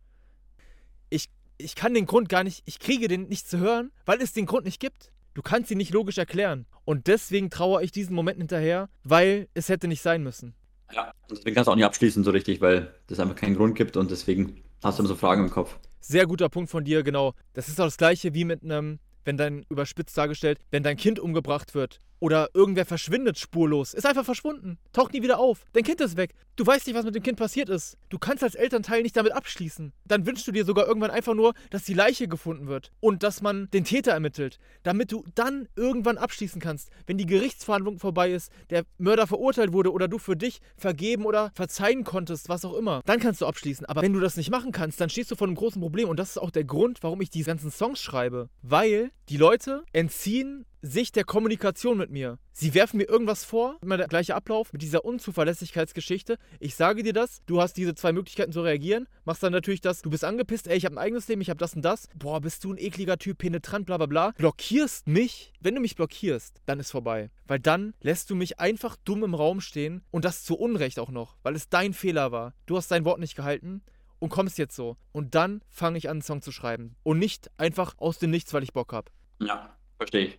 Ich, ich kann den Grund gar nicht, ich kriege den nicht zu hören, weil es den Grund nicht gibt. Du kannst ihn nicht logisch erklären. Und deswegen trauere ich diesen Moment hinterher, weil es hätte nicht sein müssen. Ja, und deswegen kannst du auch nicht abschließen so richtig, weil es einfach keinen Grund gibt und deswegen hast du immer so Fragen im Kopf. Sehr guter Punkt von dir, genau. Das ist auch das gleiche wie mit einem, wenn dein, überspitzt dargestellt, wenn dein Kind umgebracht wird oder irgendwer verschwindet spurlos, ist einfach verschwunden, taucht nie wieder auf, dein Kind ist weg. Du weißt nicht, was mit dem Kind passiert ist. Du kannst als Elternteil nicht damit abschließen. Dann wünschst du dir sogar irgendwann einfach nur, dass die Leiche gefunden wird und dass man den Täter ermittelt, damit du dann irgendwann abschließen kannst, wenn die Gerichtsverhandlung vorbei ist, der Mörder verurteilt wurde oder du für dich vergeben oder verzeihen konntest, was auch immer. Dann kannst du abschließen. Aber wenn du das nicht machen kannst, dann stehst du vor einem großen Problem und das ist auch der Grund, warum ich die ganzen Songs schreibe. Weil die Leute entziehen sich der Kommunikation mit mir. Sie werfen mir irgendwas vor, immer der gleiche Ablauf mit dieser Unzuverlässigkeitsgeschichte. Ich sage dir das, du hast diese zwei Möglichkeiten zu reagieren, machst dann natürlich das, du bist angepisst, ey, ich habe ein eigenes Leben, ich habe das und das. Boah, bist du ein ekliger Typ, penetrant, bla bla bla. Blockierst mich. Wenn du mich blockierst, dann ist vorbei. Weil dann lässt du mich einfach dumm im Raum stehen und das zu Unrecht auch noch, weil es dein Fehler war. Du hast dein Wort nicht gehalten und kommst jetzt so. Und dann fange ich an, einen Song zu schreiben. Und nicht einfach aus dem Nichts, weil ich Bock habe. Ja, verstehe ich.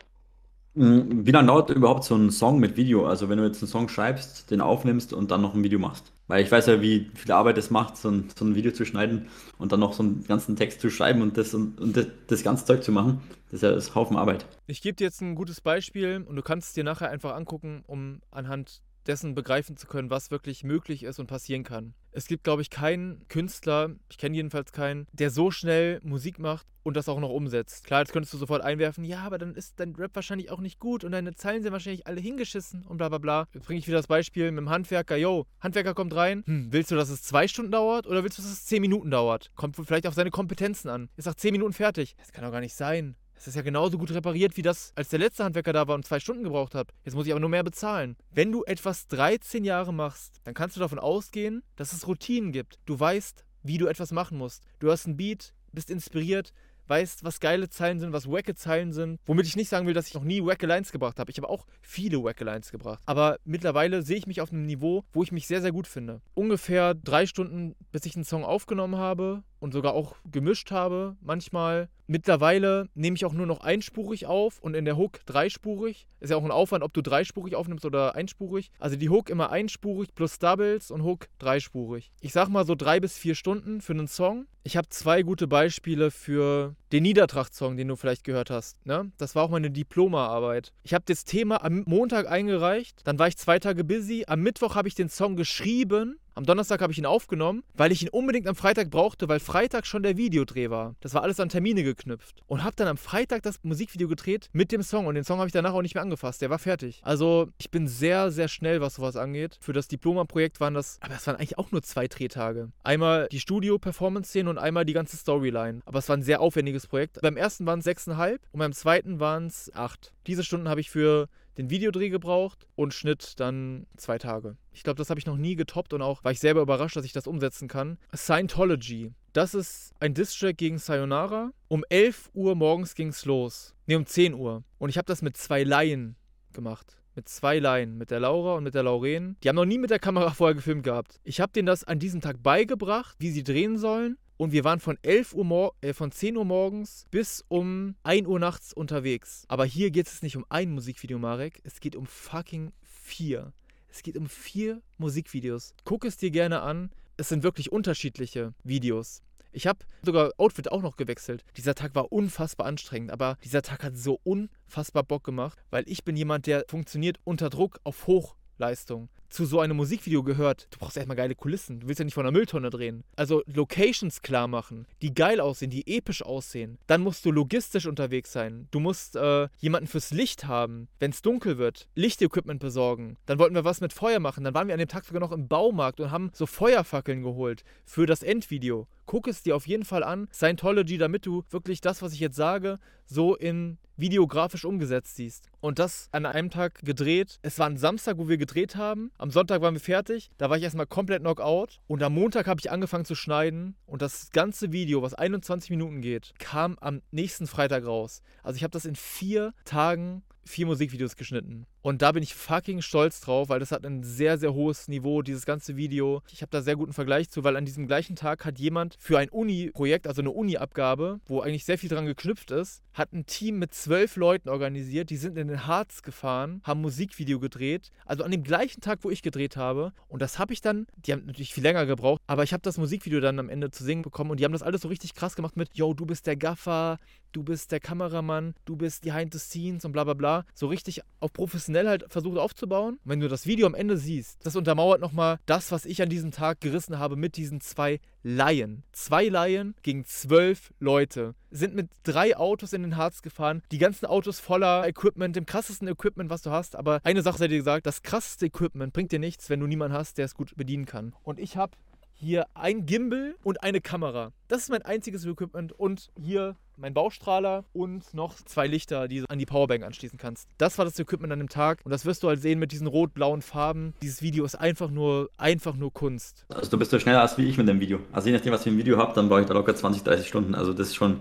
Hm, wie lange dauert überhaupt so ein Song mit Video? Also wenn du jetzt einen Song schreibst, den aufnimmst und dann noch ein Video machst. Weil ich weiß ja, wie viel Arbeit es macht, so ein, so ein Video zu schneiden und dann noch so einen ganzen Text zu schreiben und das, und, und das, das ganze Zeug zu machen. Das ist ja das Haufen Arbeit. Ich gebe dir jetzt ein gutes Beispiel und du kannst es dir nachher einfach angucken, um anhand dessen begreifen zu können, was wirklich möglich ist und passieren kann. Es gibt, glaube ich, keinen Künstler, ich kenne jedenfalls keinen, der so schnell Musik macht und das auch noch umsetzt. Klar, jetzt könntest du sofort einwerfen, ja, aber dann ist dein Rap wahrscheinlich auch nicht gut und deine Zeilen sind wahrscheinlich alle hingeschissen und bla bla bla. Jetzt bringe ich wieder das Beispiel mit dem Handwerker. Yo, Handwerker kommt rein. Hm, willst du, dass es zwei Stunden dauert oder willst du, dass es zehn Minuten dauert? Kommt vielleicht auf seine Kompetenzen an. Ist nach zehn Minuten fertig. Das kann doch gar nicht sein. Es ist ja genauso gut repariert wie das, als der letzte Handwerker da war und zwei Stunden gebraucht hat. Jetzt muss ich aber nur mehr bezahlen. Wenn du etwas 13 Jahre machst, dann kannst du davon ausgehen, dass es Routinen gibt. Du weißt, wie du etwas machen musst. Du hast ein Beat, bist inspiriert, weißt, was geile Zeilen sind, was wacke Zeilen sind. Womit ich nicht sagen will, dass ich noch nie wacke Lines gebracht habe. Ich habe auch viele wacke Lines gebracht. Aber mittlerweile sehe ich mich auf einem Niveau, wo ich mich sehr, sehr gut finde. Ungefähr drei Stunden, bis ich einen Song aufgenommen habe und sogar auch gemischt habe manchmal. Mittlerweile nehme ich auch nur noch einspurig auf und in der Hook dreispurig. Ist ja auch ein Aufwand, ob du dreispurig aufnimmst oder einspurig. Also die Hook immer einspurig plus Doubles und Hook dreispurig. Ich sag mal so drei bis vier Stunden für einen Song. Ich habe zwei gute Beispiele für den Niedertracht-Song, den du vielleicht gehört hast. Ne? Das war auch meine Diplomaarbeit. Ich habe das Thema am Montag eingereicht, dann war ich zwei Tage busy. Am Mittwoch habe ich den Song geschrieben am Donnerstag habe ich ihn aufgenommen, weil ich ihn unbedingt am Freitag brauchte, weil Freitag schon der Videodreh war. Das war alles an Termine geknüpft. Und habe dann am Freitag das Musikvideo gedreht mit dem Song. Und den Song habe ich danach auch nicht mehr angefasst. Der war fertig. Also ich bin sehr, sehr schnell, was sowas angeht. Für das Diploma-Projekt waren das, aber es waren eigentlich auch nur zwei Drehtage. Einmal die Studio-Performance-Szene und einmal die ganze Storyline. Aber es war ein sehr aufwendiges Projekt. Beim ersten waren es sechseinhalb und beim zweiten waren es acht. Diese Stunden habe ich für den Videodreh gebraucht und Schnitt dann zwei Tage. Ich glaube, das habe ich noch nie getoppt und auch war ich selber überrascht, dass ich das umsetzen kann. Scientology. Das ist ein Distrack gegen Sayonara. Um 11 Uhr morgens ging es los. Ne, um 10 Uhr. Und ich habe das mit zwei Laien gemacht mit zwei Laien, mit der Laura und mit der Lauren. Die haben noch nie mit der Kamera (laughs) vorher gefilmt gehabt. Ich habe denen das an diesem Tag beigebracht, wie sie drehen sollen. Und wir waren von 11 Uhr äh, von 10 Uhr morgens bis um 1 Uhr nachts unterwegs. Aber hier geht es nicht um ein Musikvideo, Marek. Es geht um fucking vier. Es geht um vier Musikvideos. Guck es dir gerne an. Es sind wirklich unterschiedliche Videos. Ich habe sogar Outfit auch noch gewechselt. Dieser Tag war unfassbar anstrengend, aber dieser Tag hat so unfassbar Bock gemacht, weil ich bin jemand, der funktioniert unter Druck auf Hochleistung. Zu so einem Musikvideo gehört, du brauchst erstmal geile Kulissen. Du willst ja nicht von einer Mülltonne drehen. Also Locations klar machen, die geil aussehen, die episch aussehen. Dann musst du logistisch unterwegs sein. Du musst äh, jemanden fürs Licht haben, wenn es dunkel wird. Lichtequipment besorgen. Dann wollten wir was mit Feuer machen. Dann waren wir an dem Tag sogar noch im Baumarkt und haben so Feuerfackeln geholt für das Endvideo. Guck es dir auf jeden Fall an. Scientology, damit du wirklich das, was ich jetzt sage, so in videografisch umgesetzt siehst. Und das an einem Tag gedreht. Es war ein Samstag, wo wir gedreht haben. Am Sonntag waren wir fertig. Da war ich erstmal komplett Knockout. Und am Montag habe ich angefangen zu schneiden. Und das ganze Video, was 21 Minuten geht, kam am nächsten Freitag raus. Also ich habe das in vier Tagen vier Musikvideos geschnitten. Und da bin ich fucking stolz drauf, weil das hat ein sehr, sehr hohes Niveau, dieses ganze Video. Ich habe da sehr guten Vergleich zu, weil an diesem gleichen Tag hat jemand für ein Uni-Projekt, also eine Uni-Abgabe, wo eigentlich sehr viel dran geknüpft ist, hat ein Team mit zwölf Leuten organisiert. Die sind in den Harz gefahren, haben Musikvideo gedreht. Also an dem gleichen Tag, wo ich gedreht habe. Und das habe ich dann, die haben natürlich viel länger gebraucht, aber ich habe das Musikvideo dann am Ende zu singen bekommen und die haben das alles so richtig krass gemacht mit, yo, du bist der Gaffer, du bist der Kameramann, du bist behind the scenes und bla bla bla. So richtig auf professionell halt versucht aufzubauen. Und wenn du das Video am Ende siehst, das untermauert nochmal das, was ich an diesem Tag gerissen habe mit diesen zwei Laien. Zwei Laien gegen zwölf Leute. Sind mit drei Autos in den Harz gefahren. Die ganzen Autos voller Equipment, dem krassesten Equipment, was du hast. Aber eine Sache sei dir gesagt, das krasseste Equipment bringt dir nichts, wenn du niemanden hast, der es gut bedienen kann. Und ich habe hier ein Gimbal und eine Kamera. Das ist mein einziges Equipment und hier mein Baustrahler und noch zwei Lichter, die du an die Powerbank anschließen kannst. Das war das Equipment an dem Tag und das wirst du halt sehen mit diesen rot-blauen Farben. Dieses Video ist einfach nur, einfach nur Kunst. Also du bist so schneller als wie ich mit dem Video. Also je nachdem, was ich im Video habe, dann brauche ich da locker 20, 30 Stunden. Also das ist schon,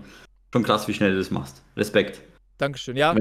schon krass, wie schnell du das machst. Respekt. Dankeschön. Ja,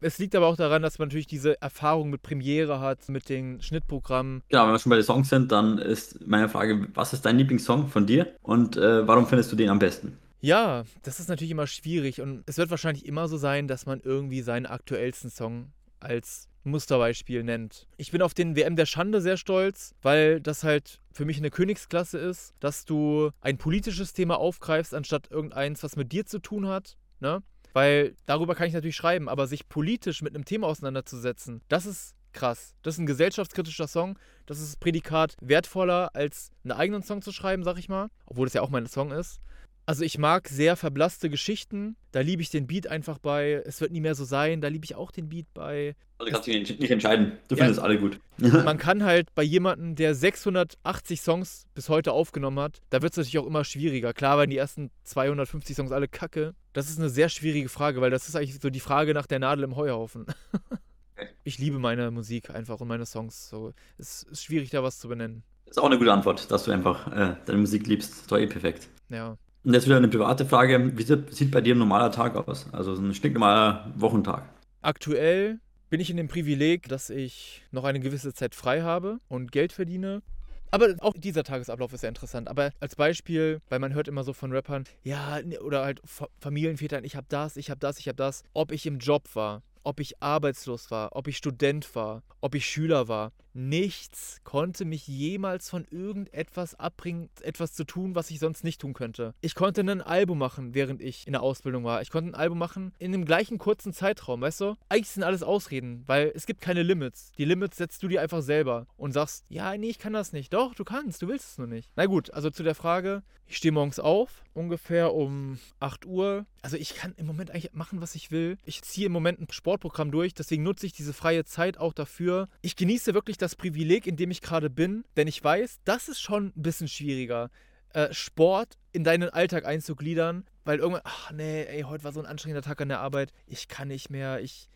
es liegt aber auch daran, dass man natürlich diese Erfahrung mit Premiere hat, mit den Schnittprogrammen. Genau, wenn wir schon bei den Songs sind, dann ist meine Frage, was ist dein Lieblingssong von dir und äh, warum findest du den am besten? Ja, das ist natürlich immer schwierig und es wird wahrscheinlich immer so sein, dass man irgendwie seinen aktuellsten Song als Musterbeispiel nennt. Ich bin auf den WM der Schande sehr stolz, weil das halt für mich eine Königsklasse ist, dass du ein politisches Thema aufgreifst, anstatt irgendeins, was mit dir zu tun hat. Ne? Weil darüber kann ich natürlich schreiben, aber sich politisch mit einem Thema auseinanderzusetzen, das ist krass. Das ist ein gesellschaftskritischer Song. Das ist das Prädikat wertvoller als einen eigenen Song zu schreiben, sag ich mal. Obwohl das ja auch mein Song ist. Also ich mag sehr verblasste Geschichten. Da liebe ich den Beat einfach bei. Es wird nie mehr so sein. Da liebe ich auch den Beat bei. Also kannst du dich nicht entscheiden. Du ja, findest alle gut. (laughs) man kann halt bei jemandem, der 680 Songs bis heute aufgenommen hat, da wird es natürlich auch immer schwieriger. Klar waren die ersten 250 Songs alle kacke. Das ist eine sehr schwierige Frage, weil das ist eigentlich so die Frage nach der Nadel im Heuhaufen. (laughs) ich liebe meine Musik einfach und meine Songs. So, es ist schwierig, da was zu benennen. Das ist auch eine gute Antwort, dass du einfach äh, deine Musik liebst. Das war eh perfekt. Ja. Und jetzt wieder eine private Frage. Wie sieht, bei dir ein normaler Tag aus? Also so ein stinknormaler Wochentag. Aktuell bin ich in dem Privileg, dass ich noch eine gewisse Zeit frei habe und Geld verdiene. Aber auch dieser Tagesablauf ist sehr interessant. Aber als Beispiel, weil man hört immer so von Rappern, ja, ne, oder halt Familienvätern, ich habe das, ich habe das, ich habe das. Ob ich im Job war, ob ich arbeitslos war, ob ich Student war, ob ich Schüler war. Nichts konnte mich jemals von irgendetwas abbringen, etwas zu tun, was ich sonst nicht tun könnte. Ich konnte ein Album machen, während ich in der Ausbildung war. Ich konnte ein Album machen in dem gleichen kurzen Zeitraum, weißt du? Eigentlich sind alles Ausreden, weil es gibt keine Limits. Die Limits setzt du dir einfach selber und sagst, ja, nee, ich kann das nicht. Doch, du kannst, du willst es nur nicht. Na gut, also zu der Frage, ich stehe morgens auf, ungefähr um 8 Uhr. Also ich kann im Moment eigentlich machen, was ich will. Ich ziehe im Moment ein Sportprogramm durch, deswegen nutze ich diese freie Zeit auch dafür. Ich genieße wirklich das Privileg, in dem ich gerade bin, denn ich weiß, das ist schon ein bisschen schwieriger. Äh, Sport in deinen Alltag einzugliedern, weil irgendwann, ach nee, ey, heute war so ein anstrengender Tag an der Arbeit, ich kann nicht mehr, ich,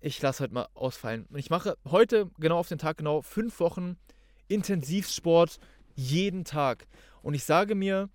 ich lasse heute mal ausfallen. Und ich mache heute, genau auf den Tag genau, fünf Wochen Intensivsport jeden Tag. Und ich sage mir,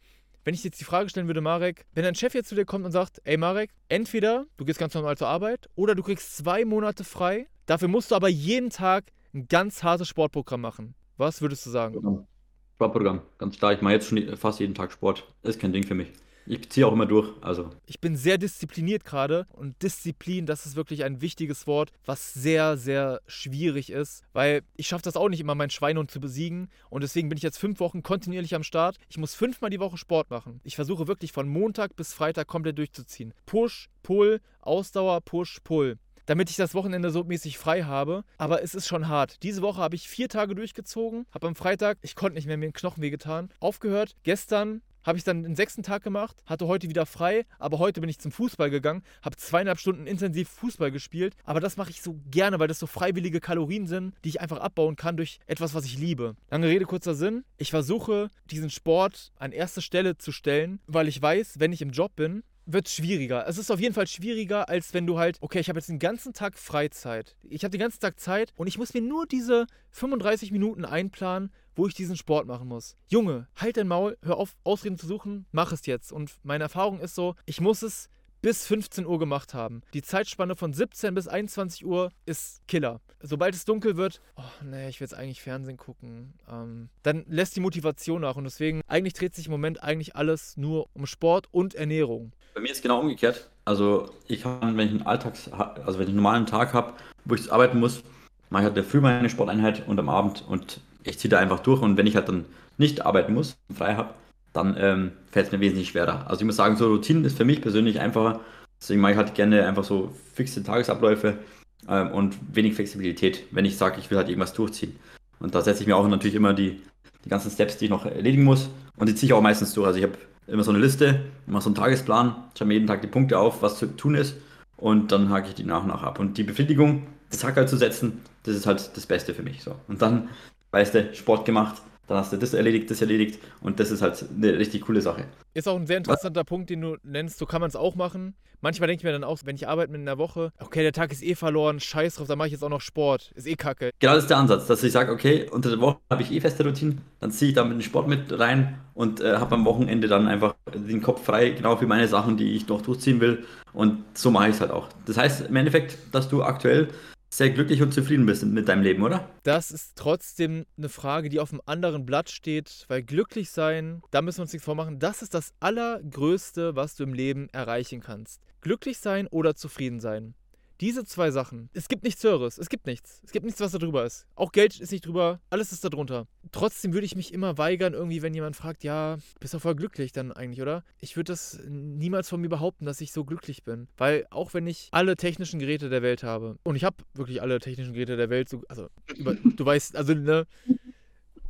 wenn ich jetzt die Frage stellen würde, Marek, wenn dein Chef jetzt zu dir kommt und sagt, ey Marek, entweder du gehst ganz normal zur Arbeit oder du kriegst zwei Monate frei, dafür musst du aber jeden Tag ein ganz hartes Sportprogramm machen. Was würdest du sagen? Sportprogramm, ganz klar. Ich mache jetzt schon fast jeden Tag Sport. Ist kein Ding für mich. Ich ziehe auch immer durch. Also. Ich bin sehr diszipliniert gerade und Disziplin, das ist wirklich ein wichtiges Wort, was sehr, sehr schwierig ist, weil ich schaffe das auch nicht immer, meinen Schweinehund zu besiegen und deswegen bin ich jetzt fünf Wochen kontinuierlich am Start. Ich muss fünfmal die Woche Sport machen. Ich versuche wirklich von Montag bis Freitag komplett durchzuziehen. Push, Pull, Ausdauer, Push, Pull. Damit ich das Wochenende so mäßig frei habe. Aber es ist schon hart. Diese Woche habe ich vier Tage durchgezogen, habe am Freitag, ich konnte nicht mehr, mir den Knochen wehgetan, aufgehört. Gestern habe ich dann den sechsten Tag gemacht, hatte heute wieder frei, aber heute bin ich zum Fußball gegangen, habe zweieinhalb Stunden intensiv Fußball gespielt. Aber das mache ich so gerne, weil das so freiwillige Kalorien sind, die ich einfach abbauen kann durch etwas, was ich liebe. Lange Rede, kurzer Sinn. Ich versuche, diesen Sport an erste Stelle zu stellen, weil ich weiß, wenn ich im Job bin, wird schwieriger. Es ist auf jeden Fall schwieriger, als wenn du halt, okay, ich habe jetzt den ganzen Tag Freizeit. Ich habe den ganzen Tag Zeit und ich muss mir nur diese 35 Minuten einplanen, wo ich diesen Sport machen muss. Junge, halt dein Maul, hör auf, Ausreden zu suchen, mach es jetzt. Und meine Erfahrung ist so, ich muss es bis 15 Uhr gemacht haben. Die Zeitspanne von 17 bis 21 Uhr ist Killer. Sobald es dunkel wird, oh nee, ich will jetzt eigentlich Fernsehen gucken, ähm, dann lässt die Motivation nach. Und deswegen, eigentlich dreht sich im Moment eigentlich alles nur um Sport und Ernährung. Bei mir ist genau umgekehrt. Also ich kann, wenn ich einen Alltags, also wenn ich einen normalen Tag habe, wo ich arbeiten muss, mache ich halt früh meine Sporteinheit und am Abend und ich ziehe da einfach durch. Und wenn ich halt dann nicht arbeiten muss, frei habe, dann ähm, fällt es mir wesentlich schwerer. Also ich muss sagen, so Routinen ist für mich persönlich einfacher. Deswegen mache ich halt gerne einfach so fixe Tagesabläufe ähm, und wenig Flexibilität, wenn ich sage, ich will halt irgendwas durchziehen. Und da setze ich mir auch natürlich immer die, die ganzen Steps, die ich noch erledigen muss. Und die ziehe ich auch meistens durch. Also ich habe immer so eine Liste, immer so einen Tagesplan, schreibe mir jeden Tag die Punkte auf, was zu tun ist. Und dann hake ich die nach und nach ab. Und die Befriedigung, das Hacker zu setzen, das ist halt das Beste für mich. So. Und dann, weißt du, Sport gemacht, dann hast du das erledigt, das erledigt und das ist halt eine richtig coole Sache. Ist auch ein sehr interessanter Was? Punkt, den du nennst. So kann man es auch machen. Manchmal denke ich mir dann auch, wenn ich arbeite mit in der Woche, okay, der Tag ist eh verloren, scheiß drauf, dann mache ich jetzt auch noch Sport. Ist eh kacke. Genau das ist der Ansatz, dass ich sage, okay, unter der Woche habe ich eh feste Routinen, dann ziehe ich da mit dem Sport mit rein und äh, habe am Wochenende dann einfach den Kopf frei, genau für meine Sachen, die ich noch durchziehen will. Und so mache ich es halt auch. Das heißt im Endeffekt, dass du aktuell sehr glücklich und zufrieden bist mit deinem Leben, oder? Das ist trotzdem eine Frage, die auf einem anderen Blatt steht, weil glücklich sein, da müssen wir uns nichts vormachen, das ist das Allergrößte, was du im Leben erreichen kannst. Glücklich sein oder zufrieden sein. Diese zwei Sachen. Es gibt nichts Höheres. Es gibt nichts. Es gibt nichts, was da drüber ist. Auch Geld ist nicht drüber. Alles ist da drunter. Trotzdem würde ich mich immer weigern, irgendwie, wenn jemand fragt, ja, bist du voll glücklich dann eigentlich, oder? Ich würde das niemals von mir behaupten, dass ich so glücklich bin. Weil auch wenn ich alle technischen Geräte der Welt habe, und ich habe wirklich alle technischen Geräte der Welt, so, also über, (laughs) du weißt, also ne,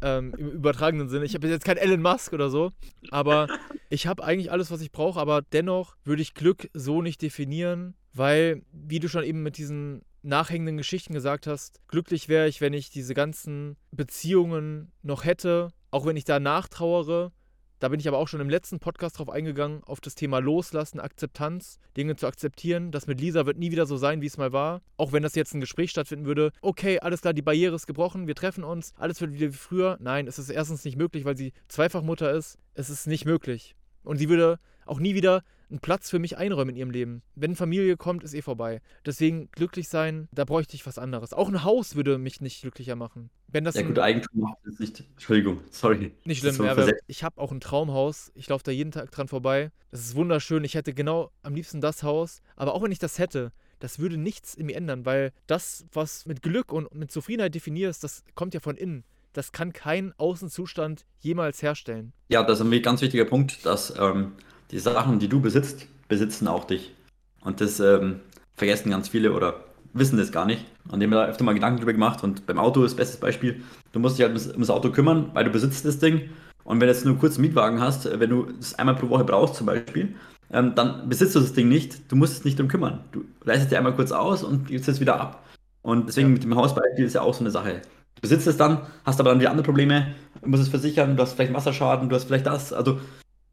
ähm, im übertragenen Sinne. Ich habe jetzt kein Elon Musk oder so, aber (laughs) ich habe eigentlich alles, was ich brauche, aber dennoch würde ich Glück so nicht definieren, weil, wie du schon eben mit diesen nachhängenden Geschichten gesagt hast, glücklich wäre ich, wenn ich diese ganzen Beziehungen noch hätte, auch wenn ich da nachtrauere. Da bin ich aber auch schon im letzten Podcast drauf eingegangen, auf das Thema Loslassen, Akzeptanz, Dinge zu akzeptieren. Das mit Lisa wird nie wieder so sein, wie es mal war. Auch wenn das jetzt ein Gespräch stattfinden würde. Okay, alles klar, die Barriere ist gebrochen, wir treffen uns, alles wird wieder wie früher. Nein, es ist erstens nicht möglich, weil sie Zweifachmutter ist. Es ist nicht möglich. Und sie würde auch nie wieder einen Platz für mich einräumen in ihrem Leben. Wenn Familie kommt, ist eh vorbei. Deswegen glücklich sein, da bräuchte ich was anderes. Auch ein Haus würde mich nicht glücklicher machen. Wenn das ja, gut, Eigentum ist nicht. Entschuldigung, sorry. Nicht schlimm, ja, ich habe auch ein Traumhaus. Ich laufe da jeden Tag dran vorbei. Das ist wunderschön. Ich hätte genau am liebsten das Haus. Aber auch wenn ich das hätte, das würde nichts in mir ändern, weil das, was mit Glück und mit Zufriedenheit definierst, das kommt ja von innen. Das kann kein Außenzustand jemals herstellen. Ja, das ist ein ganz wichtiger Punkt, dass ähm, die Sachen, die du besitzt, besitzen auch dich. Und das ähm, vergessen ganz viele oder wissen das gar nicht. Und dem da öfter mal Gedanken drüber gemacht. Und beim Auto ist das beste Beispiel. Du musst dich halt ums Auto kümmern, weil du besitzt das Ding. Und wenn du jetzt nur einen kurzen Mietwagen hast, wenn du es einmal pro Woche brauchst zum Beispiel, ähm, dann besitzt du das Ding nicht. Du musst es nicht drum kümmern. Du leistest dir einmal kurz aus und gibst es wieder ab. Und deswegen ja. mit dem Hausbeispiel ist ja auch so eine Sache. Du besitzt es dann, hast aber dann wieder andere Probleme, musst es versichern, du hast vielleicht Wasserschaden, du hast vielleicht das. Also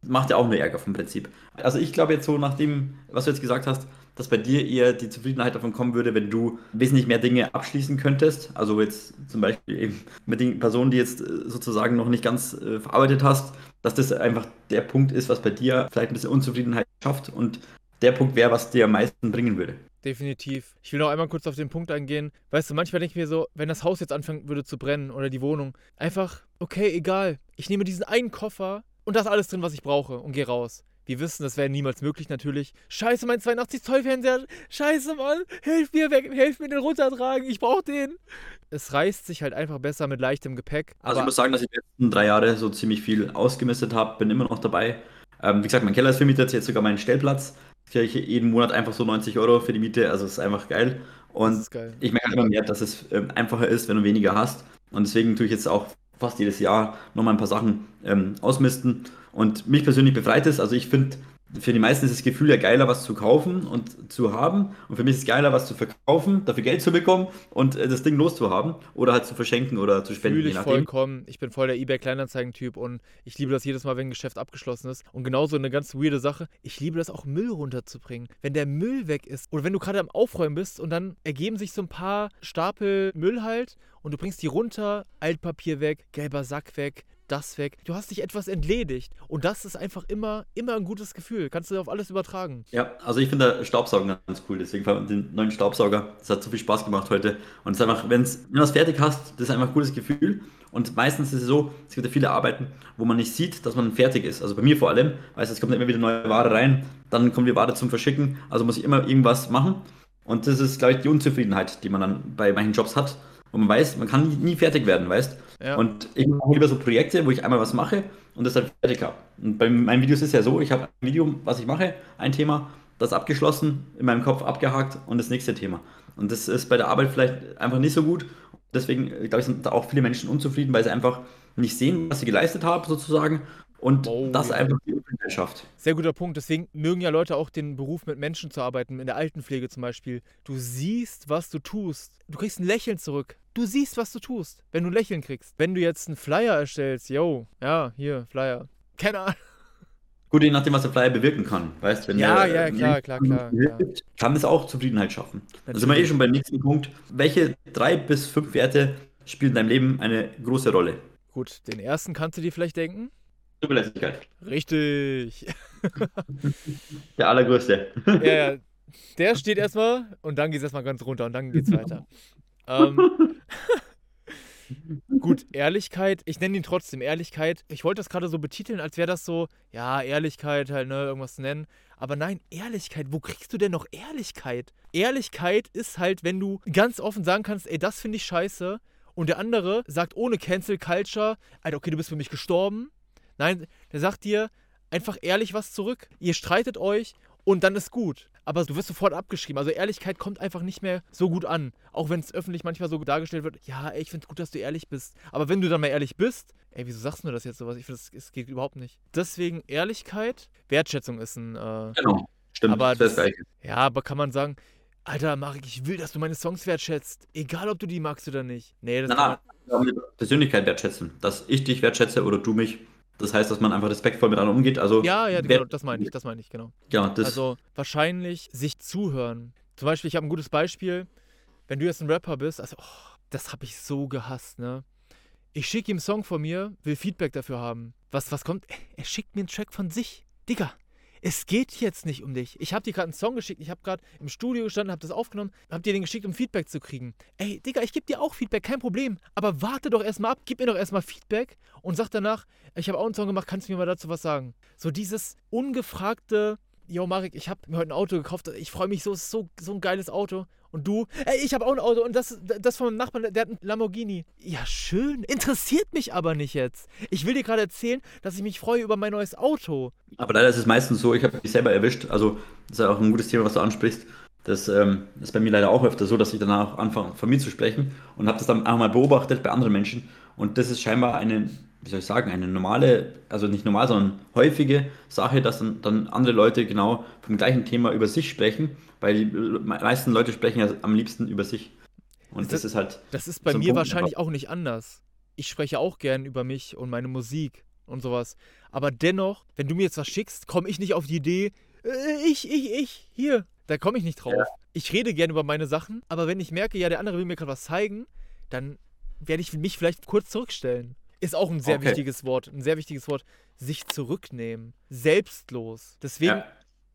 macht ja auch nur Ärger vom Prinzip. Also ich glaube jetzt so nach dem, was du jetzt gesagt hast, dass bei dir eher die Zufriedenheit davon kommen würde, wenn du wesentlich mehr Dinge abschließen könntest. Also jetzt zum Beispiel eben mit den Personen, die jetzt äh, sozusagen noch nicht ganz äh, verarbeitet hast, dass das einfach der Punkt ist, was bei dir vielleicht ein bisschen Unzufriedenheit schafft und der Punkt wäre, was dir am meisten bringen würde. Definitiv. Ich will noch einmal kurz auf den Punkt eingehen. Weißt du, manchmal denke ich mir so, wenn das Haus jetzt anfangen würde zu brennen oder die Wohnung, einfach, okay, egal. Ich nehme diesen einen Koffer, und da ist alles drin, was ich brauche und gehe raus. Wir wissen, das wäre niemals möglich natürlich. Scheiße, mein 82 Zoll Fernseher. Scheiße, Mann. Hilf mir weg, hilf mir den runtertragen. Ich brauche den. Es reißt sich halt einfach besser mit leichtem Gepäck. Also ich muss sagen, dass ich die letzten drei Jahre so ziemlich viel ausgemistet habe. Bin immer noch dabei. Ähm, wie gesagt, mein Keller ist vermietet, jetzt sogar mein Stellplatz. kriege ich jeden Monat einfach so 90 Euro für die Miete, also ist einfach geil. Und geil. ich merke immer mehr, dass es ähm, einfacher ist, wenn du weniger hast. Und deswegen tue ich jetzt auch fast jedes Jahr nochmal ein paar Sachen ähm, ausmisten. Und mich persönlich befreit es. Also ich finde, für die meisten ist das Gefühl ja geiler, was zu kaufen und zu haben. Und für mich ist es geiler, was zu verkaufen, dafür Geld zu bekommen und äh, das Ding loszuhaben oder halt zu verschenken oder zu spenden. Fühle ich vollkommen. Ich bin voll der eBay Kleinanzeigen-Typ und ich liebe das jedes Mal, wenn ein Geschäft abgeschlossen ist. Und genauso eine ganz weirde Sache, ich liebe das auch, Müll runterzubringen. Wenn der Müll weg ist oder wenn du gerade am Aufräumen bist und dann ergeben sich so ein paar Stapel Müll halt und du bringst die runter, Altpapier weg, gelber Sack weg, das weg. Du hast dich etwas entledigt. Und das ist einfach immer, immer ein gutes Gefühl. Kannst du auf alles übertragen. Ja, also ich finde Staubsaugen ganz cool. Deswegen fand den neuen Staubsauger. Das hat so viel Spaß gemacht heute. Und es ist einfach, wenn's, wenn du es fertig hast, das ist einfach ein cooles Gefühl. Und meistens ist es so, es gibt ja viele Arbeiten, wo man nicht sieht, dass man fertig ist. Also bei mir vor allem, weißt du, es kommt immer wieder neue Ware rein, dann kommt die Ware zum Verschicken, also muss ich immer irgendwas machen. Und das ist, glaube ich, die Unzufriedenheit, die man dann bei manchen Jobs hat. Und man weiß, man kann nie fertig werden, weißt ja. Und ich mache lieber so Projekte, wo ich einmal was mache und das dann fertig habe. Und bei meinen Videos ist es ja so, ich habe ein Video, was ich mache, ein Thema, das abgeschlossen, in meinem Kopf abgehakt und das nächste Thema. Und das ist bei der Arbeit vielleicht einfach nicht so gut. Deswegen, glaube ich, sind da auch viele Menschen unzufrieden, weil sie einfach nicht sehen, was sie geleistet haben, sozusagen. Und oh, das einfach die schafft. Sehr guter Punkt. Deswegen mögen ja Leute auch den Beruf mit Menschen zu arbeiten, in der Altenpflege zum Beispiel. Du siehst, was du tust. Du kriegst ein Lächeln zurück. Du siehst, was du tust, wenn du ein Lächeln kriegst. Wenn du jetzt einen Flyer erstellst, yo, ja, hier, Flyer. Keine Ahnung. Gut, je nachdem, was der Flyer bewirken kann. Weißt, wenn ja, der, ja, klar, klar, klar, hilft, Kann es auch Zufriedenheit schaffen. Dann sind wir eh schon beim nächsten Punkt. Welche drei bis fünf Werte spielen in deinem Leben eine große Rolle? Gut, den ersten kannst du dir vielleicht denken. Zuverlässigkeit. Richtig. (laughs) der allergrößte. ja, ja. Der steht erstmal und dann geht es erstmal ganz runter und dann geht es weiter. Ähm, (laughs) gut, Ehrlichkeit, ich nenne ihn trotzdem Ehrlichkeit. Ich wollte das gerade so betiteln, als wäre das so, ja, Ehrlichkeit halt, ne, irgendwas nennen. Aber nein, Ehrlichkeit, wo kriegst du denn noch Ehrlichkeit? Ehrlichkeit ist halt, wenn du ganz offen sagen kannst, ey, das finde ich scheiße. Und der andere sagt ohne Cancel Culture, Alter, okay, du bist für mich gestorben. Nein, der sagt dir einfach ehrlich was zurück. Ihr streitet euch und dann ist gut aber du wirst sofort abgeschrieben. Also Ehrlichkeit kommt einfach nicht mehr so gut an. Auch wenn es öffentlich manchmal so dargestellt wird, ja, ey, ich finde es gut, dass du ehrlich bist. Aber wenn du dann mal ehrlich bist, ey, wieso sagst du das jetzt sowas? Ich finde, es geht überhaupt nicht. Deswegen Ehrlichkeit, Wertschätzung ist ein. Äh, genau, stimmt. Aber das, das ja, aber kann man sagen, Alter, Marek, ich will, dass du meine Songs wertschätzt. Egal, ob du die magst oder nicht. Nee, das na, na, Persönlichkeit wertschätzen. Dass ich dich wertschätze oder du mich. Das heißt, dass man einfach respektvoll miteinander umgeht. Also, ja, ja, genau, das meine ich, das meine ich, genau. Ja, das also wahrscheinlich sich zuhören. Zum Beispiel, ich habe ein gutes Beispiel. Wenn du jetzt ein Rapper bist, also, oh, das habe ich so gehasst, ne? Ich schicke ihm einen Song von mir, will Feedback dafür haben. Was, was kommt? Er schickt mir einen Track von sich. Digga, es geht jetzt nicht um dich. Ich habe dir gerade einen Song geschickt, ich habe gerade im Studio gestanden, habe das aufgenommen, habe dir den geschickt, um Feedback zu kriegen. Ey, Digga, ich gebe dir auch Feedback, kein Problem. Aber warte doch erstmal ab, gib mir doch erstmal Feedback und sag danach, ich habe auch einen Song gemacht, kannst du mir mal dazu was sagen? So dieses ungefragte, yo Marek, ich habe mir heute ein Auto gekauft, ich freue mich so, es ist so, so ein geiles Auto. Und du, ey, ich habe auch ein Auto und das, das von meinem Nachbarn, der hat ein Lamborghini. Ja, schön. Interessiert mich aber nicht jetzt. Ich will dir gerade erzählen, dass ich mich freue über mein neues Auto. Aber leider ist es meistens so, ich habe mich selber erwischt. Also, das ist ja auch ein gutes Thema, was du ansprichst. Das ähm, ist bei mir leider auch öfter so, dass ich danach anfange, von mir zu sprechen und habe das dann auch mal beobachtet bei anderen Menschen. Und das ist scheinbar eine wie soll ich sagen, eine normale, also nicht normal, sondern häufige Sache, dass dann, dann andere Leute genau vom gleichen Thema über sich sprechen, weil die meisten Leute sprechen ja am liebsten über sich. Und das, das ist halt. Das ist bei so mir Punkt wahrscheinlich auch nicht anders. Ich spreche auch gern über mich und meine Musik und sowas. Aber dennoch, wenn du mir jetzt was schickst, komme ich nicht auf die Idee, äh, ich, ich, ich, hier. Da komme ich nicht drauf. Ja. Ich rede gern über meine Sachen, aber wenn ich merke, ja, der andere will mir gerade was zeigen, dann werde ich mich vielleicht kurz zurückstellen. Ist auch ein sehr okay. wichtiges Wort. Ein sehr wichtiges Wort. Sich zurücknehmen. Selbstlos. Deswegen ja.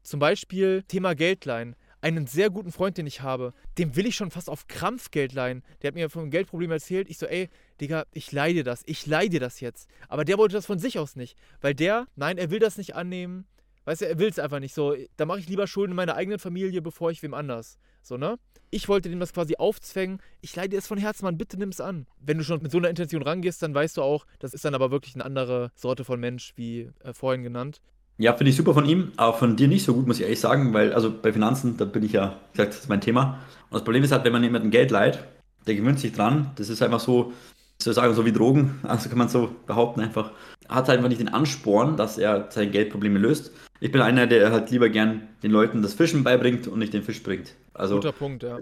zum Beispiel Thema Geldleihen. Einen sehr guten Freund, den ich habe, dem will ich schon fast auf Krampf Geld leihen. Der hat mir von einem Geldproblem erzählt. Ich so, ey, Digga, ich leide das. Ich leide das jetzt. Aber der wollte das von sich aus nicht. Weil der, nein, er will das nicht annehmen. Weißt du, er will es einfach nicht so. Da mache ich lieber Schulden in meiner eigenen Familie, bevor ich wem anders. So, ne? Ich wollte dem das quasi aufzwängen. Ich leide es von Herzen, Mann, bitte nimm es an. Wenn du schon mit so einer Intention rangehst, dann weißt du auch, das ist dann aber wirklich eine andere Sorte von Mensch, wie äh, vorhin genannt. Ja, finde ich super von ihm, aber von dir nicht so gut, muss ich ehrlich sagen, weil, also bei Finanzen, da bin ich ja, wie gesagt, das ist mein Thema. Und das Problem ist halt, wenn man jemandem Geld leiht, der gewöhnt sich dran, das ist einfach so, soll sagen, so wie Drogen, (laughs) also kann man so behaupten einfach, hat halt einfach nicht den Ansporn, dass er seine Geldprobleme löst. Ich bin einer, der halt lieber gern den Leuten das Fischen beibringt und nicht den Fisch bringt. Also, Guter Punkt, ja.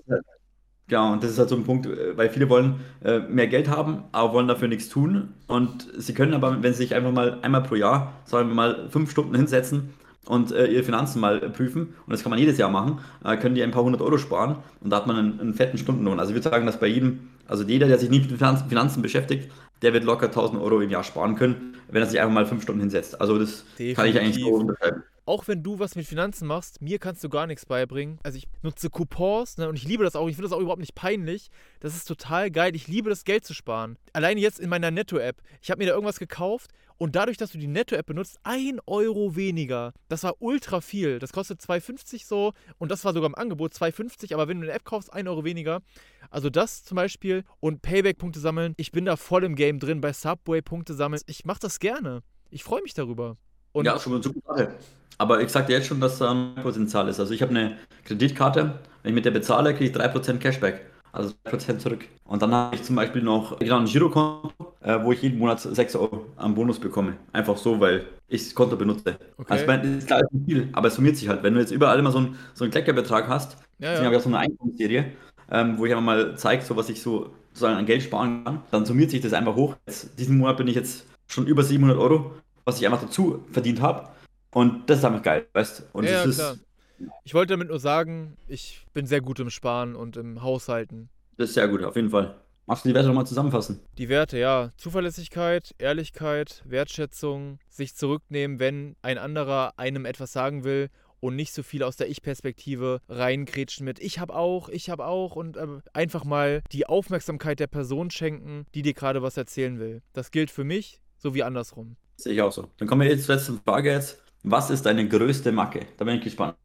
Ja, und das ist halt so ein Punkt, äh, weil viele wollen äh, mehr Geld haben, aber wollen dafür nichts tun. Und sie können aber, wenn sie sich einfach mal einmal pro Jahr, sagen wir mal, fünf Stunden hinsetzen und äh, ihre Finanzen mal prüfen, und das kann man jedes Jahr machen, äh, können die ein paar hundert Euro sparen und da hat man einen, einen fetten Stundenlohn. Also ich würde sagen, dass bei jedem, also jeder, der sich nie mit Finanzen beschäftigt, der wird locker 1000 Euro im Jahr sparen können, wenn er sich einfach mal fünf Stunden hinsetzt. Also das Definitiv. kann ich eigentlich so unterschreiben auch wenn du was mit Finanzen machst, mir kannst du gar nichts beibringen. Also ich nutze Coupons ne, und ich liebe das auch. Ich finde das auch überhaupt nicht peinlich. Das ist total geil. Ich liebe das Geld zu sparen. Alleine jetzt in meiner Netto-App. Ich habe mir da irgendwas gekauft und dadurch, dass du die Netto-App benutzt, ein Euro weniger. Das war ultra viel. Das kostet 2,50 so und das war sogar im Angebot 2,50. Aber wenn du eine App kaufst, ein Euro weniger. Also das zum Beispiel und Payback-Punkte sammeln. Ich bin da voll im Game drin bei Subway-Punkte sammeln. Ich mache das gerne. Ich freue mich darüber. Und ja, schon eine super Sache. Aber ich sag dir jetzt schon, dass da ein Potenzial ist. Also ich habe eine Kreditkarte, wenn ich mit der bezahle, kriege ich 3% Cashback. Also 3% zurück. Und dann habe ich zum Beispiel noch genau ein Girokonto, äh, wo ich jeden Monat 6 Euro am Bonus bekomme. Einfach so, weil ich das Konto benutze. Okay. Also das ist klar, nicht viel, aber es summiert sich halt. Wenn du jetzt überall immer so, ein, so einen Kleckerbetrag hast, ja, deswegen ja. habe ich auch so eine Einkommensserie, ähm, wo ich einfach mal zeige, so was ich so sozusagen an Geld sparen kann, dann summiert sich das einfach hoch. Jetzt, diesen Monat bin ich jetzt schon über 700 Euro, was ich einfach dazu verdient habe. Und das ist einfach geil, weißt du? ja, ja klar. Ich wollte damit nur sagen, ich bin sehr gut im Sparen und im Haushalten. Das ist sehr gut, auf jeden Fall. Magst du die Werte nochmal zusammenfassen? Die Werte, ja. Zuverlässigkeit, Ehrlichkeit, Wertschätzung, sich zurücknehmen, wenn ein anderer einem etwas sagen will und nicht so viel aus der Ich-Perspektive reinkrätschen mit ich hab auch, ich hab auch und äh, einfach mal die Aufmerksamkeit der Person schenken, die dir gerade was erzählen will. Das gilt für mich sowie andersrum. Sehe ich auch so. Dann kommen wir jetzt zur letzten Frage jetzt. Was ist deine größte Macke? Da bin ich gespannt.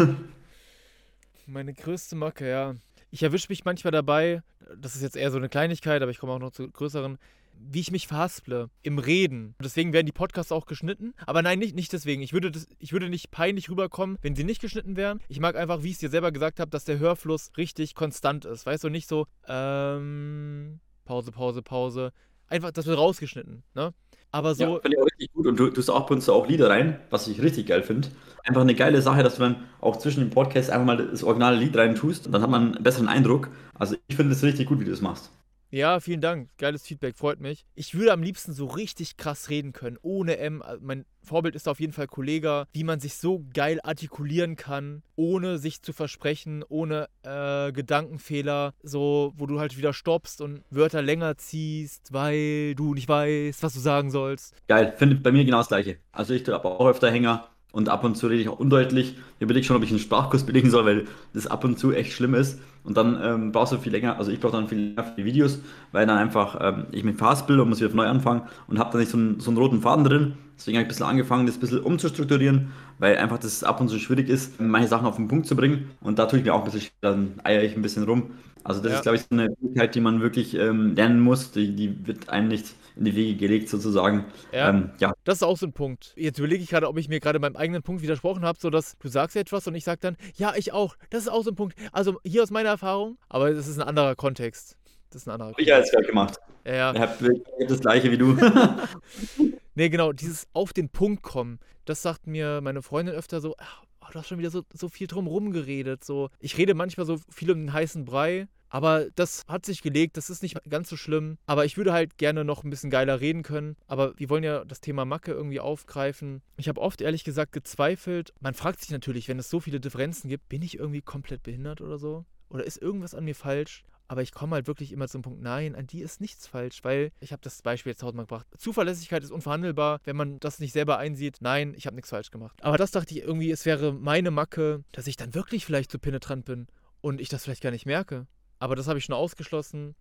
(laughs) Meine größte Macke, ja. Ich erwische mich manchmal dabei, das ist jetzt eher so eine Kleinigkeit, aber ich komme auch noch zu größeren, wie ich mich verhasple im Reden. Deswegen werden die Podcasts auch geschnitten. Aber nein, nicht, nicht deswegen. Ich würde, das, ich würde nicht peinlich rüberkommen, wenn sie nicht geschnitten wären. Ich mag einfach, wie ich es dir selber gesagt habe, dass der Hörfluss richtig konstant ist. Weißt du, nicht so, ähm, Pause, Pause, Pause. Einfach, das wird rausgeschnitten, ne? Aber so. Ja, finde ich auch richtig gut. Und du tust auch uns auch Lieder rein, was ich richtig geil finde. Einfach eine geile Sache, dass du dann auch zwischen den Podcasts einfach mal das originale Lied rein tust und dann hat man einen besseren Eindruck. Also ich finde es richtig gut, wie du das machst. Ja, vielen Dank. Geiles Feedback, freut mich. Ich würde am liebsten so richtig krass reden können, ohne M. Also mein Vorbild ist auf jeden Fall Kollege, wie man sich so geil artikulieren kann, ohne sich zu versprechen, ohne äh, Gedankenfehler, so, wo du halt wieder stoppst und Wörter länger ziehst, weil du nicht weißt, was du sagen sollst. Geil, finde bei mir genau das gleiche. Also ich habe auch öfter Hänger und ab und zu rede ich auch undeutlich. Ich überlege schon, ob ich einen Sprachkurs (laughs) belegen soll, weil das ab und zu echt schlimm ist. Und dann ähm, brauchst du viel länger, also ich brauche dann viel länger für die Videos, weil dann einfach ähm, ich mich verhaspel und muss wieder neu anfangen und habe dann nicht so einen, so einen roten Faden drin. Deswegen habe ich ein bisschen angefangen, das ein bisschen umzustrukturieren, weil einfach das ab und zu schwierig ist, manche Sachen auf den Punkt zu bringen. Und da tue ich mir auch ein bisschen, dann eier ich ein bisschen rum. Also das ja. ist, glaube ich, so eine Fähigkeit, die man wirklich ähm, lernen muss. Die, die wird einem nicht in die Wege gelegt, sozusagen. Ja, ähm, ja. Das ist auch so ein Punkt. Jetzt überlege ich gerade, ob ich mir gerade meinem eigenen Punkt widersprochen habe, so dass du sagst etwas und ich sage dann, ja, ich auch. Das ist auch so ein Punkt. Also hier aus meiner Erfahrung, aber das ist ein anderer Kontext. Das ist ein anderer Kontext. Ich habe es gerade gemacht. Ja. Ich habe das gleiche wie du. (laughs) nee, genau, dieses auf den Punkt kommen, das sagt mir meine Freundin öfter so, ach, oh, du hast schon wieder so, so viel drum geredet. So. Ich rede manchmal so viel um den heißen Brei aber das hat sich gelegt, das ist nicht ganz so schlimm. Aber ich würde halt gerne noch ein bisschen geiler reden können. Aber wir wollen ja das Thema Macke irgendwie aufgreifen. Ich habe oft ehrlich gesagt gezweifelt. Man fragt sich natürlich, wenn es so viele Differenzen gibt, bin ich irgendwie komplett behindert oder so? Oder ist irgendwas an mir falsch? Aber ich komme halt wirklich immer zum Punkt, nein, an die ist nichts falsch, weil ich habe das Beispiel jetzt tausendmal gebracht. Zuverlässigkeit ist unverhandelbar, wenn man das nicht selber einsieht. Nein, ich habe nichts falsch gemacht. Aber das dachte ich irgendwie, es wäre meine Macke, dass ich dann wirklich vielleicht zu penetrant bin und ich das vielleicht gar nicht merke. Aber das habe ich schon ausgeschlossen.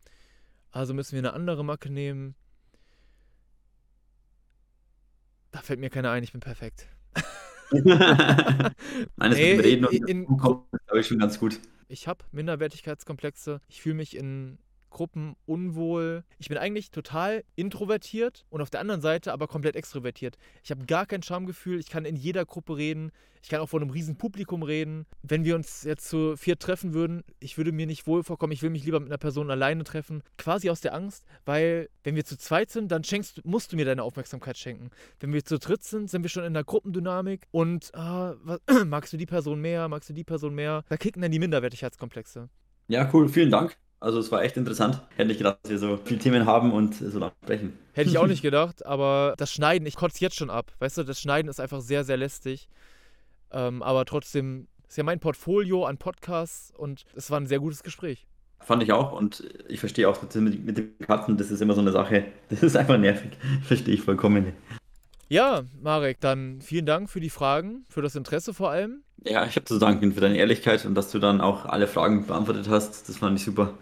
Also müssen wir eine andere Macke nehmen. Da fällt mir keine ein, ich bin perfekt. (laughs) Nein, nee, reden und in, in, glaube ich schon ganz gut. Ich habe Minderwertigkeitskomplexe. Ich fühle mich in Gruppen unwohl. Ich bin eigentlich total introvertiert und auf der anderen Seite aber komplett extrovertiert. Ich habe gar kein Schamgefühl, ich kann in jeder Gruppe reden, ich kann auch vor einem riesen Publikum reden. Wenn wir uns jetzt zu vier treffen würden, ich würde mir nicht wohl vorkommen, ich will mich lieber mit einer Person alleine treffen. Quasi aus der Angst, weil wenn wir zu zweit sind, dann schenkst, musst du mir deine Aufmerksamkeit schenken. Wenn wir zu dritt sind, sind wir schon in der Gruppendynamik und ah, was, (clears throat) magst du die Person mehr, magst du die Person mehr? Da kicken dann die Minderwertigkeitskomplexe. Ja, cool, vielen Dank. Also es war echt interessant. Hätte nicht gedacht, dass wir so viele Themen haben und so lange sprechen. Hätte ich auch nicht (laughs) gedacht, aber das Schneiden, ich kotze jetzt schon ab. Weißt du, das Schneiden ist einfach sehr, sehr lästig. Ähm, aber trotzdem ist ja mein Portfolio an Podcasts und es war ein sehr gutes Gespräch. Fand ich auch und ich verstehe auch mit, mit den Katzen, das ist immer so eine Sache. Das ist einfach nervig. (laughs) Verstehe ich vollkommen. Ja, Marek, dann vielen Dank für die Fragen, für das Interesse vor allem. Ja, ich habe zu danken für deine Ehrlichkeit und dass du dann auch alle Fragen beantwortet hast. Das fand ich super.